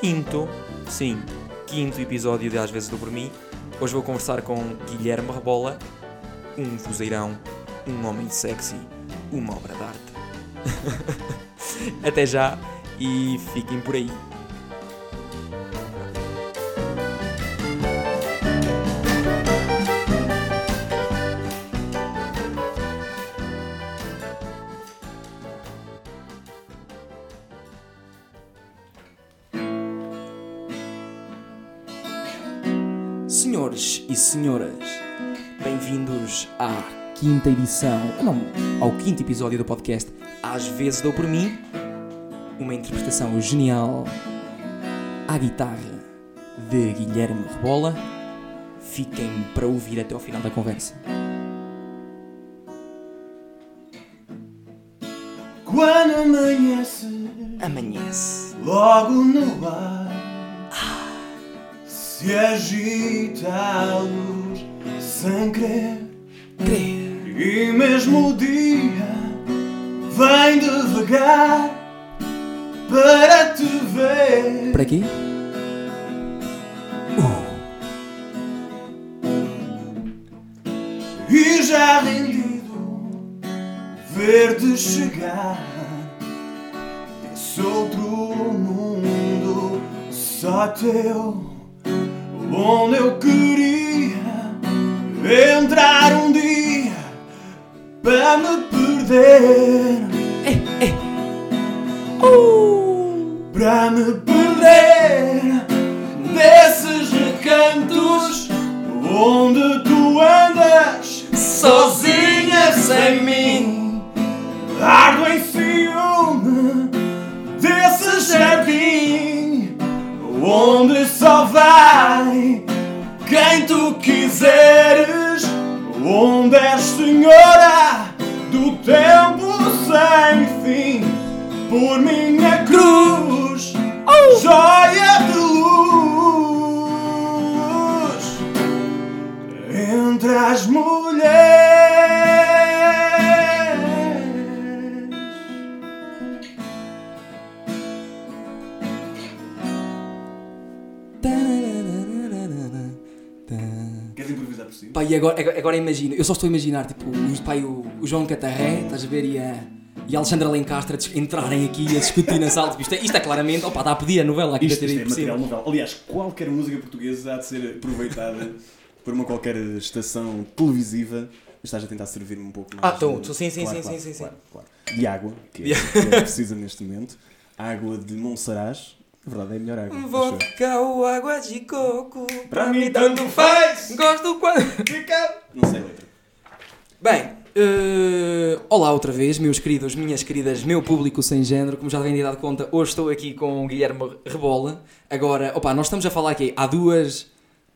Quinto, sim, quinto episódio de Às vezes Dou por mim. Hoje vou conversar com Guilherme Rebola, um vozeirão, um homem sexy, uma obra de arte. Até já e fiquem por aí. Quinta edição, não, ao quinto episódio do podcast Às vezes dou por mim, uma interpretação genial à guitarra de Guilherme Rebola. Fiquem para ouvir até ao final da conversa. Quando amanhece, Amanhece. logo no ar, se agita a luz sem querer, Crer. E mesmo o dia vem devagar para te ver. Para quê? E já rendido ver-te chegar desse outro mundo só teu, onde eu queria entrar um dia para me perder. Para me perder desses recantos onde tu andas sozinha sem mim. Ardo em ciúme desse jardim onde só vai quem tu quiseres. Onde és senhora do tempo sem fim por minha cruz, joia de luz entre as mulheres. Cima? Pá, e agora, agora, imagino, eu só estou a imaginar, tipo, o, pá, o, o João Catarré, estás a ver, e a, e a Alexandra Lencastre entrarem aqui a discutir na sala. Tipo, isto, é, isto é claramente, opá, está a pedir a novela aqui Isto, da isto TV é por cima. material novel. Aliás, qualquer música portuguesa há de ser aproveitada por uma qualquer estação televisiva. Estás a tentar servir-me um pouco mais. Ah, estou, de- sim, sim, claro, sim, claro, sim, sim, claro, claro. De água, que é, que é precisa neste momento. Água de Monsaraz. Na verdade, é a melhor água. Vodka ou água de coco, Para mim, tanto faz. Gosto quando. Fica. Não sei a letra. Bem, eh, olá outra vez, meus queridos, minhas queridas, meu público sem género. Como já devem ter dado conta, hoje estou aqui com o Guilherme Rebola. Agora, opa, nós estamos a falar aqui há duas.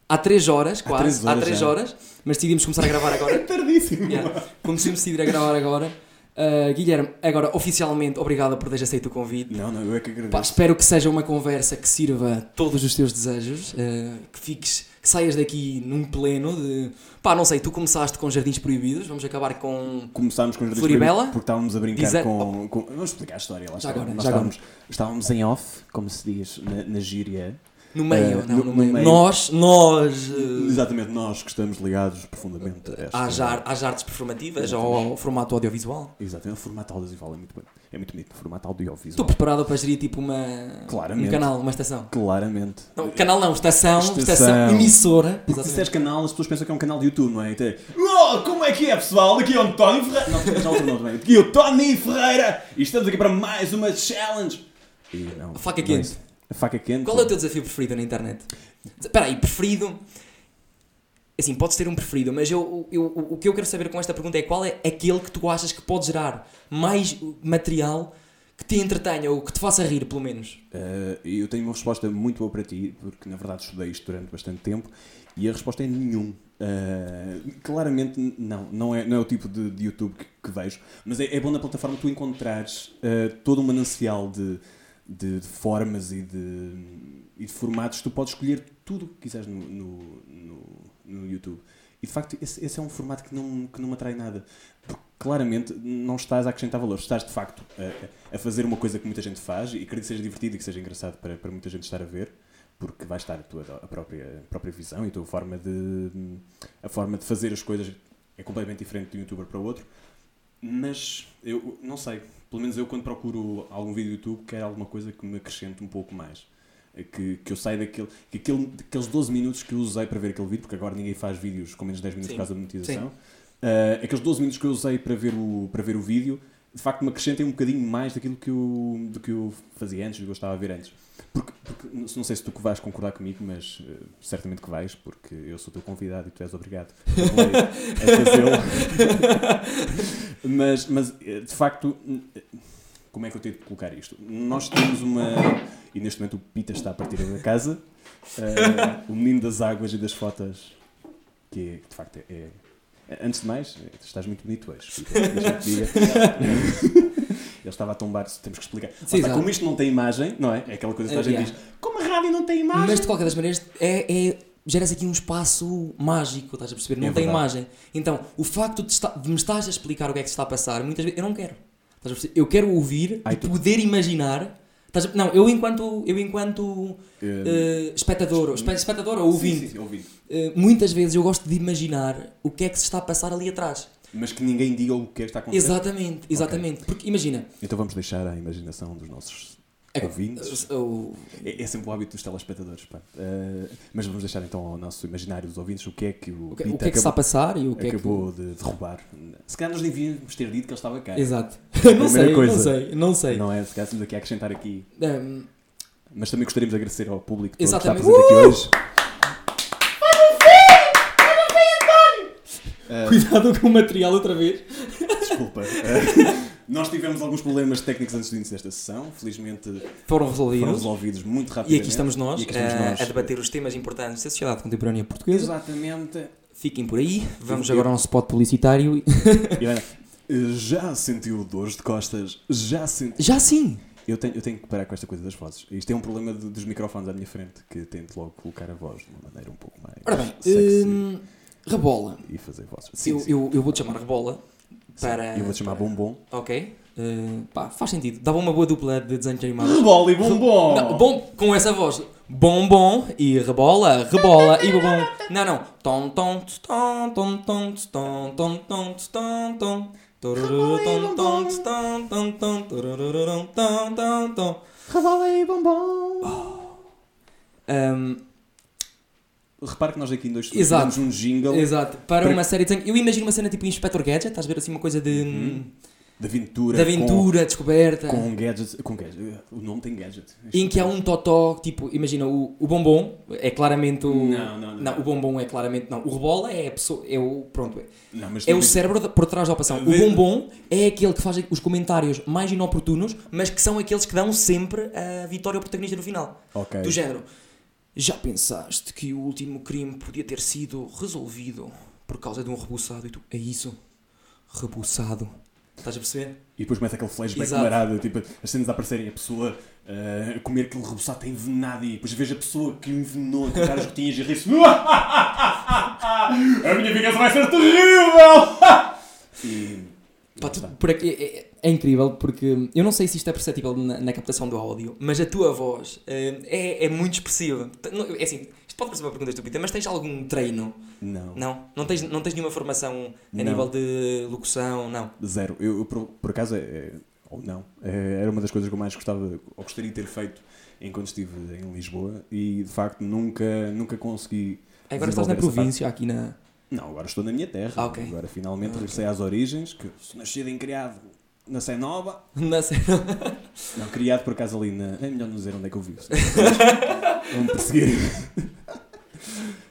Há três horas, quase. três há horas três já. horas, mas decidimos começar a gravar agora. Tardíssimo. Yeah. Começamos a decidir a gravar agora. Uh, Guilherme, agora oficialmente obrigado por teres aceito o convite. Não, não, eu é que agradeço. Pá, espero que seja uma conversa que sirva a todos os teus desejos, uh, que fiques, que saias daqui num pleno de. Pá, não sei, tu começaste com Jardins Proibidos, vamos acabar com. Começámos com os Floribela? Proibidos porque estávamos a brincar Dizer- com, com- Vamos explicar a história. Lá Já agora, Nós já agora. estávamos, estávamos em off, como se diz na, na gíria. No meio, Uh, não, no- no, no meio. Nós, nós. uh, Exatamente, nós que estamos ligados profundamente a esta... às, ar- às artes performativas ou ao formato audiovisual. Exatamente, o formato audiovisual é muito bem. É muito bonito, o formato audiovisual. Estou preparado para gerir tipo uma. Claramente. Um canal, uma estação. Claramente. Não, canal não, estação, estação, Estação. emissora. Porque se disseres canal, as pessoas pensam que é um canal de YouTube, não é? Então, é, oh, como é que é, pessoal? Daqui é o António Ferreira. Não, já outro nome também. Aqui é o Tony Ferreira. E estamos aqui para mais uma challenge. E não, Faca quente. A faca quente. Qual é o teu desafio preferido na internet? Espera aí, preferido. Assim, podes ter um preferido, mas eu, eu, o que eu quero saber com esta pergunta é qual é aquele que tu achas que pode gerar mais material que te entretenha ou que te faça rir, pelo menos. Uh, eu tenho uma resposta muito boa para ti, porque na verdade estudei isto durante bastante tempo e a resposta é nenhum. Uh, claramente não, não é, não é o tipo de, de YouTube que, que vejo, mas é, é bom na plataforma tu encontrares uh, todo um manancial de, de, de formas e de, e de formatos. Tu podes escolher tudo o que quiseres no, no, no, no YouTube. E de facto, esse, esse é um formato que não, que não me atrai nada. Porque claramente não estás a acrescentar valor. Estás de facto a, a fazer uma coisa que muita gente faz e acredito que seja divertido e que seja engraçado para, para muita gente estar a ver porque vai estar a tua a própria, a própria visão e a tua forma de a forma de fazer as coisas é completamente diferente de um youtuber para o outro mas eu não sei pelo menos eu quando procuro algum vídeo do YouTube quero alguma coisa que me acrescente um pouco mais que, que eu saia daquele que aquele, daqueles 12 minutos que eu usei para ver aquele vídeo porque agora ninguém faz vídeos com menos de 10 minutos Sim. por causa da monetização. Uh, aqueles 12 minutos que eu usei para ver o, para ver o vídeo de facto me acrescentem um bocadinho mais daquilo que eu, do que eu fazia antes, do que eu estava a ver antes. Porque, porque não sei se tu que vais concordar comigo, mas uh, certamente que vais, porque eu sou teu convidado e tu és obrigado a fazê-lo. mas, mas, uh, de facto, uh, como é que eu tenho de colocar isto? Nós temos uma. E neste momento o Pita está a partir da casa, uh, o menino das águas e das fotos, que é, de facto é. é- Antes de mais, estás muito bonito hoje. Pita. Ele estava a tombar, temos que explicar. Sim, está, como isto não tem imagem, não é? É aquela coisa que a gente yeah. diz: como a rádio não tem imagem? Mas de qualquer das maneiras, é, é, geras aqui um espaço mágico, estás a perceber? Não É tem imagem. Então, o facto de, de me estás a explicar o que é que se está a passar, muitas vezes eu não quero. Estás a perceber? Eu quero ouvir Ai, e tu- poder imaginar. Estás a- Não, eu enquanto, eu enquanto Eh, eh, espectador, ou espe- espectador ou ouvinte, Sim, sim, ouvindo. eh, muitas vezes eu gosto de imaginar o que é que se está a passar ali atrás. Mas que ninguém diga o que é que está a acontecer. Exatamente, exatamente. Porque imagina, Então vamos deixar a imaginação dos nossos É- ouvintes. o- É, é sempre o hábito dos telespectadores. Pá. Eh, mas vamos deixar então ao nosso imaginário dos ouvintes o que é que o, o que, o Pita que é que se está a acabou, passar e o que é que. acabou de, de roubar. Se calhar nós devíamos ter dito que ele estava cá. Exato. Não sei, coisa. não sei, não sei. Não é? Se calhar estamos aqui a acrescentar aqui. Ahm, Mas também gostaríamos de agradecer ao público todo que está presente aqui hoje. Cuidado com o material outra vez. Desculpa. Eh, nós tivemos alguns problemas técnicos antes do início desta sessão. Felizmente Foram foram resolvidos. resolvidos muito E rapidamente. aqui estamos nós, E aqui estamos nós. a debater os temas importantes da sociedade contemporânea portuguesa. Exatamente. Fiquem por aí. Vamos Eu- agora ao nosso spot publicitário. E já sentiu dores de costas? Já sentiu. Já sim! Eu tenho, eu tenho que parar com esta coisa das vozes. Isto é um problema de- dos microfones à minha frente, que tento logo colocar a voz de uma maneira um pouco mais Ora bem, sexy hum, Rebola. e fazer vozes. Sim, Eu, sim. eu, eu vou-te chamar Rebola. Para, Eu vou-te chamar para- Bombom. Ok. Eh, pá, faz sentido. Dava uma boa dupla de desenhos animados. Rebola e Bombom! Não, bom, com essa voz. Bombom e rebola, rebola e bobom. Não, não. Tom, tom, tom, tom, tom, tom, tom, tom, tom, tom. Rebola e Bombom! Ahm, Repara que nós aqui em dois Exato. um jingle exato. Para Para- uma série de desenhos. Eu imagino uma cena tipo Inspector Gadget, estás a ver assim uma coisa de. Uhum. de aventura. de aventura, descoberta. Com, com gadgets. Com gadget. O nome tem gadget. Em que há um totó, tipo, imagina, o, o bombom é claramente o. Não, não, não. o bombom é claramente. Não, o rebola é a pessoa. É o. Pronto, é. Não, mas É o cérebro por trás da operação. O bombom é aquele que faz os comentários mais inoportunos, mas que são aqueles que dão sempre a vitória ao protagonista no final. Ok. Do género. Já pensaste que o último crime podia ter sido resolvido por causa de um rebuçado? E tu, é isso? Rebuçado. Estás a perceber? E depois começa aquele flashback Exato. marado, tipo, as cenas a aparecerem, a pessoa eh, a comer aquele reboçado envenenado e depois vejo a pessoa que envenenou a colocar as gotinhas e rir-se. a minha vingança vai ser terrível! e. Pá, tu- por aqui, é, é- é incrível porque eu não sei se isto é perceptível na, na captação do áudio, mas a tua voz eh, é, é muito expressiva. É assim, isto pode parecer uma pergunta estúpida, mas tens algum treino? Não. Não? Não tens, não tens nenhuma formação a Não. nível de locução? Não. Zero. Eu, eu, por, por acaso, é, ou não, é, era uma das coisas que eu mais gostava, ou gostaria de ter feito enquanto estive em Lisboa e de facto nunca, nunca consegui. Agora estás na província, aqui na. Não, agora estou na minha terra. Ah, ok. Agora finalmente Ah, regressei às origens, que nascido e criado na Sé Nova. na cena. Não, criado por acaso ali na. É melhor não dizer onde é que eu senão Vão me perseguir.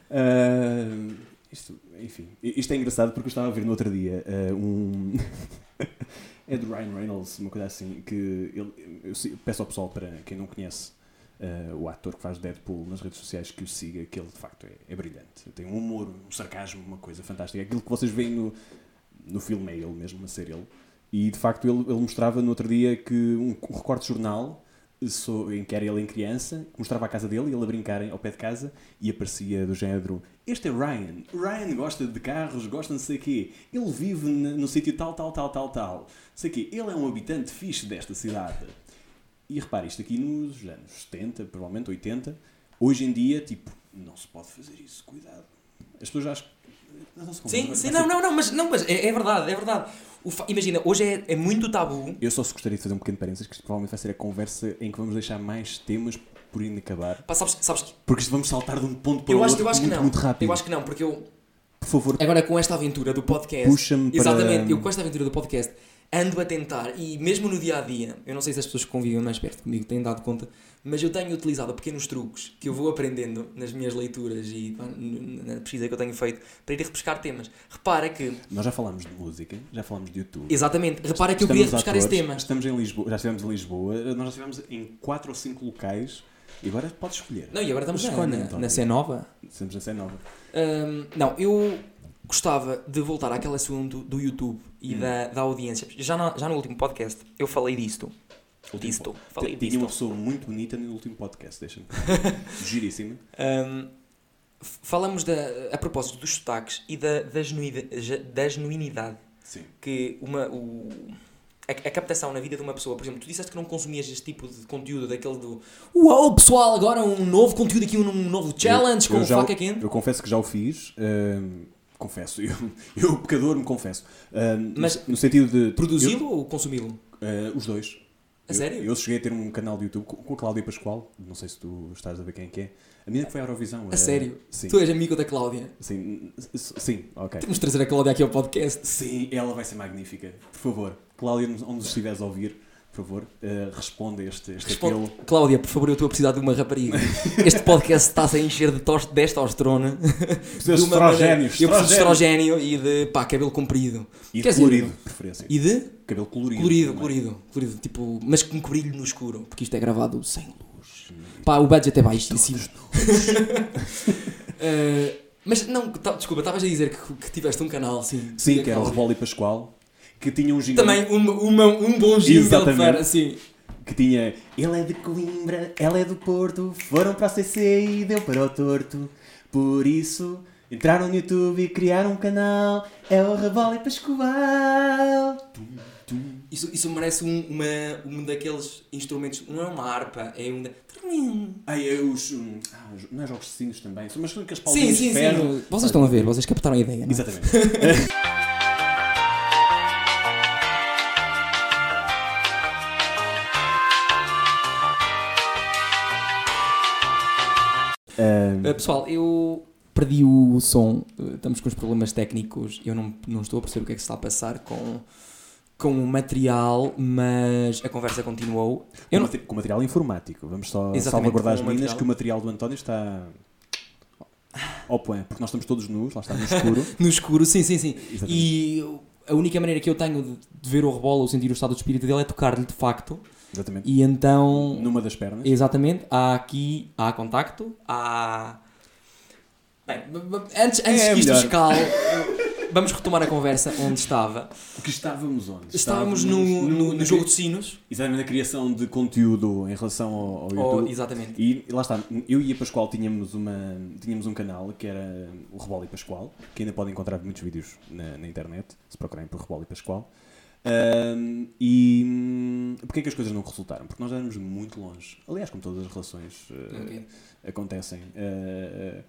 Ah, isto, enfim, isto é engraçado porque eu estava a ver no outro dia ah, um. é do Ryan Reynolds, uma coisa assim, que ele, eu peço ao pessoal, para quem não conhece ah, o ator que faz Deadpool nas redes sociais, que o siga, que ele de facto é, é brilhante. Tem um humor, um sarcasmo, uma coisa fantástica. Aquilo que vocês veem no, no filme é ele mesmo, a ser ele. E de facto ele, ele mostrava no outro dia que um, recorte de jornal sou, em que era ele em criança, mostrava a casa dele e ele a brincarem ao pé de casa e aparecia do género: Este é Ryan. Ryan gosta de carros, gosta de não sei quê. Ele vive no, sítio tal, tal, tal, tal, tal. Não sei quê. Ele é um habitante fixe desta cidade. E repare, isto aqui nos anos 70, provavelmente 80. Hoje em dia, tipo, não se pode fazer isso. Cuidado. As pessoas já acham que. Não se Sim, sim, não, não, não, mas, não, mas é, é verdade, é verdade. Fa- Imagina, hoje é, é muito tabu. Eu só se gostaria de fazer um pequeno parênteses, que provavelmente vai ser a conversa em que vamos deixar mais temas por inacabar. Pá, sabes, sabes que Porque isto vamos saltar de um ponto para o outro eu acho que muito, não. muito rápido. Eu acho que não, porque eu, Por favor, agora com esta aventura do podcast. puxa-me para... Exatamente, eu com esta aventura do podcast ando a tentar, e mesmo no dia a dia, eu não sei se as pessoas que convivem mais perto comigo têm dado conta, mas eu tenho utilizado pequenos truques que eu vou aprendendo nas minhas leituras e na pesquisa que eu tenho feito para ir repescar temas. Repara que, Nós já falámos de música, já falámos de YouTube. exatamente, repara que eu queria repescar esse tema. Estamos em Lisboa, já estivemos em Lisboa, nós já estivemos em 4 ou 5 locais e agora podes escolher. Não, e agora estamos na, Escolhe, na, C nova. Estamos na cena nova. Hum, não, eu gostava de voltar àquele assunto do YouTube e Hum. da, da audiência. Já, na- já no último podcast eu falei disto. Último Disto. Falei Tinha uma pessoa muito bonita no último podcast, deixa-me. Giríssima. F- falamos da, a propósito dos sotaques e da, da, genuida- ge- da genuinidade Sim. que uma, o, a, a captação na vida de uma pessoa. Por exemplo, tu disseste que não consumias este tipo de conteúdo, daquele do Uau, pessoal, agora um novo conteúdo aqui, um novo challenge Eu- eu com o- faca quente. Eu confesso que já o fiz. hum, confesso, eu, eu, pecador, me confesso. Mas no, sentido de. Produzi-lo ou consumi-lo? uh, os dois. A Eu- sério? Eu, cheguei a ter um canal de YouTube com, a Cláudia Pascoal. Não sei se tu estás a ver quem é que é. A menina que foi à Eurovisão. A eh, sério? Sim. Tu és amigo da Cláudia. Sim, sim, ok. Temos de trazer a Cláudia aqui ao podcast. Sim, ela vai ser magnífica. Por favor, Cláudia, onde estiveres a ouvir, por favor, eh, responda este, este Responde. apelo. Cláudia, por favor, eu estou a precisar de uma rapariga. Este podcast está-se a encher de tos- testosterona. De uma maneira- estrogénios. Eu preciso de estrogénio e de pá, cabelo comprido. E Quer de dizer, colorido, de preferência. E de Cabelo colorido. colorido, colorido, colorido. Tipo, mas com brilho no escuro. Porque isto é gravado sem luz. Pá, o budget é baixíssimo. Eh, mas não, tá- desculpa, estavas a dizer que, que tiveste um canal, sim. Sim, que era o. Rebolo e Pascoal, que tinha um jingle Também uma, uma- um bom jingle Exatamente. para, assim. que tinha Ele é de Coimbra, ela é do Porto, foram para a CC e deu para o torto. Por isso, entraram no YouTube e criaram um canal, é o Rebolo e Pascoal. Isso, isso merece um, uma, um daqueles instrumentos, não é uma harpa, é um... da- Ai, é os. hum, ah, os- não é jogos de sinos também, são umas que as Sim, palminhas sim, ferro. sim. Vocês estão a ver, vocês captaram a ideia, não é? Exatamente. Uh, pessoal, eu perdi o som, uh, estamos com os problemas técnicos, eu não, não estou a perceber o que é que se está a passar com, com o material, mas a conversa continuou. Eu com, não, com material informático. Vamos só salvaguardar as o meninas material. que o material do António está. Ao point, porque nós estamos todos nus, lá está no escuro. no escuro, sim, sim, sim. Exatamente. E a única maneira que eu tenho de, de ver o rebolo ou sentir o estado de espírito dele é tocar-lhe de facto. Exatamente. E então, Numa das pernas. exatamente, há aqui, há contacto, há... Bem, antes, antes É que isto melhor. escale, vamos retomar a conversa onde estava. Que estávamos onde? Estávamos no, no, no jogo de sinos. Exatamente na criação de conteúdo em relação ao, ao Oh, YouTube. exatamente. E lá está, eu e a Pascoal tínhamos, uma, tínhamos um canal que era o Rebolo e Pascoal, que ainda podem encontrar muitos vídeos na, na internet, se procurarem por Rebolo e Pascoal. Ahm, e hum, porquê é que as coisas não resultaram? Porque nós éramos muito longe. Aliás, como todas as relações Ok. acontecem, eh,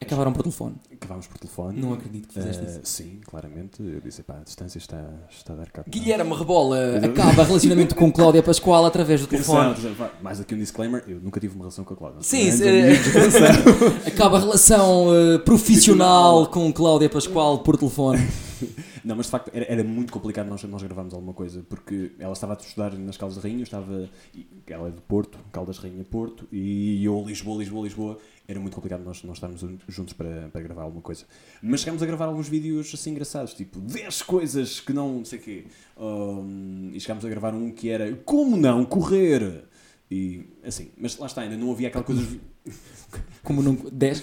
Acabaram por telefone. acabámos por telefone. Não acredito que fizeste Eh, isso. Sim, claramente. Eu disse, pá, a distância está, está a dar cabo. Guilherme Rebola acaba relacionamento com Cláudia Pascoal através do telefone. mais aqui um disclaimer, eu nunca tive uma relação com a Cláudia. Sim, se-. Acaba a relação eh, profissional com Cláudia Pascoal por telefone. Não, mas de facto era, era muito complicado nós, nós gravarmos alguma coisa, porque ela estava a estudar nas Caldas da Rainha, estava, ela é de Porto, Caldas Rainha Porto, e eu Lisboa, Lisboa, Lisboa, era muito complicado nós, nós estarmos un- juntos para, para gravar alguma coisa. Mas chegámos a gravar alguns vídeos assim engraçados, tipo 10 coisas que não sei o quê, Um, e chegámos a gravar um que era Como não correr? E assim, mas lá está, ainda não havia aquela coisa... Como não. 10.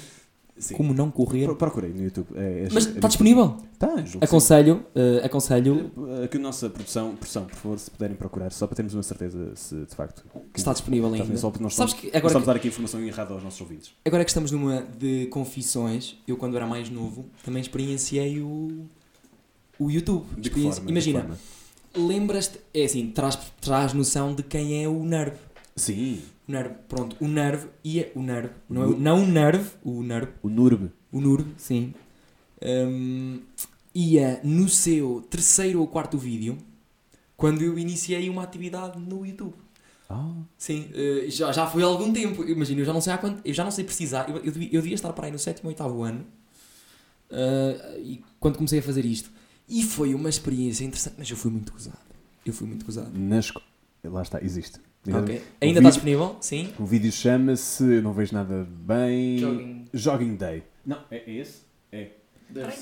Sim. Como não correr. Pro- Procurei no YouTube. É, é- Mas é- está disponível? Tá, que sim. Aconselho, eh, aconselho Uh, Que a nossa produção, produção, por favor, se puderem procurar, só para termos uma certeza se de facto. que está disponível Está ainda. só nós Sabes estamos, que agora, estamos a dar aqui informação errada aos nossos ouvintes. agora que estamos numa de confissões, eu quando era mais novo também experienciei o, o YouTube. De que forma? Imagina, que lembras-te, é assim, traz, traz noção de quem é o Nerve. Sim, Nerve, pronto, o Nerve ia, o Nerve, não, é, o- não o Nerve, o Nerve, o NURB. o Nerve, sim, hum, ia no seu terceiro ou quarto vídeo quando eu iniciei uma atividade no YouTube. Ah, Sim, eh, já, já foi há algum tempo. Imagina, eu já não sei há quanto, eu já não sei precisar. Eu, eu, devia, eu devia estar para aí no sétimo ou oitavo ano eh, e quando comecei a fazer isto. E foi uma experiência interessante, mas eu fui muito gozado. Eu fui muito gozado. na escola. Lá está, existe. Ok. Ainda está disponível? Sim. O vídeo chama-se, eu não vejo nada bem. Jogging. Jogging Day. Não, é é esse? É. É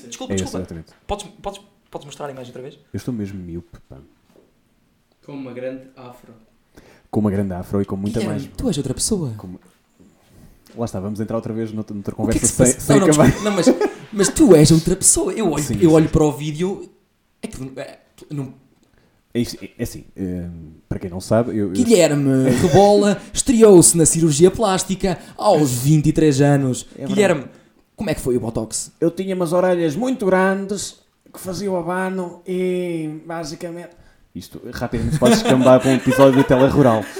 Desculpa, esse, desculpa. exatamente. Podes, podes, podes mostrar a imagem outra vez? Eu estou mesmo miúpe, pá. Com uma grande afro. Com uma grande afro e com muita Guilherme, mais. Tu és outra pessoa. com- Lá está, vamos entrar outra vez noutra, noutra O que é conversa que se sem, sem não, não, acabar. desculpa, não, mas, mas tu és outra pessoa. Eu olho, Sim, eu sim. olho para o vídeo. É que é, não, É, isto- é assim, hum, para quem não sabe, eu, Guilherme Rebola estreou-se na cirurgia plástica aos 23 anos. É Guilherme, como é que foi o Botox? Eu tinha umas orelhas muito grandes que faziam abano e basicamente. Isto rapidamente pode escambar para um episódio do Tele Rural.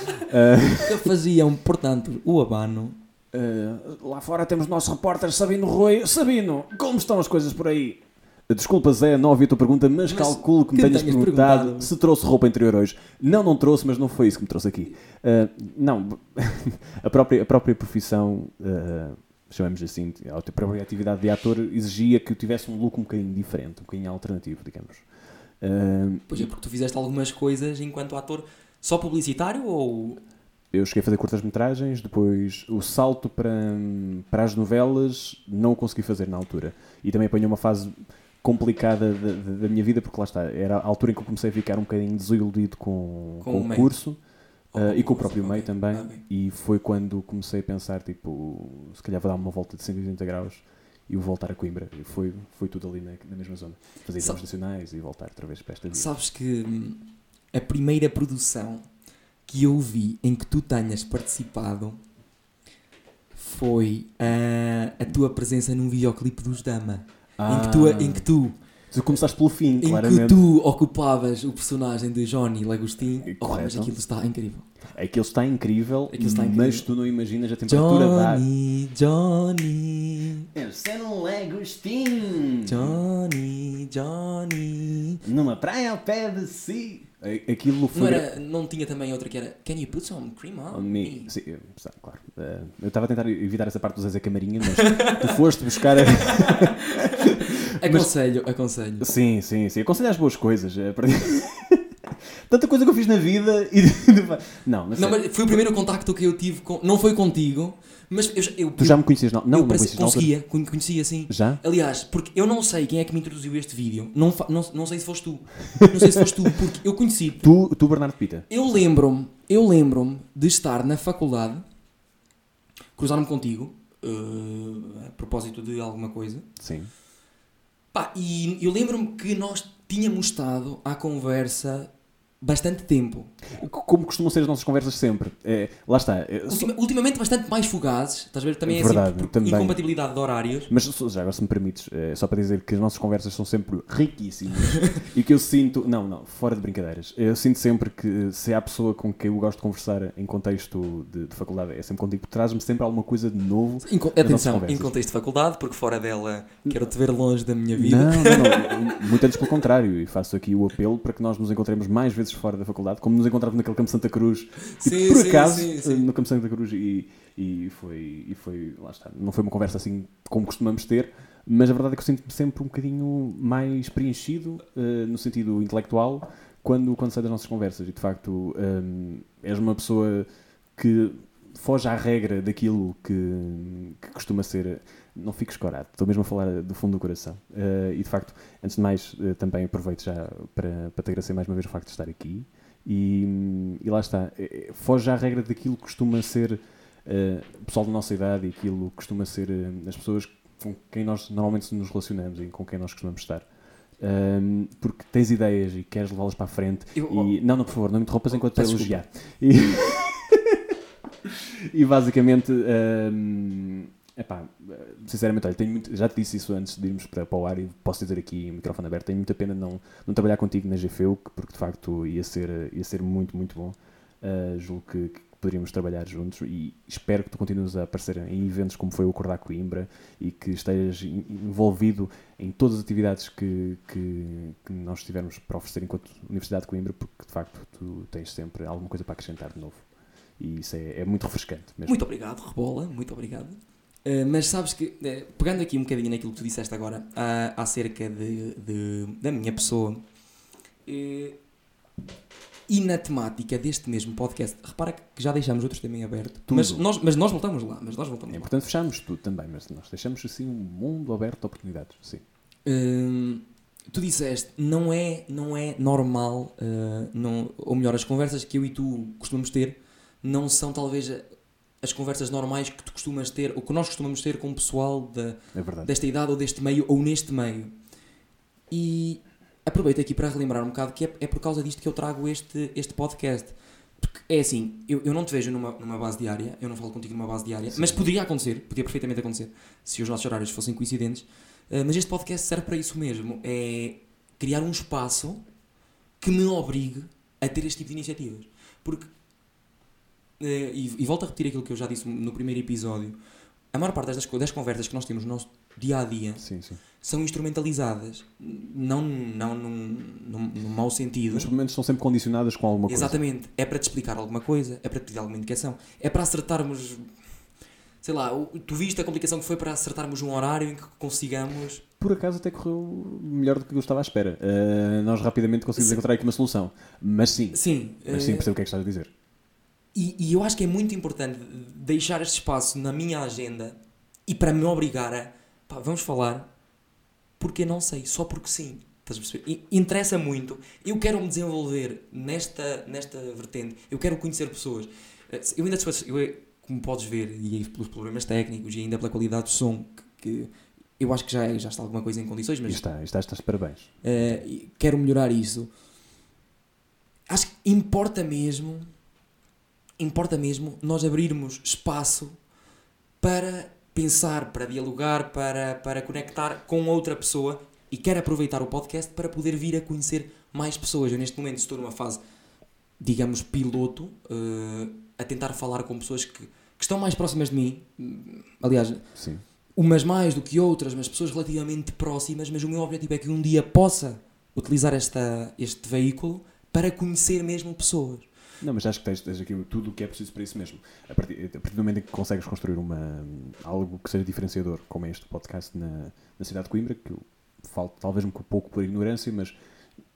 Que faziam, portanto, o abano. ah, lá fora temos o nosso repórter Sabino Rui. Sabino, como estão as coisas por aí? Desculpa, Zé, não ouvi a tua pergunta, mas, Mas calculo que me tenhas tenhas perguntado, perguntado. se trouxe roupa interior hoje. Não, não trouxe, mas não foi isso que me trouxe aqui. Ah, não, a própria, a própria profissão, ah, chamamos assim, a própria atividade de ator exigia que eu tivesse um look um bocadinho diferente, um bocadinho alternativo, digamos. Ah, Pois é, porque tu fizeste algumas coisas enquanto ator só publicitário ou. Eu cheguei a fazer curtas-metragens, depois o salto para, para as novelas não o consegui fazer na altura. E também apanhei uma fase complicada da, minha vida, porque lá está, era a altura em que eu comecei a ficar um bocadinho desiludido com, Com com o curso ou ah, e com o próprio meio também. ok. E foi quando comecei a pensar, tipo, se calhar vou dar uma volta de 180 graus e vou voltar a Coimbra. E foi, foi tudo ali na, na mesma zona. Fazer exames nacionais e voltar outra vez para esta vida. Sabes que hum, a primeira produção que eu vi em que tu tenhas participado foi ah, a tua presença num videoclipe dos Dama. Em que tu, em que tu Tu começaste pelo fim, em que claramente. tu ocupavas o personagem de Johnny Lagostin. Oh, mas Correto. aquilo está incrível. Aquilo está incrível, Aquilo está mas incrível. tu não imaginas a temperatura da Johnny, Johnny, Eu ser um Lagostim Johnny, Johnny. numa praia ao pé de si. Aquilo Não, foi. era, não tinha também outra que era Can you put some cream on On me. me? Sim, eu- sim, claro. Eh, eu estava a tentar evitar essa parte do Zezé Camarinha, mas tu foste buscar. A... Aconselho, aconselho. Sim, sim, sim. Aconselho as boas coisas. para- Tanta coisa que eu fiz na vida e. não, mas, Não, mas foi o primeiro contacto que eu tive com. Não foi contigo, mas eu, eu, Tu já me conhecias? Não, não, eu não conhecias altura. conseguia, con- conhecia assim. Já? Aliás, porque eu não sei quem é que me introduziu este vídeo. Não, fa- não, não sei se foste tu. Não sei se foste tu, porque eu conheci. Tu, tu Bernardo Pita. Eu lembro-me, eu lembro-me de estar na faculdade, cruzar-me contigo, eh, a propósito de alguma coisa. Sim. Pá, e eu lembro-me que nós tínhamos estado à conversa bastante tempo. Como costumam ser as nossas conversas sempre. É, lá está. é, Ultima- ultimamente bastante mais fugazes, estás a ver? Também é Verdade, assim, por também. incompatibilidade de horários. Mas já agora se me permites, é, só para dizer que as nossas conversas são sempre riquíssimas e que eu sinto, não, não, fora de brincadeiras, eu sinto sempre que se há pessoa com quem eu gosto de conversar em contexto de, de faculdade, é sempre contigo, traz-me sempre alguma coisa de novo. Nossas atenção, em contexto de faculdade, porque fora dela quero-te ver longe da minha vida. Não, não, não, muito antes pelo contrário, e faço aqui o apelo para que nós nos encontremos mais vezes fora da faculdade, como nos encontrávamos naquele campo Santa Cruz, e Sim, por sim, acaso, sim, no campo Santa Cruz, e, e, foi, e foi, lá está, não foi uma conversa assim como costumamos ter, mas a verdade é que eu sinto-me sempre um bocadinho mais preenchido, eh, no sentido intelectual, quando, quando saio das nossas conversas, e de facto hum, és uma pessoa que foge à regra daquilo que, que costuma ser. Não fico escorado, estou mesmo a falar do fundo do coração. Eh, e de facto, antes de mais, eh, também aproveito já para, para te agradecer mais uma vez o facto de estar aqui. E, e lá está, eh, foge à regra daquilo que costuma ser o pessoal da nossa idade e aquilo que costuma ser as pessoas com quem nós normalmente nos relacionamos e com quem nós costumamos estar. Um, porque tens ideias e queres levá-las para a frente. Eu- e, não, não, por favor, não me interrompas enquanto estou a elogiar. E, e basicamente, um, epá, sinceramente, olha, tenho muito- já te disse isso antes de irmos para, para o ar e posso dizer aqui, microfone aberto, tenho muita pena não, não trabalhar contigo na GFEU, porque de facto ia ser, ia ser muito, muito bom. Uh, julgo que, que poderíamos trabalhar juntos e espero que tu continues a aparecer em eventos como foi o Acordar Coimbra e que estejas envolvido em todas as atividades que, que, que nós tivermos para oferecer enquanto Universidade de Coimbra, porque de facto tu tens sempre alguma coisa para acrescentar de novo. E isso é, é muito refrescante mesmo. Muito obrigado, Rebola, muito obrigado. Uh, mas sabes que, eh, pegando aqui um bocadinho naquilo que tu disseste agora, ah, acerca de, de- da minha pessoa, eh, e na temática deste mesmo podcast, repara que já deixamos outros também aberto, Tudo. mas nós, mas nós voltamos lá, mas nós voltamos É lá. importante fecharmos tudo também, mas nós deixamos assim um mundo aberto de oportunidades. Sim. Tu disseste, não é, não é normal, uh, não, ou melhor, as conversas que eu e tu costumamos ter não são talvez as conversas normais que tu costumas ter, ou que nós costumamos ter com o pessoal da, É desta idade ou deste meio ou neste meio. E aproveito aqui para relembrar um bocado que é, é por causa disto que eu trago este, este podcast. Porque é assim, eu, eu não te vejo numa, numa base diária, eu não falo contigo numa base diária, Sim. mas poderia acontecer, podia perfeitamente acontecer, se os nossos horários fossem coincidentes. Uh, mas este podcast serve para isso mesmo, é criar um espaço que me obrigue a ter este tipo de iniciativas. Porque, eh, e, e volto a repetir aquilo que eu já disse no primeiro episódio, a maior parte das, das conversas que nós temos no nosso dia a dia Sim, sim. são instrumentalizadas, não, não num, num, num mau sentido. Mas pelo menos são sempre condicionadas com alguma coisa. Exatamente, é para te explicar alguma coisa, é para te pedir alguma indicação, é para acertarmos, sei lá, tu viste a complicação que foi para acertarmos um horário em que consigamos. Por acaso até correu melhor do que eu estava à espera. Uh, nós rapidamente conseguimos Sim. encontrar aqui uma solução. Mas sim, Sim, mas sim eh, percebo o que é que estás a dizer. E, e eu acho que é muito importante deixar este espaço na minha agenda e para me obrigar a pá, vamos falar porque não sei, só porque sim. Estás a perceber? Interessa muito. Eu quero me desenvolver nesta, nesta vertente. Eu quero conhecer pessoas. Eh, Eu ainda, eu, como podes ver, e pelos problemas técnicos e ainda pela qualidade do som, que, que eu acho que já, já está alguma coisa em condições, mas está, está, estás parabéns. Uh, quero melhorar isso. Acho que importa mesmo, importa mesmo nós abrirmos espaço para pensar, para dialogar, para, para conectar com outra pessoa e quero aproveitar o podcast para poder vir a conhecer mais pessoas. Eu neste momento estou numa fase, digamos, piloto, uh, a tentar falar com pessoas que, que estão mais próximas de mim. Aliás, Sim. umas mais do que outras, mas pessoas relativamente próximas, mas o meu objetivo é que um dia possa utilizar esta, este veículo para conhecer mesmo pessoas. Não, mas acho que tens, tens aqui tudo o que é preciso para isso mesmo. A partir, a partir do momento em que consegues construir uma, algo que seja diferenciador, como é este podcast na, na cidade de Coimbra, que eu falo talvez um pouco por ignorância, mas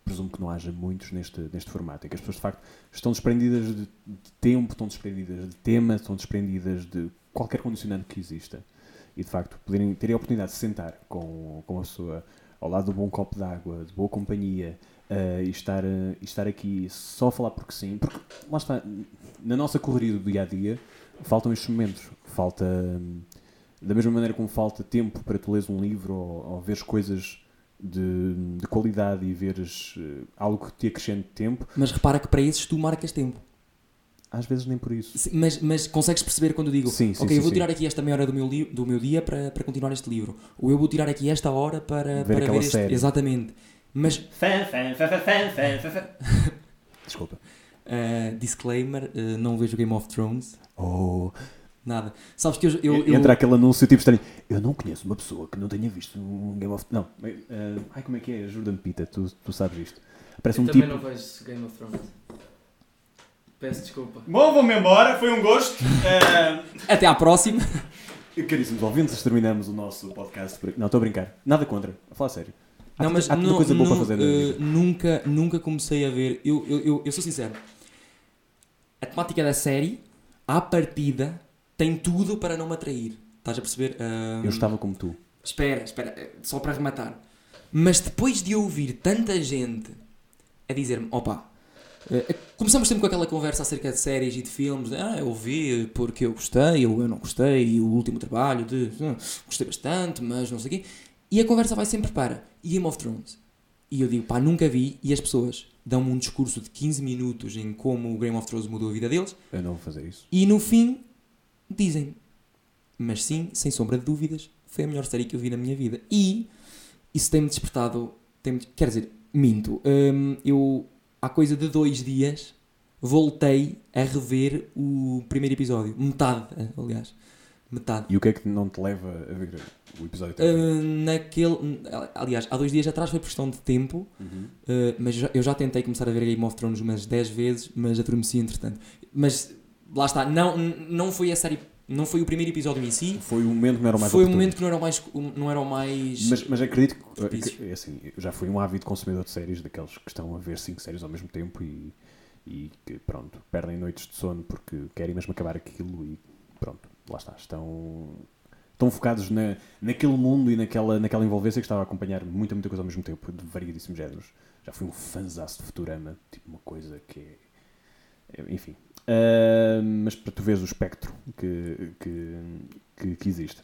presumo que não haja muitos neste, neste formato, em que as pessoas de facto estão desprendidas de, de tempo, estão desprendidas de tema, estão desprendidas de qualquer condicionante que exista. E de facto poderem ter a oportunidade de se sentar com, com a pessoa ao lado de um bom copo de água, de boa companhia, Uh, e, estar, uh, e estar aqui só a falar porque sim, porque lá está, na nossa correria do dia a dia, faltam estes momentos. Falta, hum, da mesma maneira como falta tempo para tu leres um livro ou, ou veres coisas de, de qualidade e veres uh, algo que te acrescente tempo, Mas repara que para esses tu marcas tempo. às vezes nem por isso. Sim, Mas, mas consegues perceber quando eu digo, Sim, sim, ok, eu vou tirar aqui esta meia hora do meu, do meu dia para, para continuar este livro. Ou eu vou tirar aqui esta hora para, Ver para aquela ver este. série. Exatamente. Mas, Fan, fan, fan, fan, fan, fan, fan. Desculpa. uh, disclaimer, uh, não vejo Game of Thrones. Oh, Nada. Sabes que eu. eu, eu entra aquele anúncio tipo estranho. Eu não conheço uma pessoa que não tenha visto um Game of Não, uh, ai como é que é? Jordan Pita, tu, tu sabes isto. Parece Eu um também tipo. não vejo Game of Thrones. Peço desculpa. Bom, vou-me embora, foi um gosto. Até à próxima. Caríssimos ouvintes, terminamos o nosso podcast por aqui. Não, estou a brincar. Nada contra. A falar sério. Há Não, mas há coisa boa nu- para fazer vida. nunca, nunca comecei a ver. Eu, eu, eu, eu sou sincero. A temática da série, à partida, tem tudo para não me atrair. Estás a perceber? Ah, Eu estava como tu. Espera, espera, eh, só para rematar. Mas depois de ouvir tanta gente a dizer-me: opa, Eh, começamos sempre com aquela conversa acerca de séries e de filmes. Ah, eu vi porque eu gostei, ou eu não gostei, e o último trabalho de "Hum, gostei bastante, mas não sei o quê. E a conversa vai sempre para Game of Thrones. E eu digo, pá, nunca vi, e as pessoas dão-me um discurso de 15 minutos em como o Game of Thrones mudou a vida deles, Eu não vou fazer isso. e no fim dizem mas sim, sem sombra de dúvidas, foi a melhor série que eu vi na minha vida. E isso tem-me despertado. Tem quer dizer, minto. hum, eu, há coisa de dois dias, voltei a rever o primeiro episódio. Metade, aliás. Metade. E o que é que não te leva a ver o episódio até? Uh, naquele. Aliás, há dois dias atrás foi por questão de tempo, Uhum. uh, mas eu já, eu já tentei começar a ver Game of Thrones umas 10 vezes, mas adormeci entretanto. Mas lá está, não, não foi a série. Não foi o primeiro episódio em si, Foi o momento que não era o mais foi o momento que não era o mais. Não era mais Mas, mas acredito que, Propício. que- é assim, eu já fui um ávido consumidor de séries, daqueles que estão a ver cinco séries ao mesmo tempo e, e que, pronto, perdem noites de sono porque querem mesmo acabar aquilo e, pronto, lá está. Estão, estão focados na, naquele mundo e naquela, naquela envolvência que estava a acompanhar muita, muita coisa ao mesmo tempo, de variedíssimos géneros. Já fui um fanzaço de Futurama, tipo uma coisa que é. é- Enfim. Ah, mas para tu veres o espectro que, que, que, que existe.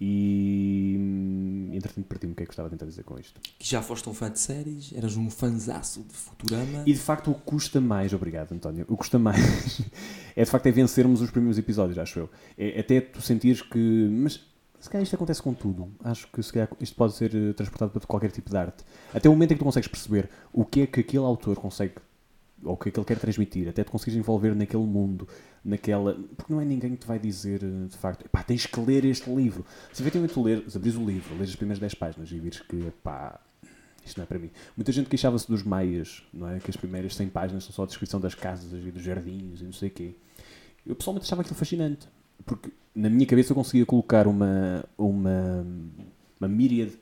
E entretanto perdi-me o que é que eu estava a tentar dizer com isto. que já foste um fã de séries, eras um fanzaço de Futurama. E de facto o que custa mais, obrigado António, o que custa mais é de facto é vencermos os primeiros episódios, acho eu. É até tu sentires que. Mas se calhar isto acontece com tudo. Acho que se calhar isto pode ser eh, transportado para qualquer tipo de arte. Até o momento em que tu consegues perceber o que é que aquele autor consegue, ou o que é que ele quer transmitir, até te conseguires envolver naquele mundo, naquela. Porque não é ninguém que te vai dizer eh, de facto, pá, tens que ler este livro. Se efetivamente tu ler, abris o livro, lês as primeiras 10 páginas e vires que, pá, isto não é para mim. Muita gente queixava-se dos maias, não é? Que as primeiras 100 páginas são só a descrição das casas e dos jardins e não sei o quê. Eu pessoalmente achava aquilo fascinante. Porque na minha cabeça eu conseguia colocar uma, uma, uma míriade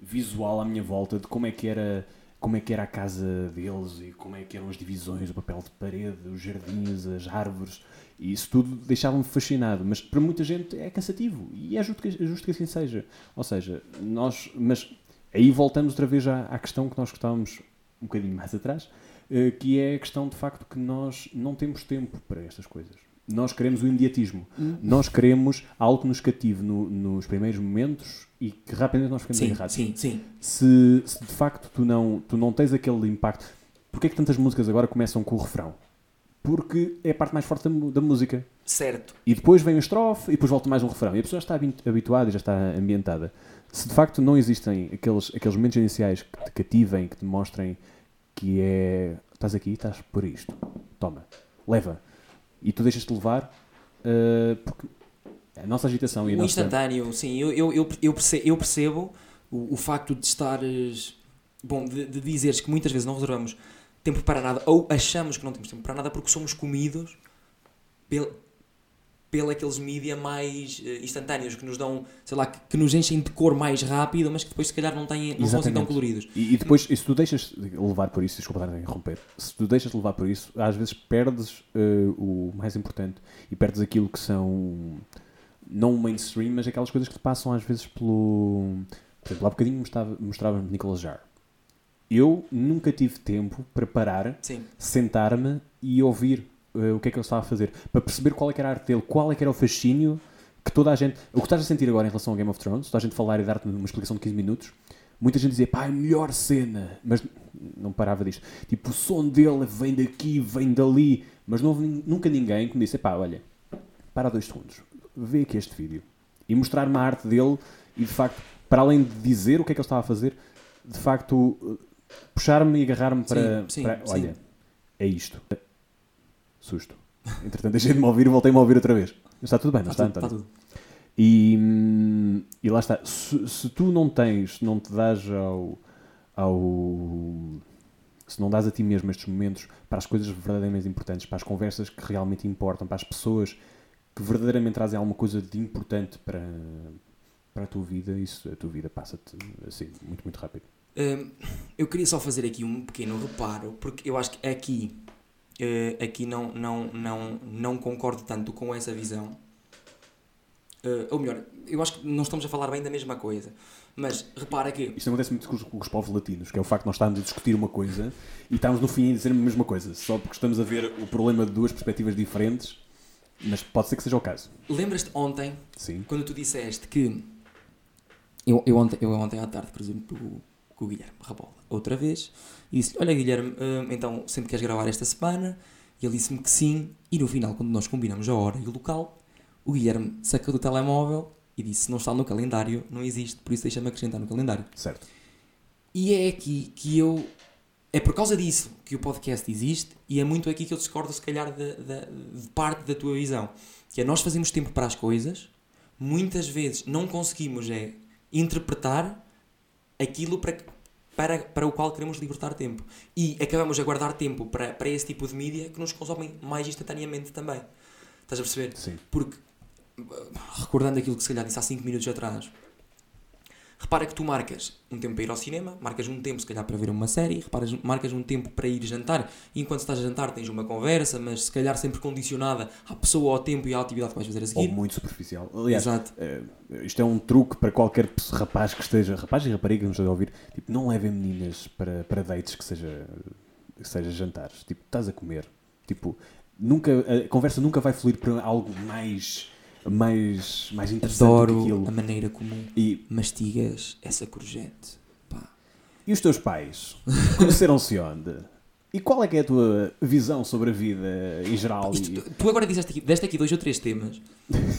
visual à minha volta de como é que era como é que era a casa deles e como é que eram as divisões, o papel de parede, os jardins, as árvores e isso tudo deixava-me fascinado, mas para muita gente é cansativo e é justo que, é justo que assim seja. Ou seja, nós, mas aí voltamos outra vez à, à questão que nós estávamos um bocadinho mais atrás, eh, que é a questão de facto que nós não temos tempo para estas coisas. Nós queremos o imediatismo. Nós queremos algo que nos cative no- nos primeiros momentos e que rapidamente nós ficamos Sim, agarrados. sim, sim. Se, se de facto tu não, tu não tens aquele impacto. Porquê é que tantas músicas agora começam com o refrão? Porque é a parte mais forte da, da música. Certo. E depois vem o estrofe e depois volta mais um refrão. E a pessoa já está habi- habituada e já está ambientada. Se de facto não existem aqueles, aqueles momentos iniciais que te cativem, que te mostrem que é. Estás aqui, estás por isto. Toma, leva. E tu deixas-te levar uh, porque a nossa agitação e O nossa. instantâneo, sim, eu, eu, eu, eu perce- eu percebo, o, o facto de estares. Bom, de, de dizeres que muitas vezes não reservamos tempo para nada, ou achamos que não temos tempo para nada porque somos comidos pela aqueles mídia mais eh, instantâneos que nos dão, sei lá, que, que nos enchem de cor mais rápido, mas que depois se calhar não, têm, não são assim tão coloridos. E, e depois, e se tu deixas de levar por isso, desculpa estar a interromper, se tu deixas de levar por isso, às vezes perdes eh, o mais importante e perdes aquilo que são não o mainstream, mas aquelas coisas que te passam às vezes pelo. Por exemplo, há bocadinho mostrava- mostrava-me Nicolas Jar. Eu nunca tive tempo para parar, sentar-me e ouvir eh, o que é que ele estava a fazer, para perceber qual é era a arte dele, qual é que era o fascínio que toda a gente. O que estás a sentir agora em relação ao Game of Thrones, toda a gente falar e dar-te uma explicação de 15 minutos, muita gente dizia, pá, é a melhor cena, mas não parava disto. Tipo, o som dele vem daqui, vem dali, mas não houve nunca ninguém que me disse, pá, olha, para dois segundos, vê aqui este vídeo e mostrar-me a arte dele e de facto, para além de dizer o que é que ele estava a fazer, de facto, eh, puxar-me e agarrar-me para, sim, para- sim. olha, é isto. Susto. Entretanto, deixei de me ouvir e voltei-me a ouvir outra vez. Está tudo bem, não está, está tudo, está tudo. E, hum, e lá está. Se, se tu não tens, não te dás ao, ao. Se não dás a ti mesmo estes momentos para as coisas verdadeiramente importantes, para as conversas que realmente importam, para as pessoas que verdadeiramente trazem alguma coisa de importante para, para a tua vida, isso, a tua vida passa-te assim, muito, muito rápido. Hum, eu queria só fazer aqui um pequeno reparo, porque eu acho que aqui, eh, aqui não, não, não, não concordo tanto com essa visão. Eh, ou melhor, eu acho que não estamos a falar bem da mesma coisa. Mas repara que Isto acontece muito com os, com os povos latinos, que é o facto de nós estarmos a discutir uma coisa e estamos no fim a dizer a mesma coisa, só porque estamos a ver o problema de duas perspectivas diferentes, mas pode ser que seja o caso. lembras-te ontem Sim. quando tu disseste que eu, eu, ontem, eu ontem à tarde, por exemplo, com, o Guilherme Rabola, outra vez, e disse olha Guilherme, hum, então sempre queres gravar esta semana? E ele disse-me que sim, e no final, quando nós combinamos a hora e o local, o Guilherme sacou do telemóvel e disse não está no calendário, não existe, por isso deixa-me acrescentar no calendário. Certo. E é aqui que eu. É por causa disso que o podcast existe e é muito aqui que eu discordo, se calhar, de, de- de parte da tua visão. Que é nós fazemos tempo para as coisas, muitas vezes não conseguimos é interpretar aquilo para, para, para o qual queremos libertar tempo. E acabamos a guardar tempo para, para esse tipo de mídia que nos consomem mais instantaneamente também. Estás a perceber? Sim. Porque, recordando aquilo que se calhar disse há 5 minutos atrás, repara que tu marcas um tempo para ir ao cinema, marcas um tempo se calhar para ver uma série, reparas, marcas um tempo para ir jantar, e enquanto estás a jantar tens uma conversa, mas se calhar sempre condicionada à pessoa, ao tempo e à atividade que vais fazer a Ou seguir. muito superficial. Aliás, Exato. eh, isto é um truque para qualquer rapaz que esteja, rapaz e rapariga que nos esteja a ouvir, tipo, não levem meninas para, para dates que seja, que seja jantares. Tipo, estás a comer. Tipo, nunca, a conversa nunca vai fluir para algo mais, mais, mais interessante Adoro aquilo. a maneira como E, mastigas essa courgette. Pá. e os teus pais? Conheceram-se onde? E qual é que é a tua visão sobre a vida em geral? Isto- tu, tu agora disseste aqui, deste aqui dois ou três temas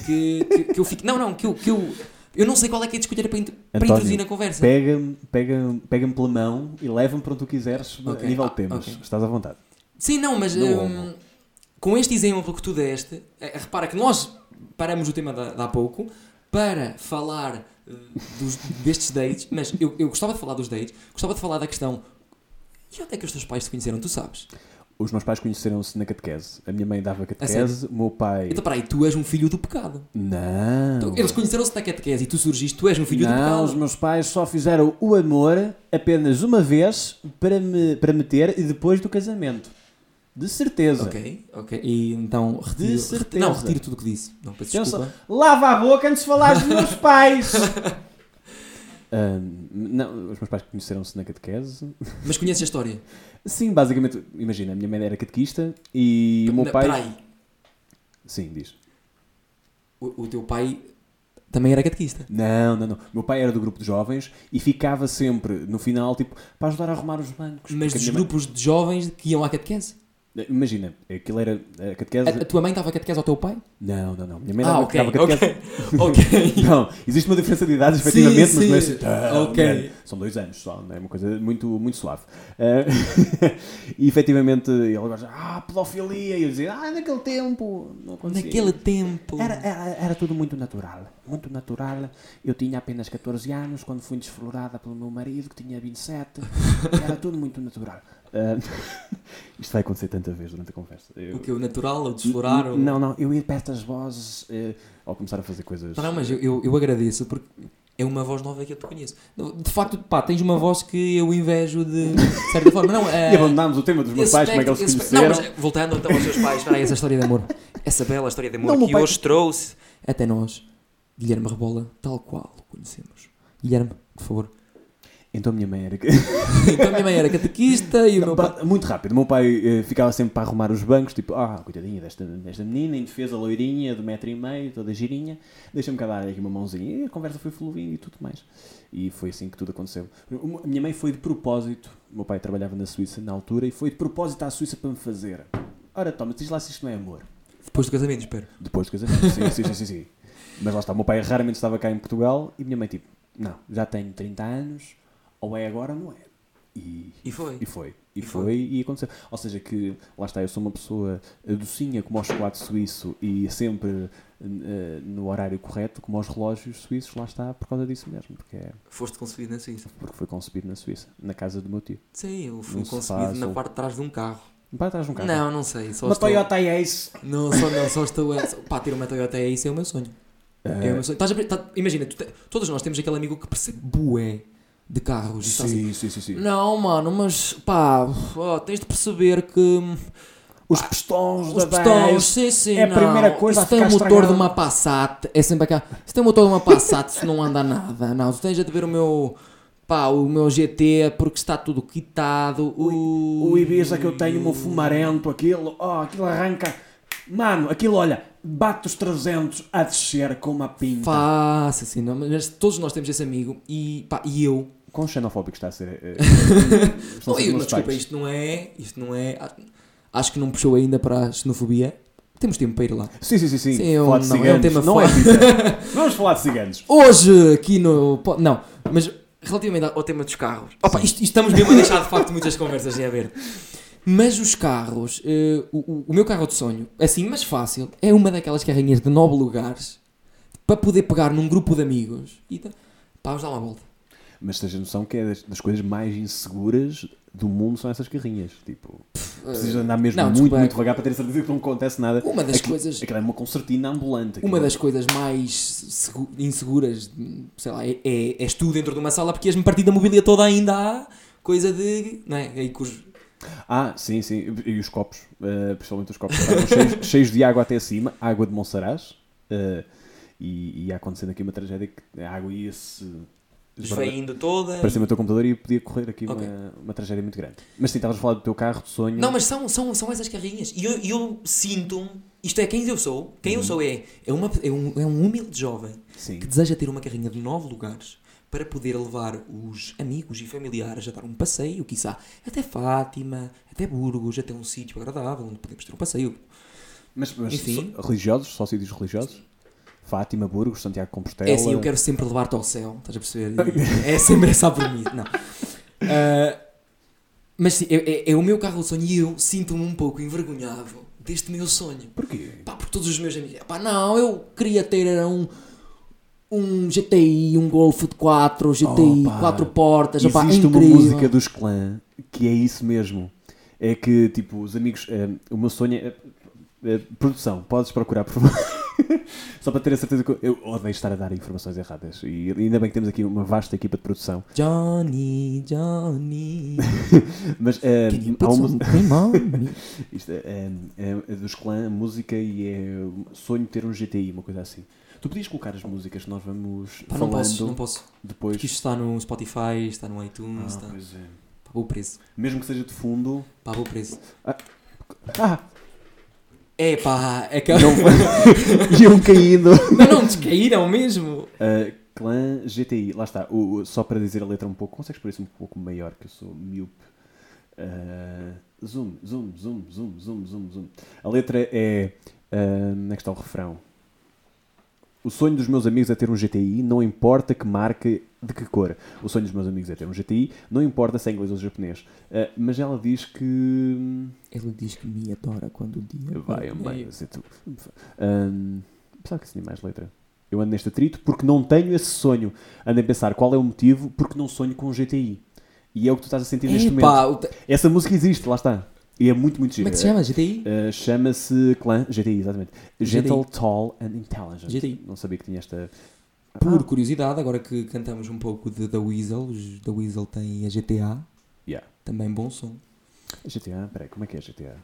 que, que, que eu fico. Não, não, que eu, que eu. Eu não sei qual é que é de escolher para, int- para António, introduzir na conversa. Pega-me pega pega pela mão e leva-me para onde tu quiseres Ok. a nível Ah, de temas. ok. Estás à vontade. Sim, não, mas não. com este exemplo que tu deste, eh, repara que nós paramos o tema de, de há pouco para falar eh, dos- destes dates, mas eu, eu gostava de falar dos dates, gostava de falar da questão. E onde é que os teus pais se conheceram? Tu sabes? Os meus pais conheceram-se na catequese. A minha mãe dava catequese, o meu pai. Então, peraí, tu és um filho do pecado. Não. Tu- Eles conheceram-se na catequese e tu surgiste, tu és um filho do Não, pecado. os meus pais só fizeram o amor apenas uma vez para me, para me ter e depois do casamento. De certeza. Ok, ok. E então retiro, De certeza. não, retiro tudo o que disse. Não, peço desculpa. Lava a boca antes de falares dos meus pais. Não, os meus pais conheceram-se na catequese. Mas conheces a história? Sim, basicamente, imagina, a minha mãe era catequista e o meu pai. Peraí, Sim, diz. o, o teu pai também era catequista. Não, não, não. Meu pai era do grupo de jovens e ficava sempre no final, tipo, para ajudar a arrumar os bancos. Mas dos minha mãe- grupos de jovens que iam à catequese? Imagina, aquilo era a catequese. A, a tua mãe estava catequese ao teu pai? Não, não, não. Minha mãe Ah, dava, ok, dava catequese. ok. ok. Não, existe uma diferença de idades, Sim, efetivamente, mas não é sim. assim. grande. São dois anos só, não é uma coisa muito, muito suave. Ah, e efetivamente ele agora já, ah, pedofilia. E eu dizia, ah, naquele tempo. Naquele tempo. Era, era, era tudo muito natural. Muito natural. Eu tinha apenas 14 anos quando fui desflorada pelo meu marido, que tinha 27. Era tudo muito natural. Ah, isto vai acontecer tanta vez durante a conversa. Eu- O que? O natural? O desflorar? ou- Não, não. Eu ia perto das vozes eh, ao começar a fazer coisas. Não, mas eu, eu, eu agradeço porque é uma voz nova que eu te conheço. De facto, pá, tens uma voz que eu invejo de, de certa forma. Não, é, E abandonámos o tema dos meus pais, como é que eles se conheceram. Não, mas voltando então aos seus pais, aí, essa história de amor. Essa bela história de amor Não, que hoje trouxe até nós, Guilherme Rebola, tal qual o conhecemos. Guilherme, por favor. Então a minha mãe era. Então a minha mãe era catequista e o meu pai. Muito rápido. O meu pai eh, ficava sempre para arrumar os bancos, tipo, ah, coitadinha desta, desta menina, indefesa, loirinha, de metro e meio, toda girinha, deixa-me cá dar aqui uma mãozinha. E a conversa foi fluindo e tudo mais. E foi assim que tudo aconteceu. A minha mãe foi de propósito, o meu pai trabalhava na Suíça na altura, e foi de propósito à Suíça para me fazer. Ora, toma, diz lá se isto não é amor. Depois do casamento, espero. Depois do casamento, sim, sim, sim, sim, sim. Mas lá está, o meu pai raramente estava cá em Portugal e a minha mãe, tipo, não, já tenho 30 anos, ou é agora ou não é. E, E foi. E foi. E, E foi, foi. e aconteceu. Ou seja, que lá está, eu sou uma pessoa eh, docinha como ao chocolate suíço e sempre eh, no horário correto, como aos relógios suíços, lá está, por causa disso mesmo, porque, é, Foste concebido na Suíça. porque foi concebido na Suíça, na casa do meu tio. Sim, eu fui concebido na parte de trás de um carro. Para trás de um carro. Não, não sei. Só Uma estou... Toyota Ace. Não, só, não, só estou a... Pá, ter uma Toyota é isso, é o meu sonho. É o meu sonho. Estás a... tá- Imagina, te- todos nós temos aquele amigo que percebe bué de carros. está assim, Sim, sim, sim, sim. Não, mano, mas pá, ó, tens de perceber que. Os pistões Os da pistões, 10. sim, sim, é a não. primeira coisa a tem o motor de estragado. uma Passat, é sempre aquela. Se tem o motor de uma Passat, isso não anda nada. Não, tu tens a de ver o meu. Pá, o meu GT porque está tudo quitado. O, o Ibiza que eu tenho, o meu fumarento, aquilo, oh, aquilo arranca. Mano, aquilo, olha, bate os 300 a descer com uma pinta. Faça assim, não, mas todos nós temos esse amigo e, pá, e eu. Quão xenofóbico está a ser. eh, estão a ser eu meus mas desculpa, pais. isto não é. Isto não é. Acho que não puxou ainda para a xenofobia. Temos tempo para ir lá. Sim, sim, sim, sim. Sim, eu- falar de não, é um tema não é. Vamos falar de ciganos. Hoje, aqui no. Não, mas relativamente ao tema dos carros. Opa, isto, isto estamos mesmo a deixar de facto muitas conversas em aberto. Mas os carros, eh, o, o- o meu carro de sonho, assim, mas fácil, é uma daquelas carrinhas de nove lugares para poder pegar num grupo de amigos e tá- pá, vamos dar uma volta. Mas tens a noção que é das, das coisas mais inseguras do mundo são essas carrinhas. Tipo, precisas andar mesmo não, muito, desculpa, muito devagar para ter certeza que não acontece nada. Uma das Aquilo- coisas. Aquilo é uma concertina ambulante. Uma aquilo. das coisas mais segu- inseguras, sei lá, é, é, és tu dentro de uma sala porque ias-me partir da mobília toda ainda há coisa de. Não é? Aí cujo- Ah, sim, sim. E os copos, eh, principalmente os copos, cheios, cheios de água até acima, água de Monsaraz. eh, e ia acontecendo aqui uma tragédia que a água ia-se. Esvaindo toda. Parecia o teu computador e podia correr aqui Ok. uma, uma tragédia muito grande. Mas sim, estavas a falar do teu carro de sonho. Não, mas são, são, são essas carrinhas. E eu, eu sinto-me. Isto é quem eu sou. Quem eu Uhum. sou é, é, uma, é, um, é um humilde jovem Sim. que deseja ter uma carrinha de nove lugares para poder levar os amigos e familiares a dar um passeio, quiçá, até Fátima, até Burgos, até um sítio agradável onde podemos ter um passeio. Mas, mas Enfim. religiosos, só sítios religiosos? Fátima, Burgos, Santiago Compostela. É assim, eu quero sempre levar-te ao céu, estás a perceber? é sempre essa a premissa. Não. Ah, mas sim, é, é- é o meu carro de sonho e eu sinto-me um pouco envergonhado deste meu sonho. Porquê? Pá, porque todos os meus amigos. Pá, não, eu queria ter era um. Um GTI, um Golf de 4, GTI, Opa, 4 portas, opá, Existe uma incrível. música dos clã que é isso mesmo. É que, tipo, os amigos. eh, o meu sonho é. eh, produção, podes procurar, por favor. Só para ter a certeza que eu- odeio estar a dar informações erradas. E ainda bem que temos aqui uma vasta equipa de produção. Johnny, Johnny. Mas eh, you há uma, isto é, é- é dos clã, música e é sonho de ter um GTI, uma coisa assim. Tu podias colocar as músicas que nós vamos Pá, não falando posso, não posso. depois. Porque isto está no Spotify, está no iTunes, Ah, está. pois é. Pá, vou preso. Mesmo que seja de fundo. Pá, vou preso. Ah! É pá, é que. Não, iam caindo. não, não, descaíram mesmo. Uh, clã GTI, lá está. O, o- só para dizer a letra um pouco, consegues pôr isso um pouco maior, que eu sou míope. Uh, zoom, zoom, zoom, zoom, zoom, zoom, zoom. A letra é. Uh, onde é que está o refrão? O sonho dos meus amigos é ter um GTI, não importa que marca de que cor. O sonho dos meus amigos é ter um GTI, não importa se é inglês ou japonês. Uh, mas ela diz que. Ele diz que me adora quando o dia. Vai, vai ser tu. Um, pensava que isso tinha mais letra. Eu ando neste atrito porque não tenho esse sonho. Ando a pensar qual é o motivo porque não sonho com um GTI. E é o que tu estás a sentir neste momento. Te- Essa música existe, lá está. E é muito, muito como gira. é que se chama? GTI? Uh, Chama-se Clã GTI, exatamente. Gentle, GTI. Tall and Intelligent. GTI. Não sabia que tinha esta. Por Ah, curiosidade, agora que cantamos um pouco de The Weasel, os da Weasel tem a GTA, yeah. também bom som. GTA, peraí, como é que é GTA?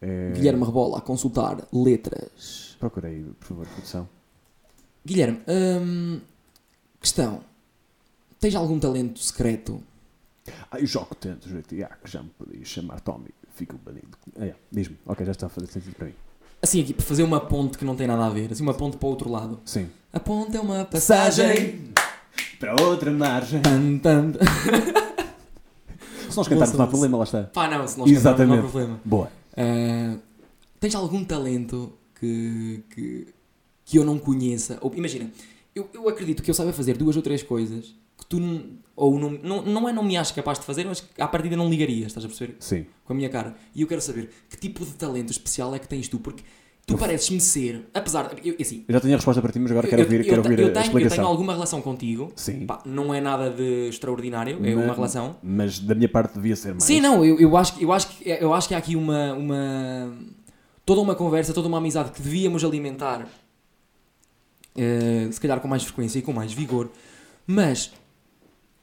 É... Guilherme Rebola a consultar letras. Procura aí, por favor, produção. Guilherme, hum, questão: tens algum talento secreto? Ah, eu jogo tanto GTA que já me podia chamar Tommy. Fica banido. Ah, yeah. Diz-me. Ok, já está a fazer sentido para mim. Assim, aqui, para fazer uma ponte que não tem nada a ver, assim, uma ponte para o outro lado. Sim. A ponte é uma passagem. Para outra margem. Tan, tan. Se nós cantarmos não há problema, lá está. Pá, não, se nós cantarmos não há Exatamente. problema. Boa. Ah, tens algum talento que, que, que eu não conheça? Ou, imagina, eu, eu acredito que eu saiba fazer duas ou três coisas que tu não, ou não, não, não é não me achas capaz de fazer, mas à partida não ligarias, estás a perceber? Sim. Com a minha cara. E eu quero saber que tipo de talento especial é que tens tu, porque tu Eu- pareces-me ser, apesar de. Eu, assim, Eu já tenho a resposta para ti, mas agora quero eu, ouvir, eu, quero ouvir eu a tenho, eu explicação. tenho alguma relação contigo. Sim. Pá, não é nada de extraordinário, é Ma- uma relação. Mas da minha parte devia ser mais. Sim, não, eu, eu, acho, que- eu, acho que, eu acho que há aqui uma, uma. toda uma conversa, toda uma amizade que devíamos alimentar, eh, se calhar com mais frequência e com mais vigor, mas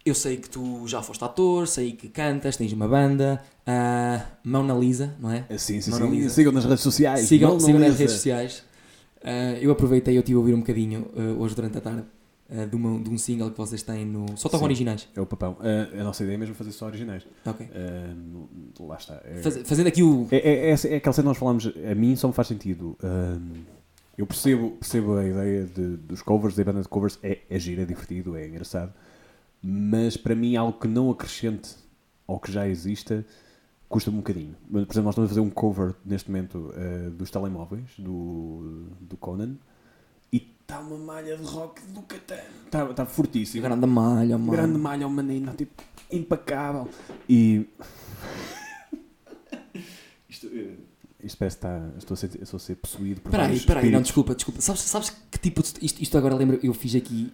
eu sei que tu já foste ator, sei que cantas, tens uma banda, a Mona Lisa, não é? Sim, sim, Mona sim. Lisa. Sigam nas redes sociais. Sigam, sigam nas é redes sociais. Ah, eu aproveitei, eu estive a ouvir um bocadinho ah, hoje durante a tarde ah, de, uma- de um single que vocês têm no. Só tocam originais. É o papão. A nossa ideia é mesmo fazer só originais. Ok. Lá está. É, Faz- fazendo aqui o. é, é, é, é aquela cena que nós falamos, a mim só me faz sentido. Eu percebo, percebo a ideia de- dos covers, da banda de covers, é, é giro, é divertido, é engraçado, mas para mim algo que não acrescente ao que já exista custa-me um bocadinho. Por exemplo, nós estamos a fazer um cover neste momento ah, dos telemóveis, do, do Conan, e está uma malha de rock do Catan. Está está fortíssimo. Grande malha, mano. grande malha menino, tipo, impecável. E. isto, eh, isto parece que está. Estou a ser, estou a ser possuído por Peraí, vários peraí, não, espíritos. desculpa, desculpa. Sabes, sabes que tipo. de- Isto, isto agora lembro, eu fiz aqui.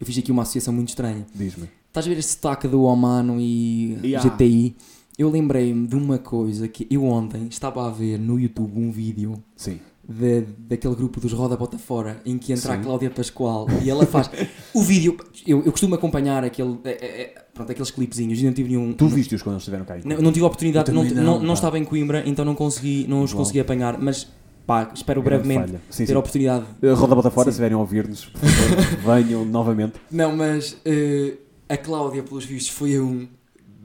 Eu fiz aqui uma associação muito estranha. Diz-me. Estás a ver esse sotaque do Omano e Yeah. GTI? Eu lembrei-me de uma coisa que eu ontem estava a ver no YouTube um vídeo Sim. de- daquele grupo dos Roda Bota Fora em que entra a Sim. Cláudia Pascoal e ela faz o vídeo. Eu, eu costumo acompanhar aquele, é, é, é, pronto, aqueles clipezinhos e não tive nenhum. Tu viste-os quando eles estiveram cá? Não, não tive a oportunidade, não, não, não, não, estava em Coimbra, então não consegui, não os consegui apanhar, mas pá, espero Grande brevemente falha. Sim, ter sim. a oportunidade. Roda bota fora, Sim. se estiverem a ouvir-nos, venham novamente. Não, mas eh, a Cláudia, pelos vistos, foi a um,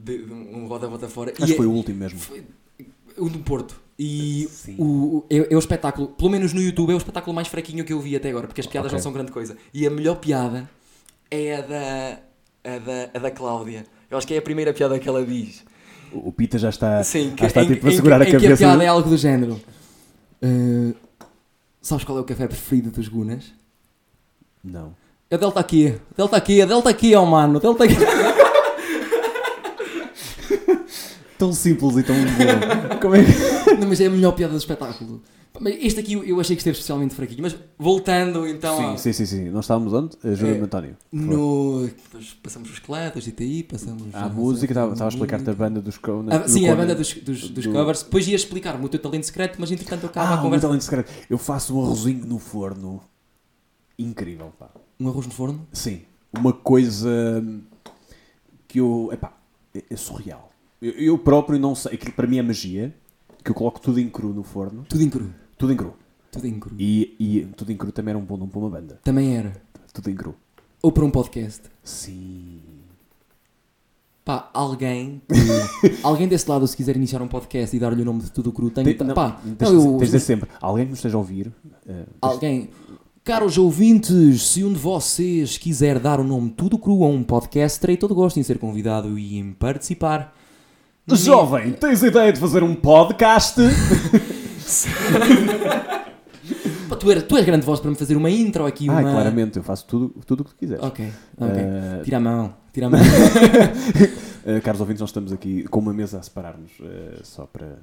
de, um Roda Bota Fora Acho que é- foi o último mesmo. foi o do Porto. E Sim. o, é, é o espetáculo, pelo menos no YouTube, é o espetáculo mais fraquinho que eu vi até agora, porque as piadas Ok. não são grande coisa. E a melhor piada é a da, a da, a da Cláudia. Eu acho que é a primeira piada que ela diz. O o Pita já está, Sim, já está em, tipo a em- segurar a em que a cabeça. piada é algo do género. Eh, sabes qual é o café preferido dos Gunas? Não. É Delta aqui, Delta aqui, Delta aqui, ó mano, Delta aqui. Tão simples e tão bom. Como é que... Não, mas é a melhor piada do espetáculo. Mas este aqui eu- achei que esteve especialmente fraquinho. Mas voltando então Sim, ao- sim, sim, sim. Nós estávamos onde? Ajuda-me, É, António. por favor. no. Passamos os esqueletos, ITI, passamos. A a música, estava estava a explicar-te a banda dos Conan. Ah, sim, a banda dos, dos, dos do- covers. Depois ia explicar-me o teu talento secreto, mas entretanto eu acabo Ah, a o conversa. meu talento secreto. Eu faço um arrozinho no forno. Incrível, pá. Um arroz no forno? Sim. Uma coisa que eu... Epá, é, é surreal. Eu, eu próprio não sei. Aquilo para mim é magia. Que eu coloco tudo em cru no forno. Tudo em cru. Tudo em cru. Tudo em cru. E, e tudo em cru também era um bom nome para uma banda. Também era. Tudo em cru. Ou para um podcast. Sim. Pá, alguém. alguém desse lado, se quiser iniciar um podcast e dar-lhe o nome de tudo cru, tem. Tem- não, pá, tens, não, eu- tens de sempre. Alguém que nos esteja a ouvir. eh, Alguém. Caros ouvintes, se um de vocês quiser dar o nome Tudo Cru a um podcast, terei todo gosto em ser convidado e em participar. Jovem, tens ideia de fazer um podcast? Pá, tu, eras, tu és grande voz para me fazer uma intro aqui. Uma... Ah, claramente, eu faço tudo tudo o que tu quiseres. Ok, ok. Eh, Tira a mão, tira a mão. eh, caros ouvintes, nós estamos aqui com uma mesa a separar-nos, eh, só para...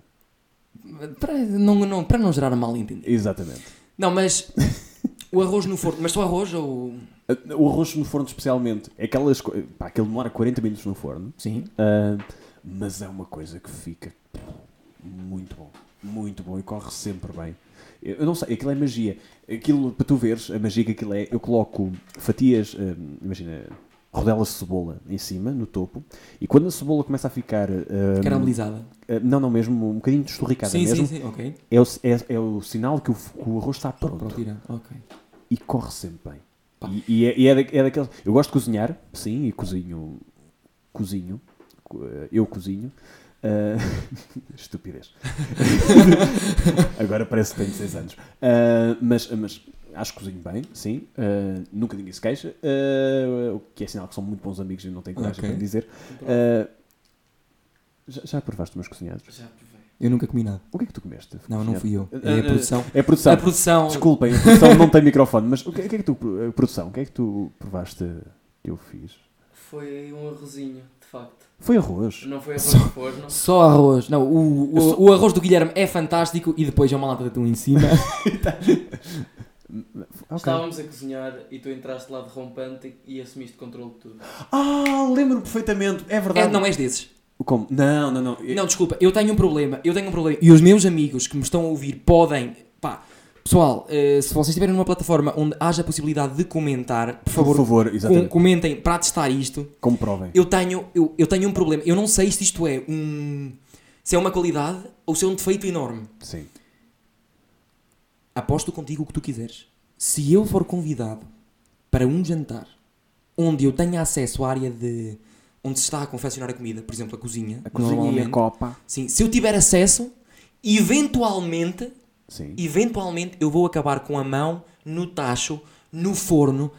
para, não, não, para não gerar mal entendido. Exatamente. Não, mas o arroz no forno. Mas só arroz ou. O arroz no forno especialmente, é aquelas... Pá, aquele demora 40 minutos no forno, Sim. mas é uma coisa que fica muito bom. Muito bom e corre sempre bem. Eu não sei, aquilo é magia. Aquilo, para tu veres, a magia que aquilo é, eu coloco fatias, ah, imagina, rodelas de cebola em cima, no topo, e quando a cebola começa a ficar... ah, Caramelizada. ah, não, não, mesmo um bocadinho destorricada Sim, mesmo, sim, sim. Ok. É, o, é, é o sinal que o, que o arroz está pronto. Pronto. Ok. E corre sempre bem. Pá. E, e é, e é, da- é daqueles. Eu gosto de cozinhar, sim, e cozinho. Cozinho. Co- Eu cozinho. Ah, estupidez. Agora parece que tenho 6 anos. Ah, mas, mas acho que cozinho bem, sim. Ah, nunca ninguém se queixa. O que é sinal que são muito bons amigos e não tenho coragem Ok. para dizer. Já, já provaste os meus cozinhados? Já provei. Eu nunca comi nada. O que é que tu comeste? Não, não fui eu. É a produção. É a produção. A produção. Desculpem, a produção não tem microfone, mas o que, o que é que tu, a produção, o que é que tu provaste que eu fiz? Foi um arrozinho, de facto. Foi arroz. Não foi arroz Só- no forno. Só arroz. Não, o, o, só- o arroz do Guilherme é fantástico e depois é uma lata de atum em cima. Ok. Estávamos a cozinhar e tu entraste lá derrompante e assumiste controle de tudo. Ah, lembro-me perfeitamente, é É, verdade. não és desses. Como? Não, não, não. Eu- Não, desculpa, eu tenho um problema. Eu tenho um problema. E os meus amigos que me estão a ouvir podem. Pá, Pessoal, eh, se vocês estiverem numa plataforma onde haja a possibilidade de comentar, por favor, Por favor, com- comentem para testar isto. Comprovem. Eu tenho, eu, eu tenho um problema. Eu não sei se isto é um. se é uma qualidade ou se é um defeito enorme. Sim. Aposto contigo o que tu quiseres. Se eu for convidado para um jantar onde eu tenha acesso à área de. onde se está a confeccionar a comida, por exemplo, a cozinha, A cozinha e a copa. sim, se eu tiver acesso, eventualmente, Sim. eventualmente eu vou acabar com a mão no tacho, no forno.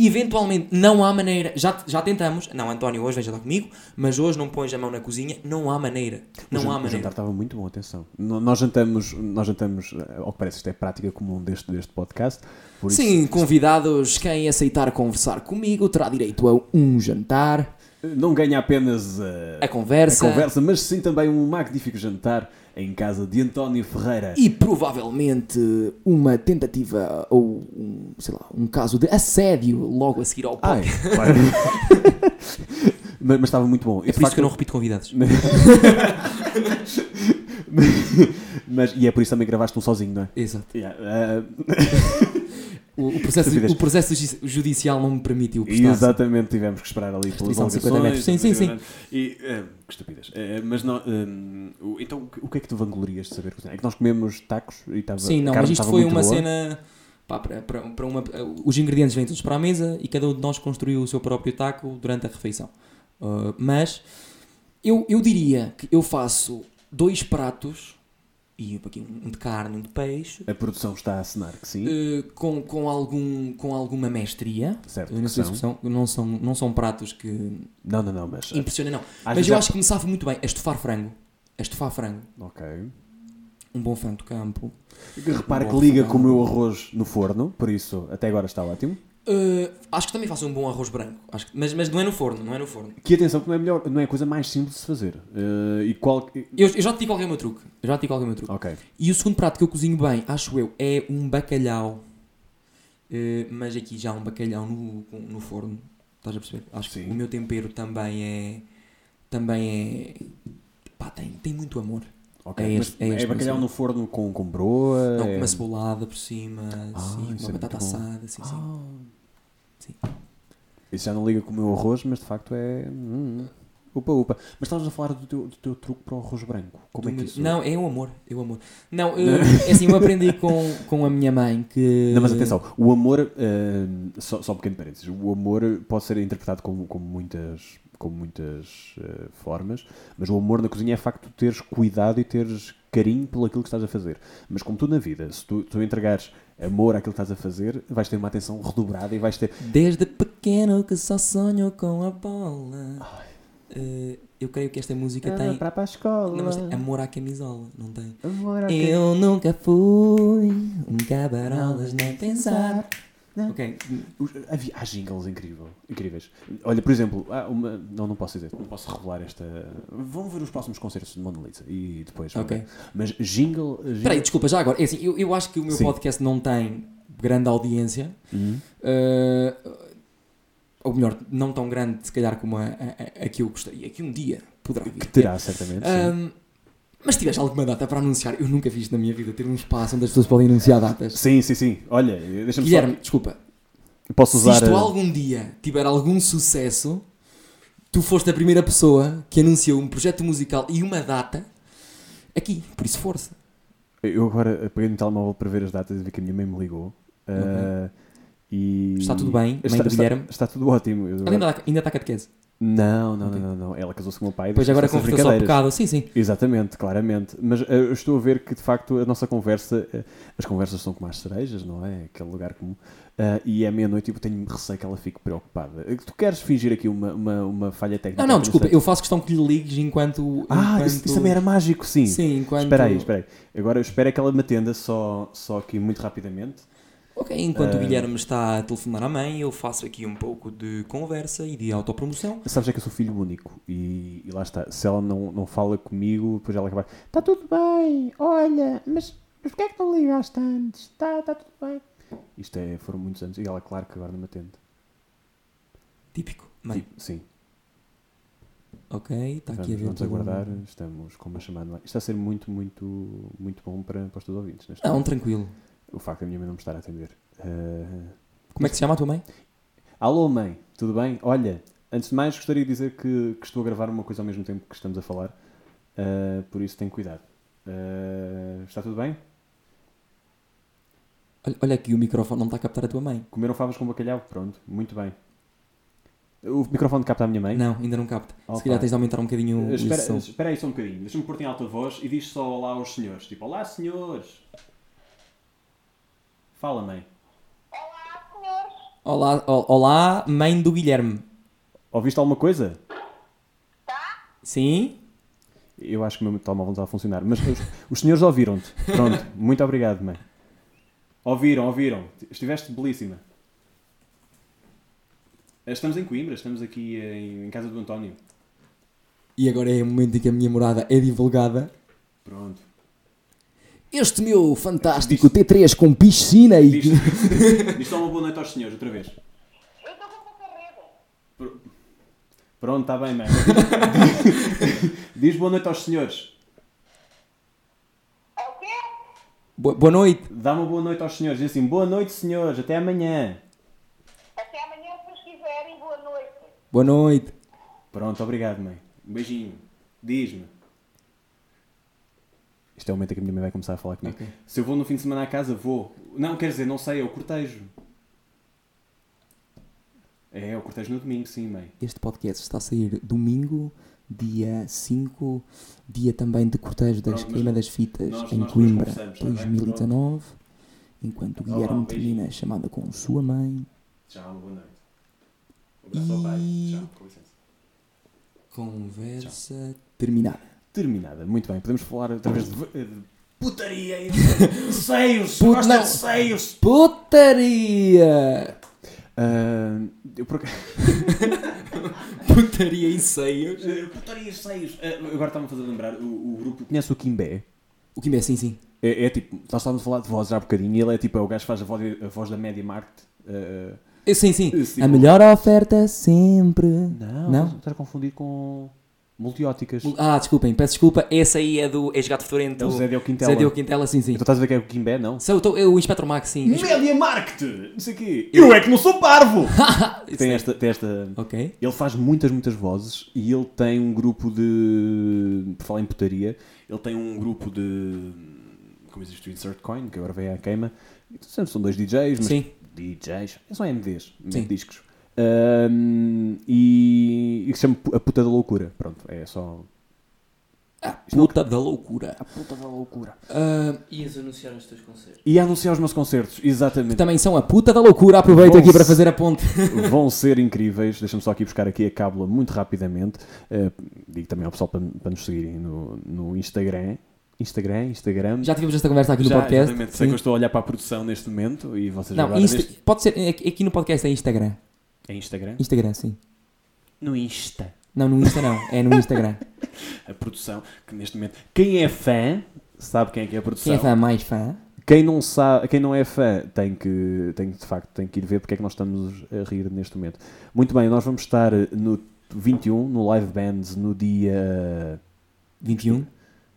Eventualmente, não há maneira. Já, já tentamos. Não, António, hoje veja lá comigo. Mas hoje não pões a mão na cozinha. Não há maneira. O Não jan- há O jantar maneira. estava muito bom, atenção. No- Nós jantamos, nós jantamos, eh, ao que parece, isto é prática comum deste, deste podcast. Por isso, Sim, convidados, quem aceitar conversar comigo terá direito a um jantar, não ganha apenas eh, a conversa, a conversa, mas sim também um magnífico jantar em casa de António Ferreira. e provavelmente uma tentativa ou um, sei lá, um caso de assédio logo a seguir ao Ai, podcast. claro. mas, mas estava muito bom. É por isso que eu não repito convidados. Mas, e é por isso também gravaste um sozinho, não é? Exato. Yeah, eh, O, o processo, o processo ju- judicial não me permitiu postar. exatamente, tivemos que esperar ali pelas de 50 metros. Sim, sim, sim. E, eh, que estupidez. Eh, mas não, eh, o- então, o que- é que tu vanglorias de saber cozinhar? É que nós comemos tacos e estava Sim, não, mas isto foi uma boa. cena. Pá, para, para, para uma, os ingredientes vêm todos para a mesa e cada um de nós construiu o seu próprio taco durante a refeição. Uh, mas eu, eu diria que eu faço dois pratos, e aqui um de carne um de peixe, A produção está a assinar que sim. uh, com, com, algum, com alguma mestria. certo. Não, são. são, não, são, não são pratos que Não, não, não, mas. eh, impressionem, não. Mas eu há- acho que me safo muito bem a estufar frango. A estufar frango. Ok. Um bom frango de campo. Repara Bom que liga fogão. com o meu arroz no forno, por isso até agora está ótimo. Uh, acho que também faço um bom arroz branco. Acho que- mas, mas não é no forno, não é no forno. Que atenção, que não é, melhor, não é a coisa mais simples de se fazer. Eh, e qual. Eu, eu já te digo qual é o meu truque. Eu já te digo qual é o meu truque. Ok. E o segundo prato que eu cozinho bem, acho eu, é um bacalhau. Uh, mas aqui já um bacalhau no, no forno. Estás a perceber? Acho que Sim. o meu tempero também é. Também é. Pá, tem, tem muito amor. ok. É este- é este bacalhau no forno com, com broa. Não, com é... uma cebolada por cima, Ah, assim, uma é batata assada, assim, sim. Ah. Sim. Isso já não liga com o meu arroz, mas de facto é. hum, upa, upa. Mas estavas a falar do teu, do teu truque para o arroz branco. Como Do é que isso. Não, é o amor. É o amor. Não, uh, é assim, eu aprendi com, com a minha mãe que. Não, mas atenção, o amor, hum, só, só um pequeno parênteses, o amor pode ser interpretado como, como muitas, como muitas eh, formas, mas o amor na cozinha é facto de teres cuidado e teres carinho pelo aquilo que estás a fazer. Mas como tudo na vida, se tu, tu entregares amor àquilo que estás a fazer, vais ter uma atenção redobrada e vais ter. Desde pequeno que só sonho com a bola. Uh, eu creio que esta música tem. para a escola. Não, mas tem amor à camisola, não tem? Amor à Eu nunca fui um cabarolas nem pensar. Ok, Os- Havia, há jingles incrível, incríveis. Olha, por exemplo, há uma, não, não posso dizer, não posso revelar esta. Vão ver os próximos concertos de Mona Lisa e depois. vão ok. ver. Mas jingle. jingle... Espera aí, desculpa, já agora. É assim, eu, eu acho que o meu Sim. podcast não tem grande audiência. Uhum. Uh, ou melhor, não tão grande, se calhar, como a, a, a- que eu gostaria. Que um dia poderá vir. Que ter. terá, certamente. sim. Mas se tiveres alguma data para anunciar, eu nunca fiz na minha vida ter um espaço onde as pessoas podem anunciar datas. Sim, sim, sim. Olha, deixa-me Guilherme, só. desculpa. Posso Se usar. isto uh, algum dia tiver algum sucesso, tu foste a primeira pessoa que anunciou um projeto musical e uma data aqui. Por isso, força. Eu agora peguei no telemóvel para ver as datas e vi que a minha mãe me ligou. uh, e... Está tudo bem, mãe Está, do está- Guilherme? está tudo ótimo. Eu agora- ainda, está- ainda está catequese. Não, não, não, não, não. Ela casou-se com o meu pai. Depois deixou-se agora ao brincadeiras. pecado. Sim, sim. Exatamente, claramente. Mas eh, eu estou a ver que de facto a nossa conversa, eh, as conversas são como as cerejas, não é? Aquele lugar comum. Ah, e é meia-noite e eu tenho receio que ela fique preocupada. Tu queres fingir aqui uma, uma, uma falha técnica? Não, não, desculpa. Eu faço questão que lhe ligues enquanto. Ah, enquanto... isso, isso também era mágico, sim. Sim, enquanto. Espera aí, espera aí. Agora eu espero é que ela me atenda só, só aqui muito rapidamente. Ok, enquanto Ah. o Guilherme está a telefonar à mãe, eu faço aqui um pouco de conversa e de autopromoção. Sabes é que eu sou filho único e, e lá está. Se ela não, não fala comigo, depois ela acaba. Está tudo bem, olha, mas, mas porquê é que não ligaste antes? Está tá tudo bem. Isto é, foram muitos anos e ela, claro que agora não me atende. Típico. Mãe, Tipo, sim, ok, está aqui a ver. vamos aguardar. Estamos com uma chamada. Isto está a ser muito, muito, muito bom para, para os teus ouvintes. Neste Não, momento. tranquilo. O facto da minha mãe não me estar a atender. Uh, Como é que se chama a tua mãe? Alô, mãe, tudo bem? Olha, antes de mais, gostaria de dizer que, que estou a gravar uma coisa ao mesmo tempo que estamos a falar, uh, por isso tenho cuidado. Uh, está tudo bem? Olha, olha aqui, o microfone não está a captar a tua mãe. Comeram favas com bacalhau? Pronto, muito bem. O microfone capta a minha mãe? Não, ainda não capta. Opa. Se calhar tens de aumentar um bocadinho o espera, som. espera aí só um bocadinho, deixa-me pôr em alta voz e diz só olá aos senhores. Tipo, olá senhores. Fala, mãe. Olá, ol- olá, mãe do Guilherme. Ouviste alguma coisa? Sim? Eu acho que o meu telemóvel não está a funcionar. Mas os, os senhores ouviram-te. Pronto, muito obrigado, mãe. Ouviram, ouviram. Estiveste belíssima. Estamos em Coimbra, estamos aqui em, em casa do António. E agora é o momento em que a minha morada é divulgada. Pronto. Este meu fantástico T3 com piscina e. Diz, diz só uma boa noite aos senhores, outra vez. Eu estou com rede. Pronto, está bem, mãe. Diz boa noite aos senhores. É o quê? Boa, boa noite. Dá uma boa noite aos senhores. Diz assim, boa noite, senhores. Até amanhã. Até amanhã, se vocês quiserem. Boa noite. Boa noite. Pronto, obrigado, mãe. Um beijinho. Diz-me. Isto é o momento em que a minha mãe vai começar a falar comigo. Ok. Se eu vou no fim de semana à casa, vou. Não, quer dizer, não sei, é o cortejo. É, é o cortejo no domingo, sim, mãe. Este podcast está a sair domingo, dia 5, dia também de cortejo da Pronto, mas queima das fitas nós- em nós Coimbra, conversamos, tá bem? 2019. Enquanto o Olá, Guilherme um termina a chamada com sua mãe. Tchau, boa noite. Um abraço ao pai. E- Tchau, com licença. Conversa terminada. Terminada, muito bem. Podemos falar através de. de putaria seios! Put- Gosta de seios! Putaria! Ah, eu por Putaria e seios. Eh, Putaria e seios! Ah, agora está-me a fazer lembrar, o, o grupo. Conhece o Kimbé? O que é sim, sim. É, é tipo, nós estávamos a falar de voz já há bocadinho e ele é tipo, é o gajo que faz a voz, a voz da Media Market. Eu, sim, sim. Esse A tipo- melhor oferta sempre. não, Não? estás a confundir com multióticas. Ah, desculpem, peço desculpa. Esse aí é do ex-gato fedorento. É o Zé Diogo Quintela. Zé Diogo Quintela, sim, sim. Então estás a ver que é o Kimbé, não? Sou, tô- eu, o Inspector Max, sim. Media Market! Não sei o quê. Eu é que não sou parvo! tem, esta, tem esta. Ok. Ele faz muitas, muitas vozes e ele tem um grupo de. Por falar em putaria, ele tem um grupo de. Como existe o Insert Coin, que agora veio à queima. Sempre são dois DJs, mas. Sim. DJs. São MDs, Sim. discos. Ahm, e, e que se chama A Puta da Loucura. Pronto, é só. A puta da loucura. A Puta da Loucura. Ah, Ias anunciar os teus concertos. E a anunciar os meus concertos, que exatamente. também são a puta da loucura. Aproveito Vão-se- aqui para fazer a ponte. vão ser incríveis. Deixa-me só aqui buscar aqui a cábula muito rapidamente. Uh, digo também ao pessoal para, para nos seguirem no, no Instagram. Instagram, Instagram. Já tivemos esta conversa aqui no Já, podcast. exatamente. Sei Sim. que eu estou a olhar para a produção neste momento e vocês Não, agora Insta- neste... pode ser. é Aqui aqui no podcast é Instagram. É Instagram? Instagram, sim. No Insta. Não, no Insta não. É no Instagram. A produção, que neste momento... Quem é fã, sabe quem é que é a produção. Quem é fã mais fã? Quem não, sabe, quem não é fã tem que, tem, de facto tem que ir ver porque é que nós estamos a rir neste momento. Muito bem, nós vamos estar no 21, no Live Bands, no dia 21.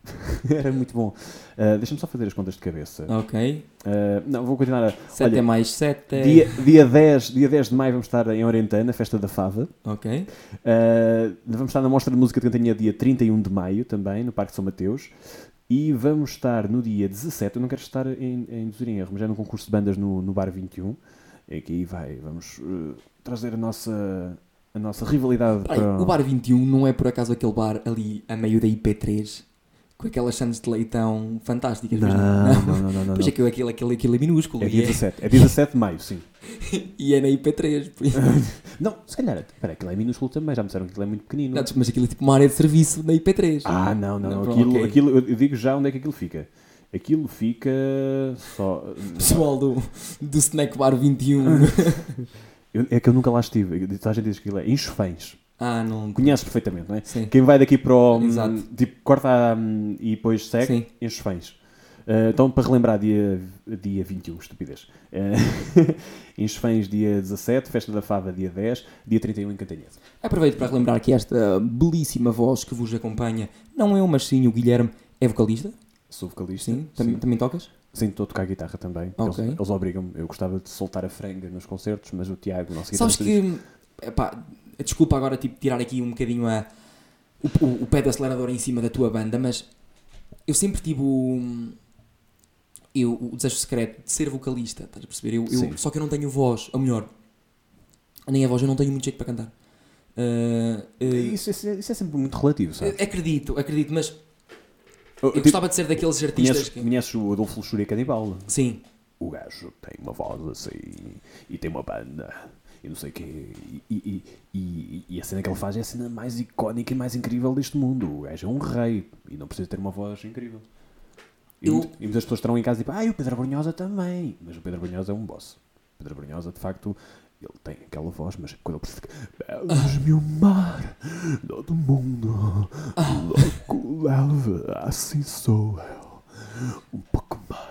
Era muito bom. Uh, Deixa-me só fazer as contas de cabeça. Ok. Uh, não, vou continuar. A... 7 Olha, é mais 7 é. Dia, dia, 10, dia 10 de maio vamos estar em Orientana, Festa da Fava. Ok. Uh, vamos estar na Mostra de Música de Cantanha dia 31 de maio também, no Parque de São Mateus. E vamos estar no dia 17, eu não quero estar em, em induzir em erro, mas é no concurso de bandas no, no Bar 21. E aqui vai, vamos uh, trazer a nossa, a nossa rivalidade Peraí, para... o bar 21 não é por acaso aquele bar ali a meio da IP3 com aquelas sandes de leitão fantásticas? Não, mas não, não, não, não. Pois é que aquilo, aquilo, aquilo é minúsculo É e, dia é, 17, é dia 17 de maio, sim. e é na IP3. por isso- Não, se calhar, espera, aquilo é minúsculo também, já me disseram que aquilo é muito pequenino. Não, mas aquilo é tipo uma área de serviço na IP3. Ah, não, não, Não, não. Aquilo, ok. aquilo, eu digo já onde é que aquilo fica. Aquilo fica só. Pessoal do, do Snack Bar 21. Eu- é que eu nunca lá estive. A gente diz que aquilo é enxofães. Ah, não. Conheces perfeitamente, não é? Sim. Quem vai daqui para o. Exato. hum, Tipo, corta hum, e depois segue, Sim. enxofães. Uh, então, para relembrar, dia, dia 21, estupidez. Uh, enxofães, dia 17, Festa da Fava, dia 10, dia 31 em Cantanhede. Aproveito para relembrar que esta belíssima voz que vos acompanha não é eu, mas sim o Guilherme é vocalista. Sou vocalista. Sim. Também, também tocas? Sim, estou a tocar guitarra também. Ok. Eles, eles obrigam-me. Eu gostava de soltar a franga nos concertos, mas o Tiago, nosso Sabes guitarrista, que. Epá, desculpa agora tipo, tirar aqui um bocadinho a, o, o, o pé do acelerador em cima da tua banda, mas eu sempre tive o, eu, o desejo secreto de ser vocalista, estás a perceber? Eu, eu- só que eu não tenho voz, ou melhor, nem a voz, eu não tenho muito jeito para cantar. Ah, ah, Isso, isso é- isso é sempre muito relativo, sabe? acredito, acredito, mas Eu, eu gostava de ser daqueles artistas conheces, que. conheces o Adolfo Luxúria Canibal? Sim, O gajo tem uma voz assim e tem uma banda e não sei o quê. E, e, e, a cena que ele faz é a cena mais icónica e mais incrível deste mundo. O gajo é um rei e não precisa ter uma voz incrível. E, Eu- muito- e muitas pessoas estarão em casa e tipo, ah, e o Pedro Brunhosa também. Mas o Pedro Brunhosa é um boss. O Pedro Brunhosa, de facto, ele tem aquela voz, mas quando ele precisa. Belos-me o mar, todo mundo, louco leva, assim sou eu, um pouco mais.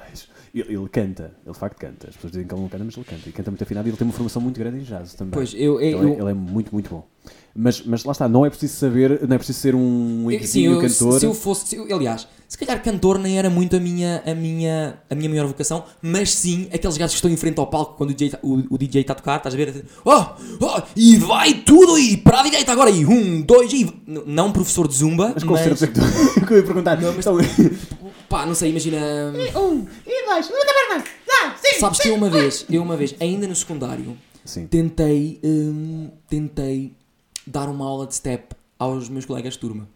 Ele, ele canta, ele de facto canta. As pessoas dizem que ele não canta, mas ele canta. E canta muito afinado e ele tem uma formação muito grande em jazz também. pois eu. eu, Ele, é, ele é muito, muito bom. Mas, mas lá está, não é preciso saber, não é preciso ser um exímio eu, se, cantor. se eu fosse. se eu- aliás, se calhar cantor nem era muito a minha, a, minha, a minha maior vocação, mas sim aqueles gajos que estão em frente ao palco quando o DJ, o, o DJ está a tocar, estás a ver? Oh, oh, e vai tudo e para a direita agora e um, dois e. Não professor de zumba, Mas que tu. que eu ia perguntar. Não, mas- Então, Pá, não sei, imagina. Um, e dois, muita perna. Dá, sim. Sabes que eu uma vez, eu uma vez, ainda no secundário, Sim. tentei, hum, tentei dar uma aula de step aos meus colegas de turma.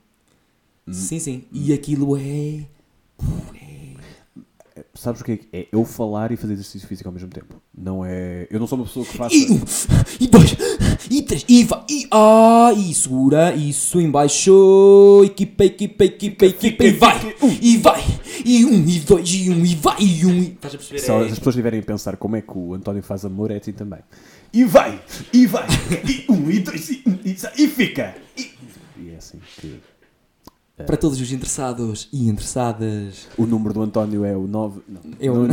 Sim, sim. E aquilo é. Sabes o que é que é? Eu falar e fazer exercício físico ao mesmo tempo. Não é. Eu não sou uma pessoa que faça. E um, e dois, três, e vai, e ah, e segura, isso embaixo, equipa, equipa, equipa, equipa, e vai, e vai, e um, e dois, e um, e vai, e um, e... Estás a perceber? Se as É- pessoas estiverem a pensar como é que o António faz amor, é assim também. E vai, e vai, e um, e dois, e, um, e, sai, e fica. E, e é assim que. Para todos os interessados e interessadas, O número do António é o 9. Não. eu... Não-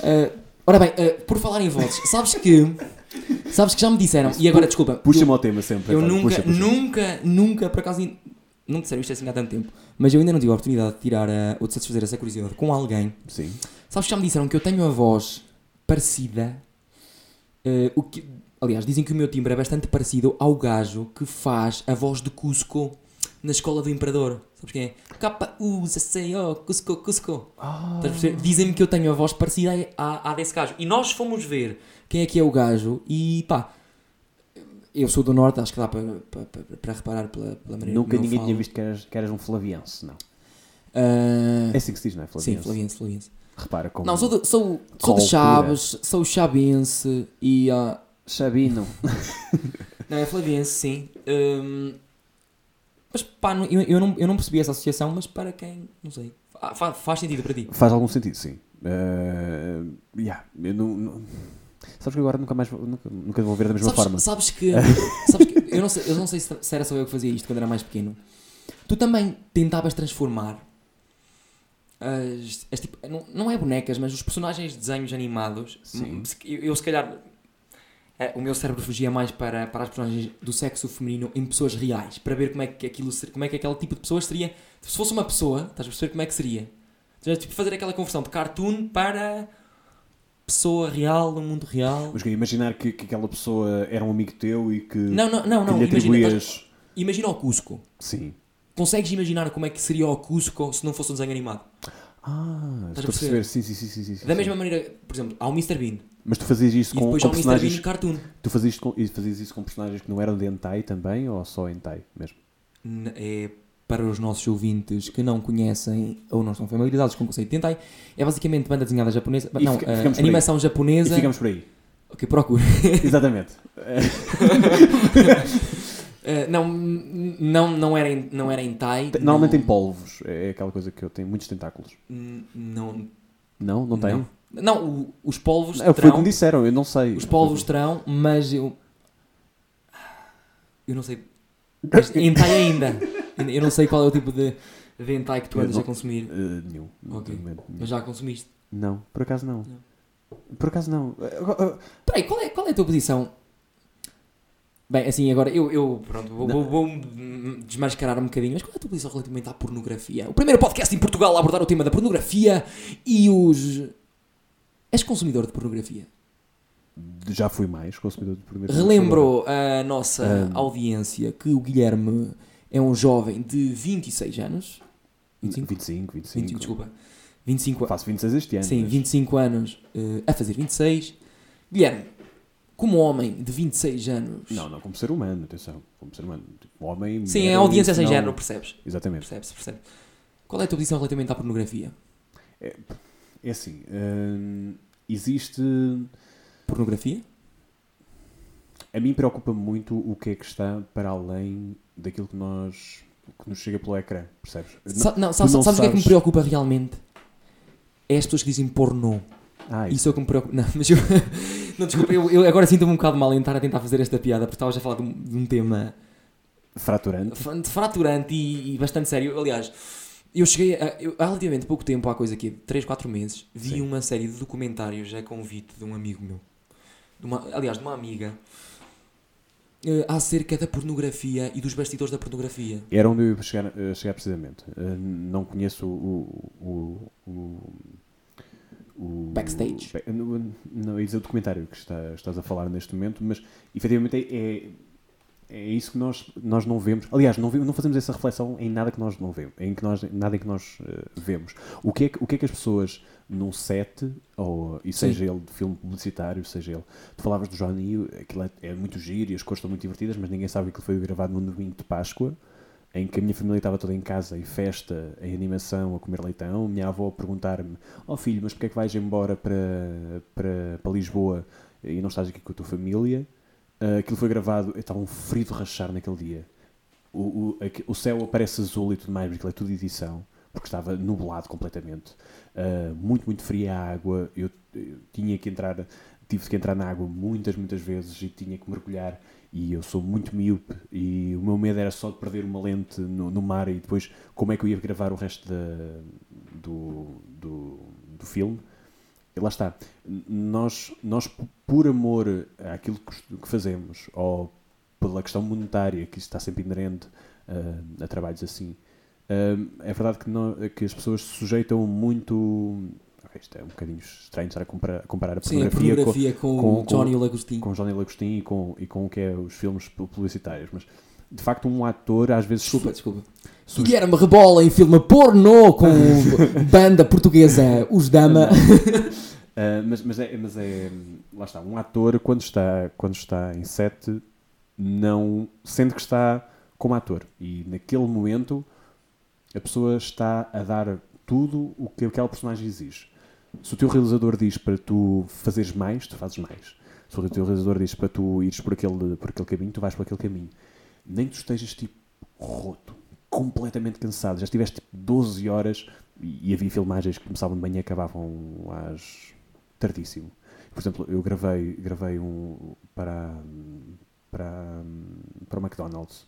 Ah, ora bem, ah, por falar em vozes, sabes que... Sabes que já me disseram, e agora desculpa, Puxa-me ao tema sempre. Eu António, nunca, puxa, puxa. nunca, nunca, por acaso, não disseram isto assim há tanto tempo, mas eu ainda não tive a oportunidade de tirar a, ou de satisfazer essa curiosidade com alguém. Sim. Sabes que já me disseram que eu tenho a voz parecida, eh, o que, aliás, dizem que o meu timbre é bastante parecido ao gajo que faz a voz de Cusco na escola do Imperador. Sabes quem é? K-U-Z-C-O, Cusco, Cusco. A perceber? Dizem-me que eu tenho a voz parecida à, à desse gajo. E nós fomos ver quem é que é o gajo e pá, eu sou do Norte, acho que dá para, para, para, para reparar pela, pela maneira Nunca como ninguém falo. tinha visto que eras, que eras um flaviense, não. Ah, É assim que se diz, não é? sim, Flaviense. Flaviense, Flaviense. Repara como. Não, sou de, sou, sou de. Chaves, sou chabense e. ah, Sabino. não, é Flaviense, sim. Hum, mas pá, eu, eu, não, eu não percebi essa associação, mas para quem. Não sei. Fa- fa- faz sentido para ti. Faz algum sentido, sim. Eh, yeah, eu não, não- Sabes que agora nunca mais vou, nunca, nunca vou ver da mesma sabes, forma. sabes que. sabes que eu, não sei, eu não sei se, se era só eu que fazia isto quando era mais pequeno. Tu também tentavas transformar. As, as tipo, não, não é bonecas, mas os personagens de desenhos animados. Sim. Eu, eu, se calhar. eh, o meu cérebro fugia mais para, para as personagens do sexo feminino em pessoas reais, para ver como é que aquilo como é que aquele tipo de pessoa seria. Se fosse uma pessoa, estás a perceber como é que seria? Tipo, fazer aquela conversão de cartoon para pessoa real, no mundo real. Mas imaginar que, que aquela pessoa era um amigo teu e que, Não, não, não, não. Imagina, imagina o Cusco. Sim. Consegues imaginar como é que seria o Cusco se não fosse um desenho animado? Ah, Estás estou a perceber. perceber? Sim, sim, sim, sim, sim. Da mesma maneira, por exemplo, há o Mr. Bean. Mas tu fazias isso com, com há o Mr. personagens. Bean cartoon. Tu fazias, isso com, fazias isso com personagens que não eram de hentai também ou só hentai mesmo? N- É para os nossos ouvintes que não conhecem ou não estão familiarizados com o conceito de Tentai, é basicamente banda desenhada japonesa, E não, fica- ficamos por aí. animação E japonesa. ficamos por aí. Ok, procura. Exatamente. Eh, não, não, não era, em- não era Normalmente tem polvos. É aquela coisa que eu tenho muitos tentáculos. Não, Não, não tem? não. Não, o- os polvos É, foi o terão. que me disseram, eu não sei. Os polvos terão, mas eu. Eu não sei. Hentai ainda. Eu não sei qual é o tipo de, de hentai que tu andas não- a consumir. Eh, nenhum. Não, Ok. nenhum. Mas já consumiste. Não, por acaso não. Por acaso não. Eh, Peraí, qual é, qual é a tua posição? Bem, assim, agora eu, eu pronto, vou, vou, vou desmascarar um bocadinho, mas qual é a tua posição relativamente à pornografia? O primeiro podcast em Portugal a abordar o tema da pornografia e os. És consumidor de pornografia? Já fui mais consumidor de primeiro Relembro a nossa Ah. audiência que o Guilherme é um jovem de 26 anos. 25? 25, 25. 25, desculpa. 25 anos. Faço 26 este ano. Sim, mas 25 anos eh, a fazer 26. Guilherme, como homem de 26 anos. Não, não como ser humano, atenção. Como ser humano. Tipo, homem. Sim, a audiência sem não- género, percebes? Exatamente. Percebes, percebes. Qual é a tua posição relativamente à pornografia? É assim, hum, existe. Pornografia? A mim preocupa muito o que é que está para além daquilo que nós. que nos chega pelo ecrã, percebes? Sa- não, sabes, não sabes o que é que me preocupa realmente? É as pessoas que dizem pornô. Ah, Isso é o que me preocupa. Não, mas eu. não, desculpa, eu, eu agora sinto-me um bocado mal em estar a tentar fazer esta piada porque estavas a falar de um, de um tema fraturante. fra- fraturante e, e bastante sério. Aliás, eu cheguei a, eu, há relativamente pouco tempo, há coisa aqui, 3, 4 meses, vi Sim. uma série de documentários a convite de um amigo meu. De uma- aliás, de uma amiga. Eh, acerca da pornografia e dos bastidores da pornografia. Era onde eu ia chegar, eh, chegar precisamente. Eh, não conheço o. o, o, o Backstage. Be- Não, não, isso é o documentário que está- estás a falar neste momento, mas efetivamente é, é, é isso que nós, nós não vemos. Aliás, não, vemos, não fazemos essa reflexão em nada que nós não vemos, em que nós, nada em que nós eh, vemos. O que, é que, o que é que as pessoas num set, ou, e seja ele de filme publicitário, seja ele. Tu falavas do Johnny, aquilo é, é muito giro e as cores estão muito divertidas, mas ninguém sabe que aquilo foi gravado num domingo de Páscoa em que a minha família estava toda em casa, em festa, em animação, a comer leitão. Minha avó a perguntar-me: Ó filho, mas porquê é que vais embora para, para, para Lisboa e não estás aqui com a tua família? Ah, aquilo foi gravado, estava um frio de rachar naquele dia. O, o, o céu aparece azul e tudo mais, porque aquilo é tudo edição, porque estava nublado completamente. Ah, muito, muito fria a água. Eu, eu tinha que entrar, tive que entrar na água muitas, muitas vezes e tinha que mergulhar e eu sou muito míope e o meu medo era só de perder uma lente no, no mar e depois como é que eu ia gravar o resto do, do, do filme. Lá está. Nós, nós por amor àquilo que, os- que fazemos ou pela questão monetária que está sempre inerente ah, a trabalhos assim, ah, é verdade que, nó- que as pessoas se sujeitam muito. isto é um bocadinho estranho estar a comparar, a comparar a Sim, a pornografia com- pornografia com, com- Johnny Lagostinho. com Johnny Lagostinho e com, e com o que é os filmes pu- publicitários, mas de facto um ator às vezes Desculpa, desculpa. su- Guilherme rebola em filme pornô com banda portuguesa Os Dama. Ah, mas, mas, é, mas é lá está, um ator quando está, quando está em set não sente que está como ator e naquele momento a pessoa está a dar tudo o que aquela personagem exige. Se o teu realizador diz para tu fazeres mais, tu fazes mais. Se o teu realizador diz para tu ires por aquele, por aquele caminho, tu vais por aquele caminho. Nem que tu estejas tipo roto, completamente cansado. Já estiveste tipo 12 horas e, e havia filmagens que começavam de manhã e acabavam às tardíssimo. Por exemplo, eu gravei, gravei um para, para, para o McDonald's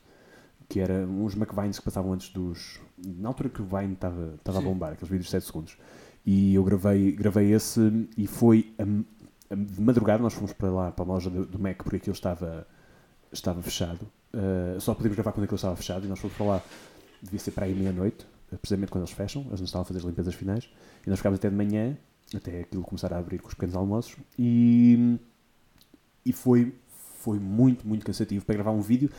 que era uns McVines que passavam antes dos. Na altura que o Vine estava a bombar, aqueles vídeos de 7 segundos. E eu gravei, gravei esse e foi a, a- de madrugada. Nós fomos para lá, para a loja do, do Mac, porque aquilo estava, estava fechado. Uh, só podíamos gravar quando aquilo estava fechado. E nós fomos para lá, devia ser para aí meia-noite, precisamente quando eles fecham. Eles não estavam a fazer as limpezas finais. E nós ficámos até de manhã, até aquilo começar a abrir com os pequenos almoços. E, e foi, foi muito, muito cansativo para gravar um vídeo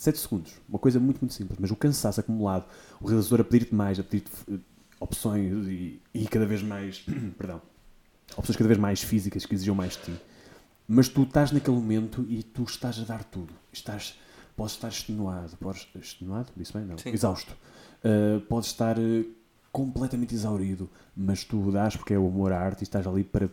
7 segundos. Uma coisa muito, muito simples. Mas o cansaço acumulado, o realizador a pedir-te mais, a pedir-te eh, opções e, e cada vez mais. perdão. Opções cada vez mais físicas que exigiam mais de ti. Mas tu estás naquele momento e tu estás a dar tudo. Estás, podes estar extenuado. Podes, extenuado? Disse bem? Não. Sim. Exausto. Uh, podes estar uh, completamente exaurido. Mas tu dás porque é o amor à arte e estás ali para.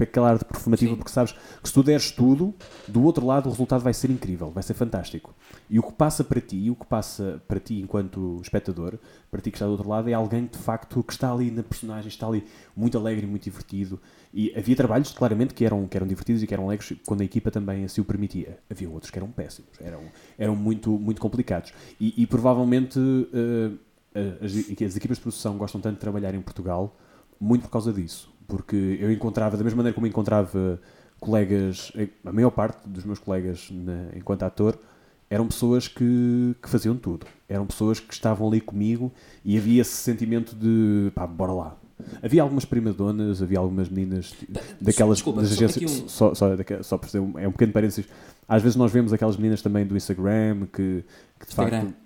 Aquela arte performativa, Sim. porque sabes que se tu deres tudo, do outro lado o resultado vai ser incrível, vai ser fantástico. E o que passa para ti, o que passa para ti enquanto espectador, para ti que está do outro lado, é alguém de facto que está ali na personagem, está ali muito alegre e muito divertido. E havia trabalhos, claramente, que eram, que eram divertidos e que eram alegres quando a equipa também assim o permitia. Havia outros que eram péssimos, eram, eram muito, muito complicados. E, e provavelmente eh, as, as equipas de produção gostam tanto de trabalhar em Portugal muito por causa disso. Porque eu encontrava, da mesma maneira como encontrava colegas, a maior parte dos meus colegas enquanto ator eram pessoas que, que faziam tudo. Eram pessoas que estavam ali comigo e havia esse sentimento de pá, bora lá. Havia algumas primadonas, havia algumas meninas daquelas desculpa, das só agências. aqui um- Só, só, só por fazer um, é um pequeno parênteses. Às vezes nós vemos aquelas meninas também do Instagram que, que de Instagram. facto.